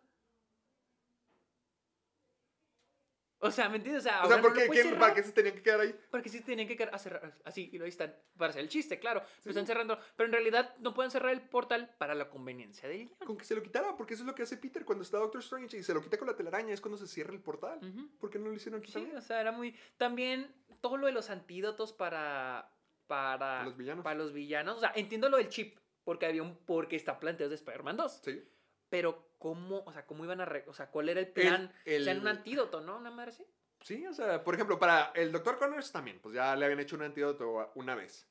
O sea, ¿me entiendes? O sea, O ahora sea, no ¿por lo qué, puedes ¿Qué- cerrar. ¿para qué se tenían que quedar ahí? Porque sí tenían que quedar a cerrar así, y lo están para hacer el chiste, claro. Lo están cerrando, pero en realidad no pueden cerrar el portal para la conveniencia del guion. Con que se lo quitara, porque eso es lo que hace Peter cuando está Doctor Strange y se lo quita con la telaraña, es cuando se cierra el portal. Ujú. ¿Por qué no lo hicieron aquí Sí, o sea, era muy. También todo lo de los antídotos para. Para, Para los villanos. Para los villanos. O sea, entiendo lo del chip, porque había un. Porque está planteado de Spider-Man 2. Sí. Pero, ¿cómo? O sea, ¿cómo iban a. re- o sea, ¿cuál era el plan? el- O sea, un antídoto, ¿no? Una madre así. Sí, o sea, por ejemplo, para el Dr. Connors también, pues ya le habían hecho un antídoto una vez.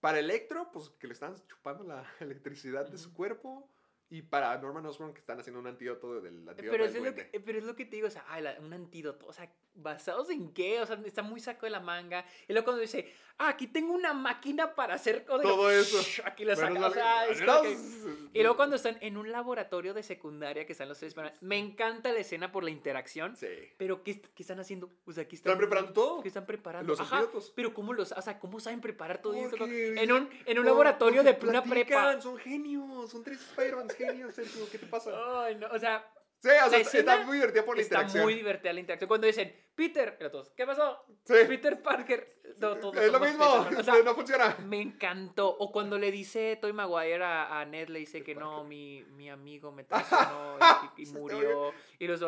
Para Electro, pues que le están chupando la [LAUGHS] electricidad de su cuerpo. Y para Norman Osborn, que están haciendo un antídoto del antídoto Pero del es, lo que, eh, pero es lo que te digo, o sea, ay, la- un antídoto, o sea, ¿basados en qué? O sea, está muy saco de la manga. Y luego cuando dice, ah, aquí tengo una máquina para hacer cosas", Todo eso. Aquí lo saca, o sea, es que- Y luego cuando están en un laboratorio de secundaria que están los tres me encanta la escena por la interacción. Sí. Pero ¿qué, qué están haciendo? O sea, ¿qué están, Están preparando todo. ¿Qué están preparando? Los Ajá, antídotos. pero ¿cómo los, o sea, cómo saben preparar todo esto? En un, en un laboratorio de una prepa. Son genios, son tres Spider-Man genios, ¿qué te pasa? Ay, no, o sea, Sí, o sea, está- está muy divertida por la está interacción. muy divertida la interacción. Cuando dicen, Peter, y los dos, ¿qué pasó? Sí. Peter Parker. No, todos es lo mismo, Peter. O sea, no funciona. me encantó. O cuando le dice Toy Maguire a, a Ned, le dice que no, mi, mi amigo me traicionó y, [LAUGHS] está murió. Y los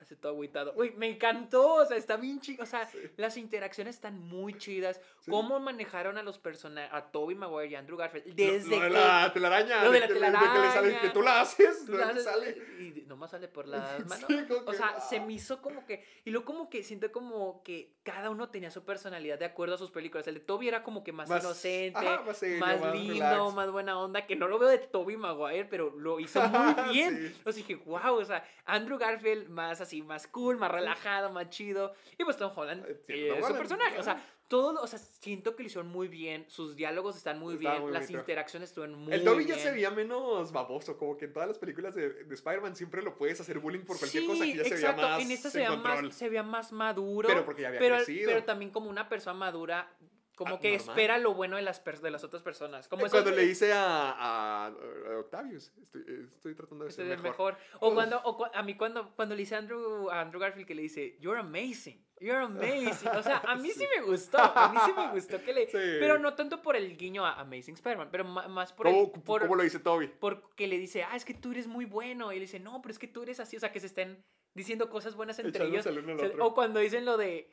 hace todo agüitado. Uy, me encantó. O sea, está bien chido. O sea, las interacciones están muy chidas. Cómo manejaron a los personajes, a Toby Maguire y a Andrew Garfield. Desde lo, lo de que. la telaraña. lo de la que le- que le sale- telaraña. que tú la haces, Tú la haces, sale. Y nomás sale por las [LAUGHS] manos. Sí, o que, sea, se ah. me hizo como que. Y luego, como que siento como que cada uno tenía su personalidad de acuerdo a sus películas. El de Toby era como que más, Más- inocente, ajá, más serio, más más lindo, relax. más buena onda. Que no lo veo de Toby Maguire, pero lo hizo muy [LAUGHS] bien. Sí. Entonces dije, wow, o sea, Andrew Garfield más así, más cool, más relajado, más chido. Y pues Tom Holland, Eh, sí, eh, Tom su personaje. O sea, todo, o sea, siento que lo hicieron muy bien. Sus diálogos están muy bien. muy las bonito. interacciones estuvieron muy El Toby bien. ya se veía menos baboso, como que en todas las películas de, de Spider-Man siempre lo puedes hacer bullying por cualquier Sí, cosa que ya se veía más en esta se en veía control. más, se veía más maduro. Pero porque ya había pero, crecido. pero también como una persona madura, como Ah, que normal. espera lo bueno de las, de las otras personas. Como Eh, Cuando le dice a, a, a Octavius, estoy, eh, estoy tratando de ser mejor. mejor. O cuando, o cua- a mí cuando, cuando le dice a Andrew, a Andrew Garfield que le dice, you're amazing, you're amazing. O sea, a mí [LAUGHS] sí, Sí. me gustó, a mí sí me gustó que le... [LAUGHS] Sí. Pero no tanto por el guiño a Amazing Spider-Man, pero más por ¿Cómo, el... Por, cómo lo dice Toby? porque le dice, ah, es que tú eres muy bueno. Y él dice, no, pero es que tú eres así. O sea, que se estén diciendo cosas buenas entre ellos. El. O cuando dicen lo de,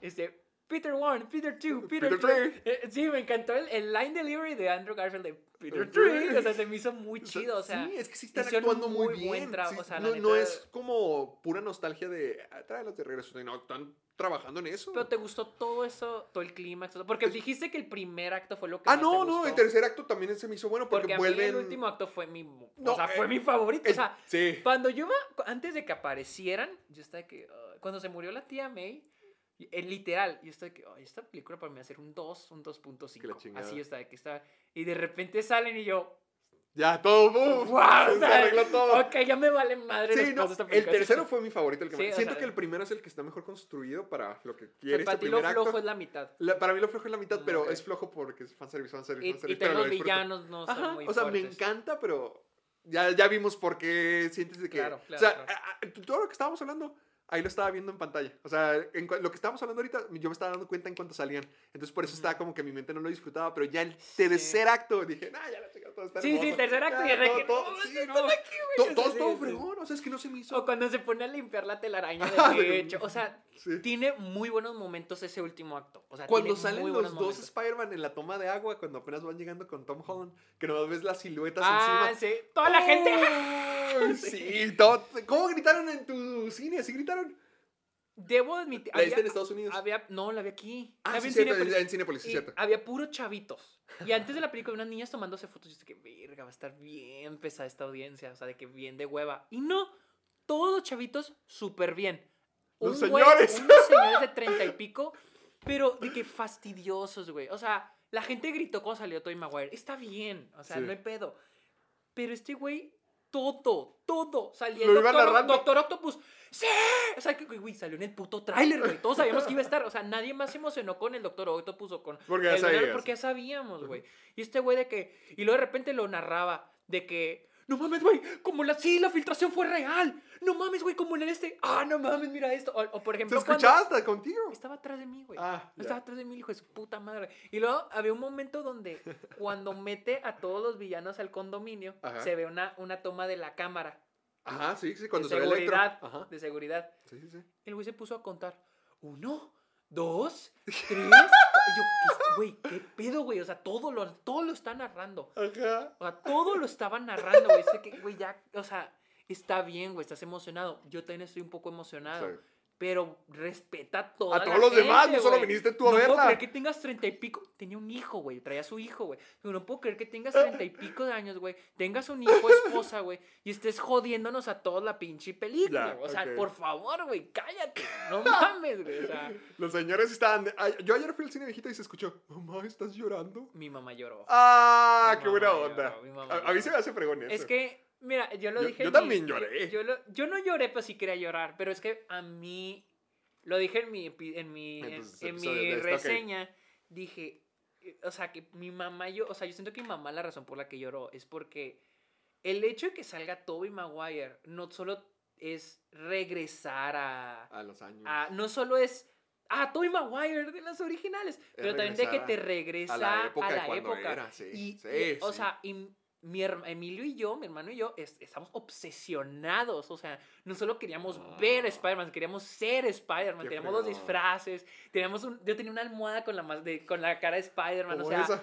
este, Peter 1, Peter 2, Peter Peter 3. Eh, sí, me encantó el, el line delivery de Andrew Garfield de Peter Peter 3. three. O sea, se me hizo muy chido. O sea, sí, es que sí están actuando muy, bien. buen trabajo, sí, o sea, la no, es como pura nostalgia de "Ah, tráelos de regreso. No, están trabajando en eso. Pero te gustó todo eso, todo el clímax. Porque dijiste que el primer acto fue lo que ah, más no, te no, el tercer acto también se me hizo bueno porque, Porque a vuelven. mí el último acto fue mi... No, o sea, fue eh, mi favorito. o sea, sí. Cuando yo antes de que aparecieran, yo estaba que, ah, cuando se murió la tía May, y- eh, literal, yo estaba de que, ay, esta película para mí va a ser un 2, un Que la 2.5. chingada. Así estaba de que estaba, y de repente salen y yo, Ya, todo. wow, o se arregló todo. ok, ya me vale madre Sí, no, esta el tercero fue mi favorito. El que Sí, más- o Siento sea, que el primero es el que está mejor construido para lo que O sea, quiere para ti lo flojo acto. es la mitad. La- para mí lo flojo es la mitad, Mm, pero es flojo porque es fanservice, fanservice, Y, fanservice. y pero los villanos no son Ajá, muy o sea, me fuertes. encanta, pero ya, ya vimos por qué sientes de que... Claro, o claro, sea, claro. todo lo que estábamos hablando, ahí lo estaba viendo en pantalla. O sea, en lo que estábamos hablando ahorita, yo me estaba dando cuenta en cuánto salían. Entonces, por eso estaba como que mi mente no lo disfrutaba, pero ya el tercer acto dije, nah, ya la chica, todo está Sí, sí, hermoso". tercer acto y Ya, de todo- que, todo- no, sí, no, aquí, güey, Todo sí, todo sí. fregón, o sea, es que no se me hizo... O cuando se pone a limpiar la telaraña [LAUGHS] Ah, de- techo. O sea, Sí. tiene muy buenos momentos ese último acto. O sea, Cuando salen los dos momentos. Spider-Man en la toma de agua, cuando apenas van llegando con Tom Holland, que no ves las siluetas Ah, encima. sí. Toda la gente. [LAUGHS] Sí, todo- ¿Cómo gritaron en tu cine? ¿Así gritaron? Debo admitir. ¿La viste en Estados Unidos? Había, no, la vi aquí. Ah, la sí, vi en cierto, Cinépolis. en Cinépolis, sí, Y. Había puro chavitos. Y antes de la película, unas niñas tomándose fotos. Yo dije, que verga, va a estar bien pesada esta audiencia. O sea, de que bien de hueva. Y no, todos chavitos súper bien. Los Un güey- señores. unos señores de treinta y pico, pero de que fastidiosos, güey. O sea, la gente gritó cuando salió Toy Maguire. Está bien, o sea, Sí. no hay pedo. Pero este güey, todo, todo. Salía Lo el iba doctor, narrando. doctor Octopus. ¡Sí! O sea, que, güey, salió en el puto tráiler, güey. Todos sabíamos que iba a estar. O sea, nadie más se emocionó con el doctor Octopus o con. Porque ya el sabías. Porque ya sabíamos, güey. Y este güey de que. Y luego de repente lo narraba. De que. No mames, güey. Como la. Sí, la filtración fue real. No mames, güey. Como en el este. Ah, no mames, mira esto. O, o por ¿Se ejemplo. escuchaba hasta contigo? estaba atrás de mí, güey. Ah. Estaba atrás de mí, hijo de su puta madre. Y luego había un momento donde cuando [LAUGHS] mete a todos los villanos al condominio, Ajá. se ve una, una toma de la cámara. Ajá, sí, sí, cuando de se ve seguridad. Ajá. De seguridad. Sí, sí, sí. El güey se puso a contar. Uno, dos, [LAUGHS] tres. Yo, ¿qué- güey, ¿qué pedo, güey? O sea, todo lo, todo lo está narrando. Ajá. O sea, todo lo estaba narrando, güey. Sé que, güey, ya, o sea, está bien, güey, estás emocionado. Yo también estoy un poco emocionado. Sí. Pero respeta a toda A la todos los demás, no solo viniste tú a No puedo verla. creer que tengas treinta y pico. Tenía un hijo, güey. Traía a su hijo, güey. No puedo creer que tengas treinta y pico de años, güey. Tengas un hijo, [LAUGHS] esposa, güey. Y estés jodiéndonos a todos la pinche película. Ya, güey. o sea, por favor, güey, cállate. No [LAUGHS] mames, güey. O sea, Los señores estaban. de- Yo ayer fui al cine viejito y se escuchó. Mamá, ¿estás llorando? mi mamá lloró. Ah, Mi qué buena onda. A, mí se me hace fregón eso. Es que, mira, yo lo Yo- dije. yo mi- también lloré. Yo, lo- yo no lloré, pero sí quería llorar. Pero es que a mí. Lo dije en mi, en mi, en, Entonces, en episodio mi reseña. Dije. eh, O sea, que mi mamá, yo. O sea, yo siento que mi mamá, la razón por la que lloró es porque el hecho de que salga Toby Maguire no solo es regresar a. A los años. a- no solo es. Ah, Toby Maguire de las originales. Pero también de que te regresa a la época a la época. era, sí, y, sí, y, o sea, y mi Emilio y yo, mi hermano y yo, es- estamos obsesionados. O sea, no solo queríamos ver a Spider-Man, queríamos ser Spider-Man. Ah. Teníamos los disfraces. Teníamos un, yo tenía una almohada con la, de- con la cara de Spider-Man. O sea, esa.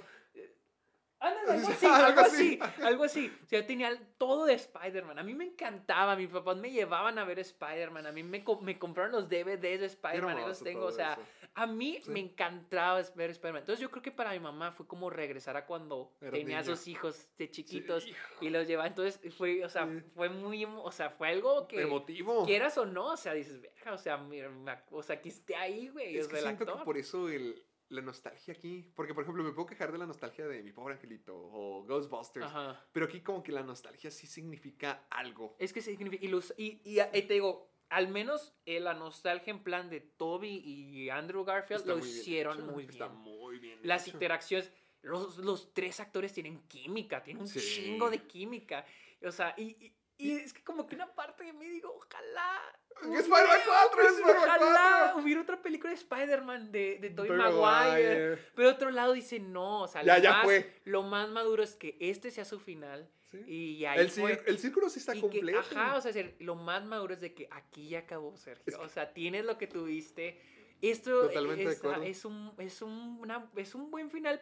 Algo Sí, así, algo así. algo así. O sea, yo tenía todo de Spider-Man. A mí me encantaba. Mis papás me llevaban a ver Spider-Man. A mí me, me compraron los DVDs de Spider-Man. Ahí los tengo. O sea, eso. A mí Sí. me encantaba ver Spider-Man. Entonces yo creo que para mi mamá fue como regresar a cuando Era tenía a niña. sus hijos de chiquitos y los llevaba. Entonces fue, o sea, Sí. fue muy, o sea, fue algo que Emotivo. quieras o no, o sea, dices, verga, o sea, mira, me ac- o sea, que esté ahí, güey, Es o que sea, siento que por eso el, la nostalgia aquí. Porque, por ejemplo, me puedo quejar de la nostalgia de mi pobre angelito o Ghostbusters. Ajá. Pero aquí, como que la nostalgia sí significa algo. Es que significa. Y, los, y, y, y te digo, al menos eh, la nostalgia en plan de Toby y Andrew Garfield Está lo muy hicieron muy bien. Está muy bien. Las hecho. interacciones. Los, los tres actores tienen química, tienen un Sí. chingo de química. O sea, y, y, y es que como que una parte de mí digo, ojalá. Es hubiera- Spider-Man 4, es Spider-Man Ojalá 4. hubiera otra película de Spider-Man de, de Tobey Maguire. Maguire. Pero otro lado dice no. O sea, Ya, lo, ya más, fue. lo más maduro es que este sea su final. Sí. Y ahí El, fue. cir- el círculo sí está Y que- completo. ajá, o sea, lo más maduro es de que aquí ya acabó, Sergio. O sea, tienes lo que tuviste. Esto Totalmente de es, es un, es, un, una- es un buen final.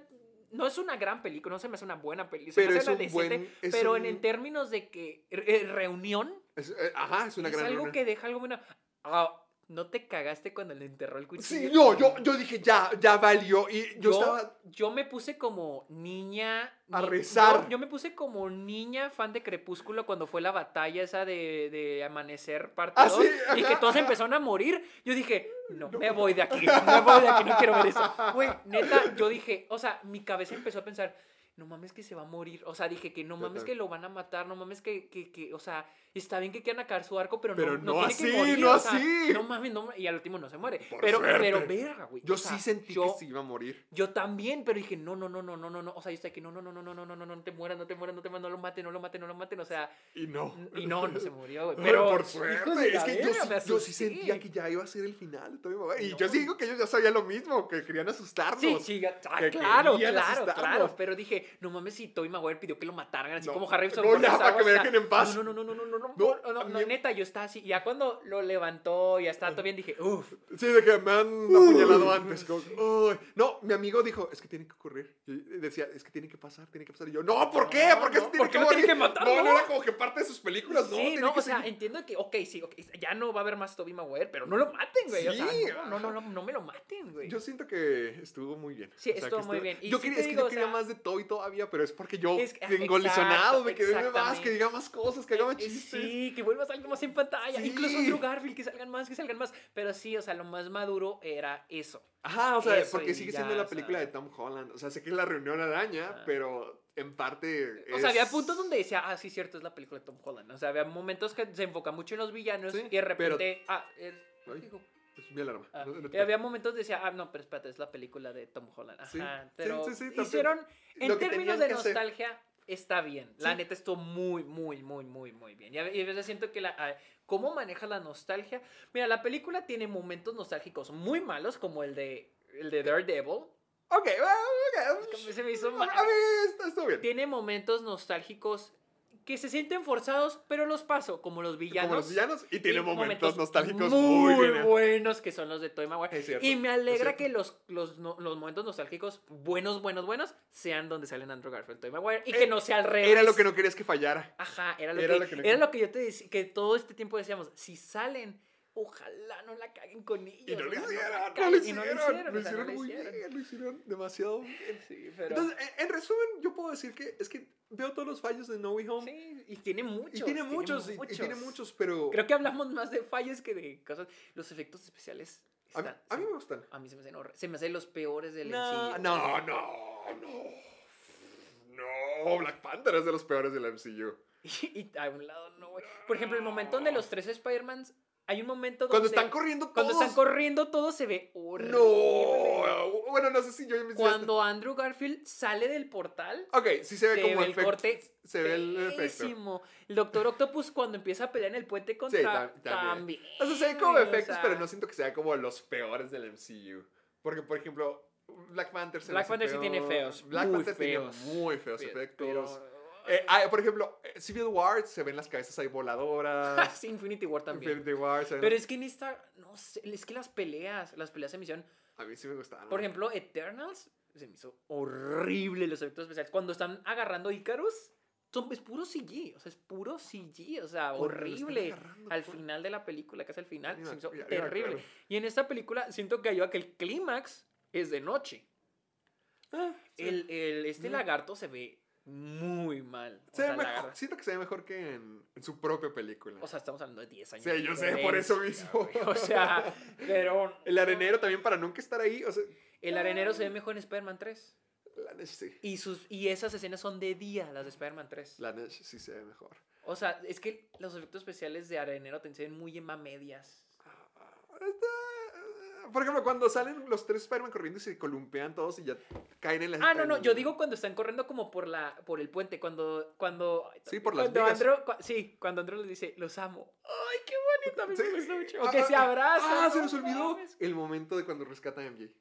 No es una gran película, no se me hace una buena película. Pero se me es un buen- es pero en, un- en términos de que re- reunión, Es- eh, ajá, es una es gran algo reunión. que deja algo bueno. Ah, ¿No te cagaste cuando le enterró el cuchillo? Sí, no, yo, yo dije, ya, ya valió. Y yo, yo, estaba. yo me puse como niña. A ni- rezar. Yo, yo me puse como niña fan de Crepúsculo cuando fue la batalla esa de, de Amanecer parte Ah, 2 sí, y que todos empezaron a morir. Yo dije, no, me voy de aquí, me voy de aquí, no quiero ver eso. Güey, neta, yo dije, o sea, mi cabeza empezó a pensar. No mames que se va a morir. O sea, dije que no mames que lo van a matar. No mames que, que, que o sea, está bien que quieran acabar su arco, pero, Pero no, no tiene así, que morir. no o sea, así. No mames, no, y al último no se muere. Por pero, suerte. pero, verga, güey. Yo o sea, sí sentí yo- que se iba a morir. yo también, pero dije, no, no, no, no, no, no, no. O sea, yo estoy aquí, no, no, no, no, no, no, no, no, no, no te mueras, no te mueras, no te mueras, no lo maten, no lo maten, no lo maten. O sea, Y no. y no, no se murió, güey. Pero por suerte, es que yo, me yo sí sentía que ya iba a ser el final. Y No. yo sí digo que ellos ya sabían lo mismo, que querían asustarnos. Sí, sí, ah, que claro, claro, claro. Pero dije, no mames, si Tobey Maguire pidió que lo mataran, así No, como Harry no, por ya, para que me dejen en paz. No, no, no, no, no, no, no, No, no, no, no, neta, yo estaba así. Y ya cuando lo levantó, ya estaba todo bien, dije, uff. Sí, de que me han apuñalado antes. como. No, mi amigo dijo, es que tiene que ocurrir. Y decía, es que tiene que pasar, tiene que pasar. Y yo, no, ¿por qué? No, ¿Por qué no, se tiene ¿por que qué lo tiene que matar? No, no No. era como que parte de sus películas, no. sí, no, que o sea, entiendo que, ok, sí, ok, ya no va a haber más Tobey Maguire, pero no lo maten, güey. o sea, Sí, no, no, no, no, no me lo maten, güey. Yo siento que estuvo muy bien. Sí, estuvo que muy bien. Y Yo quería, es que yo quería más de todo y todo. Todavía, pero es porque yo Es ah, tengo exacto, lisionado de que dime más, que diga más cosas, que haga más Eh, chistes. Sí, que vuelva a salir más en pantalla. Sí. Incluso Andrew Garfield, que salgan más, que salgan más. Pero sí, o sea, lo más maduro era eso. Ajá, o sea, Eso porque sigue ya, siendo la o película sea. de Tom Holland. O sea, sé que es la reunión araña, pero en parte. O sea, había puntos donde decía, ah, sí, cierto, es la película de Tom Holland. O sea, había momentos que se enfoca mucho en los villanos Sí, y de pero- repente, ah, es- Es mi alarma. ah, no- no te- y había momentos donde decía, ah, no, pero espérate, es la película de Tom Holland. Ajá, sí, pero sí, sí, hicieron, en términos de hacer. nostalgia, está bien. La neta estuvo muy, muy, muy, muy, muy bien. Y a, veces siento que la... ¿Cómo maneja la nostalgia? Mira, la película tiene momentos nostálgicos muy malos, como el de, el de Daredevil. Ok, ah, ok. Como se me hizo mal. a mí está, está bien. Tiene momentos nostálgicos que se sienten forzados, pero los paso, como los villanos. Como los villanos, y tiene y momentos, nostálgicos muy, muy, buenos que son los de Toy Maguire. Cierto, y me alegra que los, los, no- los momentos nostálgicos buenos, buenos, buenos sean donde salen Andrew Garfield, Toy Maguire y que Eh, no sea al revés. Era lo que no querías que fallara. Ajá, era lo, era que, lo que no era lo que yo te decía, que todo este tiempo decíamos, si salen, ojalá no la caguen con ellos. Y no lo hicieron, no lo hicieron. Lo hicieron muy bien, lo hicieron demasiado bien. Sí, pero... Entonces, en, en resumen, yo puedo decir que es que veo todos los fallos de No Way Home. sí, y tiene muchos. y tiene muchos, y- y, tiene muchos, pero Creo que hablamos más de fallos que de cosas. Los efectos especiales. a, mí, están- a mí me gustan. a mí se me hacen Se me hacen los peores del No, MCU. no, no, no. No, Black Panther es de los peores del MCU. Y, [LAUGHS] y a un lado no, güey. Por ejemplo, el momento donde los tres Spider-Mans. Hay un momento donde. Cuando están corriendo Cuando todos. están corriendo, todo se ve horrible. No. Bueno, no sé si yo me Cuando Andrew Garfield sale del portal. Ok, sí se ve Se como ve el corte se ve el efecto. El Doctor Octopus cuando empieza a pelear en el puente Sí, contra tam- también. también. O sea, se ve como o efectos, sea, pero no siento que sea como los peores del MCU. Porque, por ejemplo, Black Panther se Black Panther sí tiene feos, Black muy Panther feos. tiene muy feos Fe- efectos. pero- Eh, ah, por ejemplo, eh, Civil War se ven las cabezas ahí voladoras. [LAUGHS] sí, Infinity War también. Infinity War se ven Pero es que en esta, no sé, es que las peleas, las peleas se me hicieron, A mí sí me gustaron. por ejemplo, Eternals, se me hizo horrible los efectos especiales. Cuando están agarrando Icarus, son, es puro CG, o sea, es puro CG, o sea, horrible. Al por- final de la película, casi al final, se me hizo terrible. Y en esta película siento que ayuda que el clímax es de noche. Ah, sí. El, el- este Mm. lagarto se ve muy mal. Se ve sea, mejor- siento que se ve mejor que en, en su propia película. o sea, estamos hablando de 10 años. Sí, yo sé, por eso mismo. güey. O sea, pero [LAUGHS] el arenero también para nunca estar ahí. O sea, el arenero se ve mejor en Spider-Man 3. la Nesh sí. Y, sus, y esas escenas son de día, las de Spider-Man 3. La Nesh sí se ve mejor. O sea, es que los efectos especiales de Arenero te enseñan muy en medias. Está- Por ejemplo, cuando salen los tres Spider-Man corriendo y se columpean todos y ya caen en la Ah, no, no, yo digo cuando están corriendo como por la por el puente, cuando cuando Sí, por las cuando vigas. Andrew, cua- sí, cuando Andrew les dice, "Los amo." Ay, qué bonito, a mí Sí. me gusta mucho. Ah, O que se ah, abrazan. Ah, se no nos olvidó mames. el momento de cuando rescatan a MJ.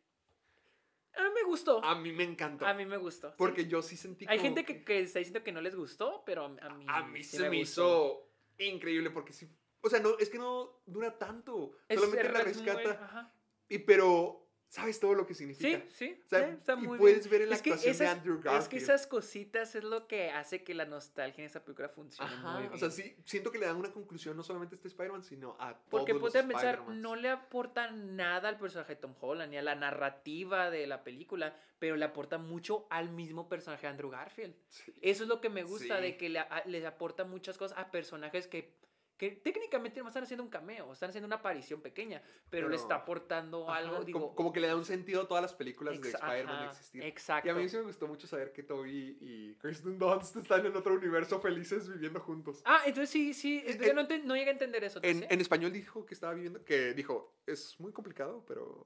A mí me gustó. A mí me encantó. A mí me gustó. sí. Porque yo sí sentí Hay como gente que, que está diciendo que no les gustó, pero a, mí A mí sí se me, hizo increíble porque sí. O sea, no, es que no dura tanto. Es- Solamente la es muy- rescata. ajá. Y pero sabes todo lo que significa. Sí, sí, O sea, sí, está y muy puedes bien. ver en la Es que actuación de Andrew Es que Garfield. esas cositas es lo que hace que la nostalgia en esa película funcione Ajá, muy bien. o sea, sí, siento que le dan una conclusión no solamente a este Spider-Man, sino a todos Porque los ponte a pensar, no le aporta nada al personaje de Tom Holland ni a la narrativa de la película, pero le aporta mucho al mismo personaje de Andrew Garfield. Sí. Eso es lo que me gusta, Sí. de que le, a- les aporta muchas cosas a personajes que, que técnicamente no están haciendo un cameo, están haciendo una aparición pequeña, pero, le Pero- está aportando Ajá, algo, como- digo... como, que le da un sentido a todas las películas de Spider-Man existir. Exacto. Y a mí sí me gustó mucho saber que Toby y Kirsten Dunst están en otro universo felices viviendo juntos. Ah, entonces sí, sí, En- yo no, no llegué a entender eso. ¿tú En, en español dijo que estaba viviendo, que dijo, es muy complicado, pero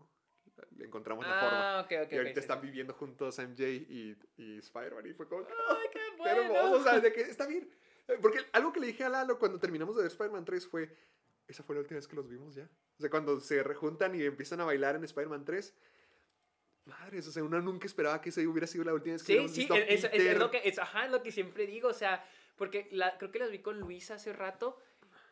le encontramos la forma. Ah, ok, ok. Y ok, ahorita sí, están sí. viviendo juntos MJ y, y Spider-Man y fue como, Ay, qué qué bueno. hermoso, o sea, de que está bien. Porque algo que le dije a Lalo cuando terminamos de ver Spider-Man 3 fue, esa fue la última vez que los vimos ya. O sea, cuando se rejuntan y empiezan a bailar en Spider-Man 3. Madres, o sea, uno nunca esperaba que esa hubiera sido la última vez que Sí, sí, visto a es, es- es lo que, es, ajá, lo que siempre digo, o sea, porque la, creo que las vi con Luisa hace rato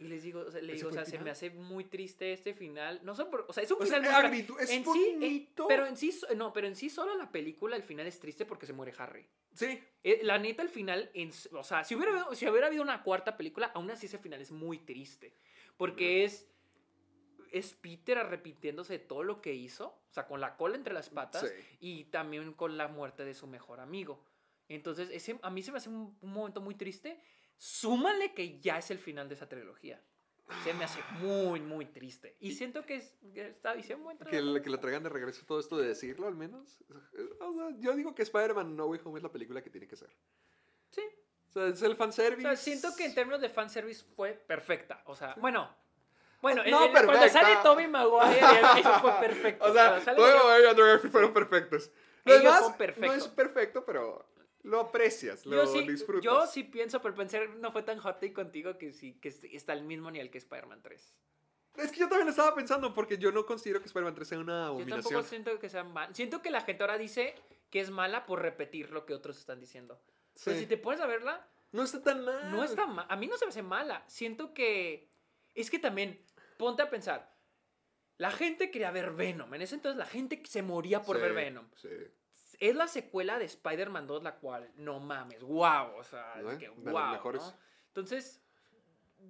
y les digo, o sea, le ¿Ese digo, o sea, se me hace muy triste este final, no sé, por- o sea, es un O sea, final muy tra- agritu- es en sí, eh, pero en sí, no, pero en sí solo la película, el final es triste porque se muere Harry. Sí, Eh, la neta, el final, en o sea, si hubiera, habido- si hubiera habido una cuarta película, aún así ese final es muy triste. Porque es, es Peter arrepintiéndose de todo lo que hizo, o sea, con la cola entre las patas Sí. y también con la muerte de su mejor amigo. Entonces, ese, a mí se me hace un, un momento muy triste. Súmale que ya es el final de esa trilogía. Se me hace muy, muy triste. Y siento que, es, que está diciendo Que, le- que lo traigan de regreso todo esto de decirlo, al menos. O sea, yo digo que Spider-Man No Way Home es la película que tiene que ser. Sí. O sea, es el O fanservice. sea, siento que en términos de fanservice fue perfecta. O sea, bueno. Bueno, No, en- en- cuando sale Tobey Maguire, eso [LAUGHS] fue perfecto. O sea, Andrew- y Andrew Garfield fueron perfectos. Lo Ellos demás son no es perfectos. perfecto, pero lo aprecias, lo yo sí, disfrutas. yo sí pienso, pero pensé no fue tan hot take contigo que sí, que está al mismo nivel que Spider-Man 3. Es que yo también lo estaba pensando porque yo no considero que Spider-Man 3 sea una Yo abominación. tampoco siento que sea mal. Siento que la gente ahora dice que es mala por repetir lo que otros están diciendo. Pero Sí. si te pones a verla, No está tan mal. no está mal. A mí no se me hace mala. Siento que. Es que también, ponte a pensar. La gente quería ver Venom. En ese entonces la gente se moría por Sí, ver Venom. Sí. Es la secuela de Spider-Man 2, la cual, no mames, wow. O sea, ¿No? es que, wow. mejores. ¿no? Entonces,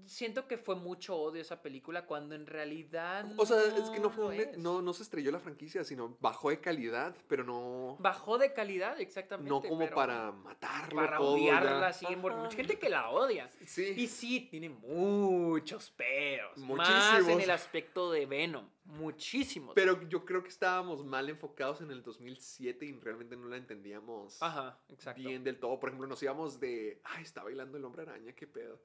siento que fue mucho odio esa película cuando en realidad. O sea, es que no fue es. no, no se estrelló la franquicia, sino bajó de calidad, pero no, Bajó de calidad, exactamente. no como pero para matarlo Para todo odiarla Ajá. mucha gente que la odia. Sí. Y sí, tiene muchos peros. Más en Muchísimos. el aspecto de Venom. Muchísimos. Pero yo creo que estábamos mal enfocados en el 2007 y realmente no la entendíamos Ajá, exacto. bien del todo. Por ejemplo, nos íbamos de, ay, está bailando el hombre araña, qué pedo.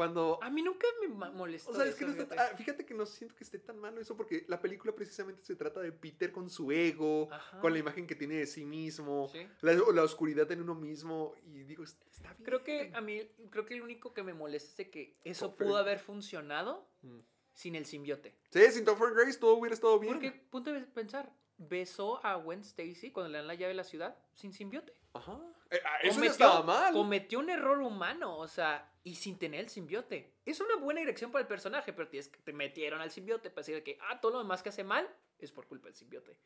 Cuando... A mí nunca me molestó. O sea, es que eso, no está- fíjate. ah, fíjate que no siento que esté tan malo eso porque la película precisamente se trata de Peter con su ego, Ajá. con la imagen que tiene de sí mismo, Sí. la, la oscuridad en uno mismo y digo, "Est- está bien. Creo que a mí, creo que lo único que me molesta es de que eso pudo haber funcionado Mm. sin el simbiote. Sí, sin Topher Grace todo hubiera estado bien. Porque, punto de pensar, besó a Gwen Stacy cuando le dan la llave de la ciudad sin simbiote. Ajá. Eh, ah, eso ya Cometió- estaba mal. Cometió un error humano, o sea, y sin tener el simbiote. Es una buena dirección para el personaje, pero tienes que te metieron al simbiote para decir que, ah, todo lo demás que hace mal es por culpa del simbiote.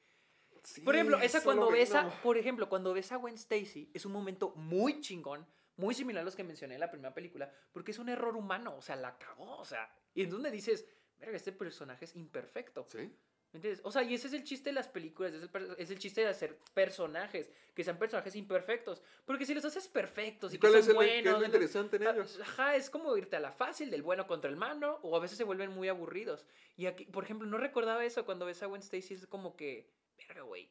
Sí, Por ejemplo, esa cuando que ves a, no. por ejemplo, cuando a Gwen Stacy, es un momento muy chingón, muy similar a los que mencioné en la primera película, porque es un error humano, o sea, la cagó, o sea, y en donde dices, verga, este personaje es imperfecto. Sí. ¿Me entiendes? O sea, y ese es el chiste de las películas, es el, es el chiste de hacer personajes, que sean personajes imperfectos. Porque si los haces perfectos y, ¿Y que son es, el, qué buenos... es lo entonces- interesante en Ah, ellos? Ajá, es como irte a la fácil del bueno contra el malo, o a veces se vuelven muy aburridos. Y aquí, por ejemplo, no recordaba eso cuando ves a Gwen Stacy, es como que, verga, güey.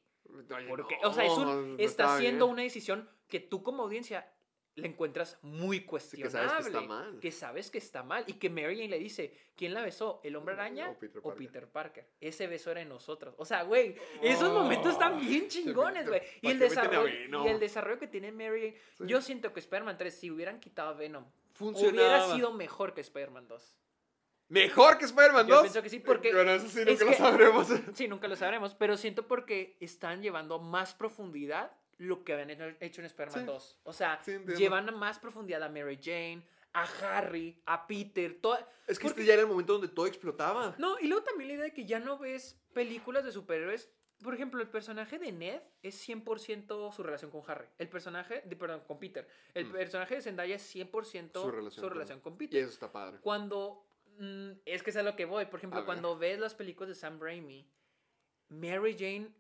Porque, no, o sea, es un- no está haciendo bien. una decisión que tú como audiencia le encuentras muy que cuestionable. sabes que está mal. que sabes que está mal. Y que Mary Jane le dice, ¿quién la besó? ¿El hombre araña O Peter o Parker. Peter Parker? Ese beso era en nosotros. O sea, güey, esos momentos están bien chingones, güey. [LAUGHS] Y el, ¿Para qué meten a desarrollo, y el desarrollo que tiene Mary Jane. Sí. Yo siento que Spider-Man 3, si hubieran quitado Venom, Funcionaba. hubiera sido mejor que Spider-Man 2. ¿Mejor que Spider-Man Yo 2? pienso que sí, porque Bueno, eso sí es nunca lo que- sabremos. [LAUGHS] Sí, nunca lo sabremos, pero siento porque están llevando más profundidad lo que habían hecho- en Spider-Man Sí. 2. O sea, Sí, llevan a más profundidad a Mary Jane, a Harry, a Peter, todo. Es que porque- este ya era el momento donde todo explotaba. No, y luego también la idea de que ya no ves películas de superhéroes. Por ejemplo, el personaje de Ned es 100% su relación con Harry. El personaje, de, perdón, con Peter. El Mm. personaje de Zendaya es 100% Su su relación relación, con- con, Y Peter. eso está padre. Cuando. mm, es que es a lo que voy. Por ejemplo, cuando ves las películas de Sam Raimi, Mary Jane,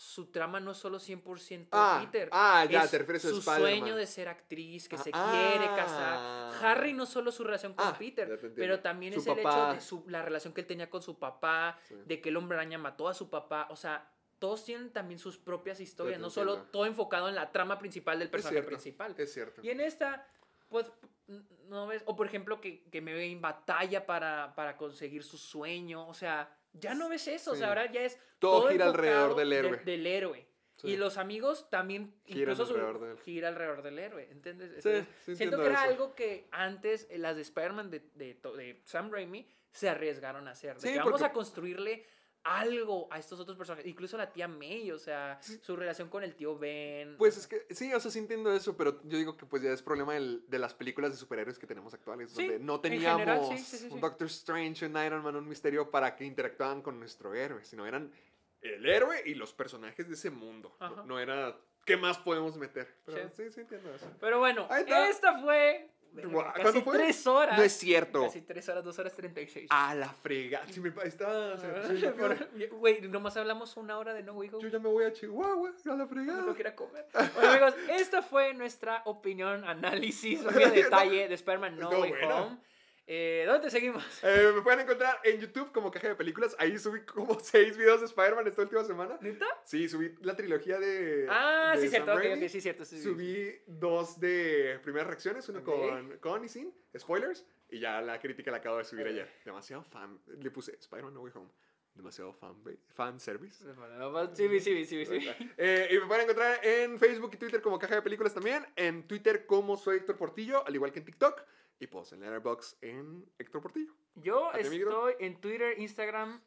su trama no es solo 100% Ah, Peter. ah, ya, es te refieres a Su sueño de ser actriz, que Ah, se quiere ah. casar. Harry no solo su relación con Ah, Peter, pero también Su es el hecho papá. de su, la relación que él tenía con su papá, Sí. de que el hombre araña mató a su papá. O sea, todos tienen también sus propias historias, no solo todo enfocado en la trama principal del Es personaje cierto. principal. Es cierto. Y en esta, pues, no ves, o por ejemplo, que, que me ve en batalla para, para conseguir su sueño, o sea, ya no ves eso, o sea, ahora ya es Todo gira alrededor del de- héroe. del héroe. Sí. Y los amigos también, incluso su- alrededor de él. gira alrededor del héroe, ¿entiendes? Sí, Entonces, sí siento que era eso. algo que antes eh, las de Spider-Man de, de, Sam Raimi se arriesgaron a hacer. De Sí, que vamos porque- a construirle algo a estos otros personajes, incluso la tía May, o sea, su relación con el tío Ben. Pues es que sí, o sea, sí entiendo eso, pero yo digo que pues ya es problema del- de las películas de superhéroes que tenemos actuales, Sí, donde no en teníamos general, sí, sí, sí, un. Doctor Strange, un Iron Man, un misterio para que interactuaban con nuestro héroe, sino eran el héroe y los personajes de ese mundo. No, no era qué más podemos meter. Pero Sí. sí, entiendo eso. Pero bueno, esta fue casi tres horas. No es cierto. Casi tres horas, dos horas treinta y seis. A la frega. Si me está. quedó- Güey, nomás hablamos una hora de No Way Home. Yo ya me voy a Chihuahua, a la No fregada. ir a comer. Bueno, amigos, esta fue nuestra opinión, análisis, a [LAUGHS] detalle de Spider-Man No Way. Home. Eh, ¿Dónde te seguimos? [LAUGHS] Eh, me pueden encontrar en YouTube como Caja de Películas. Ahí subí como [LAUGHS] seis videos de Spider-Man esta última semana. ¿Neta? Sí, subí la trilogía de. Ah, de sí, cierto, ok, Raimi. ok, sí, cierto. Sí. Subí dos de primeras reacciones, uno con, con y sin spoilers. Y ya la crítica la acabo de subir Eh. ayer. Demasiado fan. Le puse Spider-Man No Way Home. Demasiado fan, fan service. Sí, sí, sí, sí, sí. Eh, y me pueden encontrar en Facebook y Twitter como Caja de Películas también. En Twitter como soy Héctor Portillo, al igual que en TikTok. Y pues en Letterboxd en Héctor Portillo. Yo estoy en Twitter, Instagram,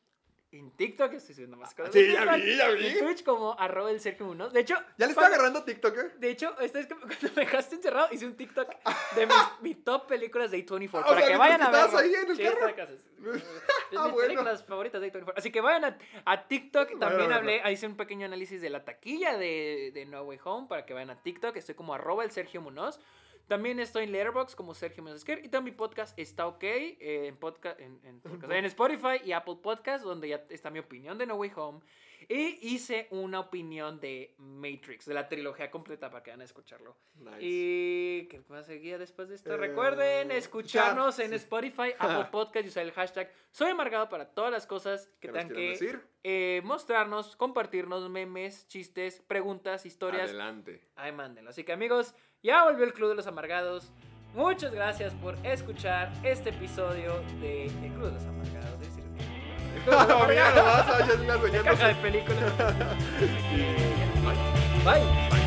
en TikTok, estoy subiendo más cosas. Sí, ya vi, ya vi. En Twitch como arroba el Sergio Munoz. De hecho, Ya le estoy cuando- agarrando TikTok, ¿eh? De hecho, esta es que [LAUGHS] cuando me dejaste encerrado, hice un TikTok de mis, [LAUGHS] mi top películas de A24 Ah, o para sea, que ¿que vayan a verlo. ahí en el Sí, carro? casa, sí. [LAUGHS] Es Ah, mis bueno. películas favoritas de A24. Así que vayan a, a TikTok. También verlo. hablé, hice un pequeño análisis de la taquilla de, de No Way Home para que vayan a TikTok. Estoy como arroba el Sergio Munoz. También estoy en Letterboxd como Sergio Munoz Esquer. Y también mi podcast está ok eh, en, podcast, en, en podcast- en Spotify y Apple Podcast, donde ya está mi opinión de No Way Home. Y hice una opinión de Matrix, de la trilogía completa para que vayan a escucharlo. Nice. Y ¿qué más seguía después de esto? Eh, Recuerden escucharnos ya, en sí. Spotify, [LAUGHS] Apple Podcast y usar el hashtag Soy amargado para todas las cosas que ¿Qué nos tengan que decir? eh, mostrarnos, compartirnos memes, chistes, preguntas, historias. Adelante. Ahí mándenlo. Así que amigos, ya volvió el Club de los Amargados. Muchas gracias por escuchar este episodio de El Club de los Amargados. No, mira nomás, ya es soñando. caja de películas. [LAUGHS] Bye. Bye.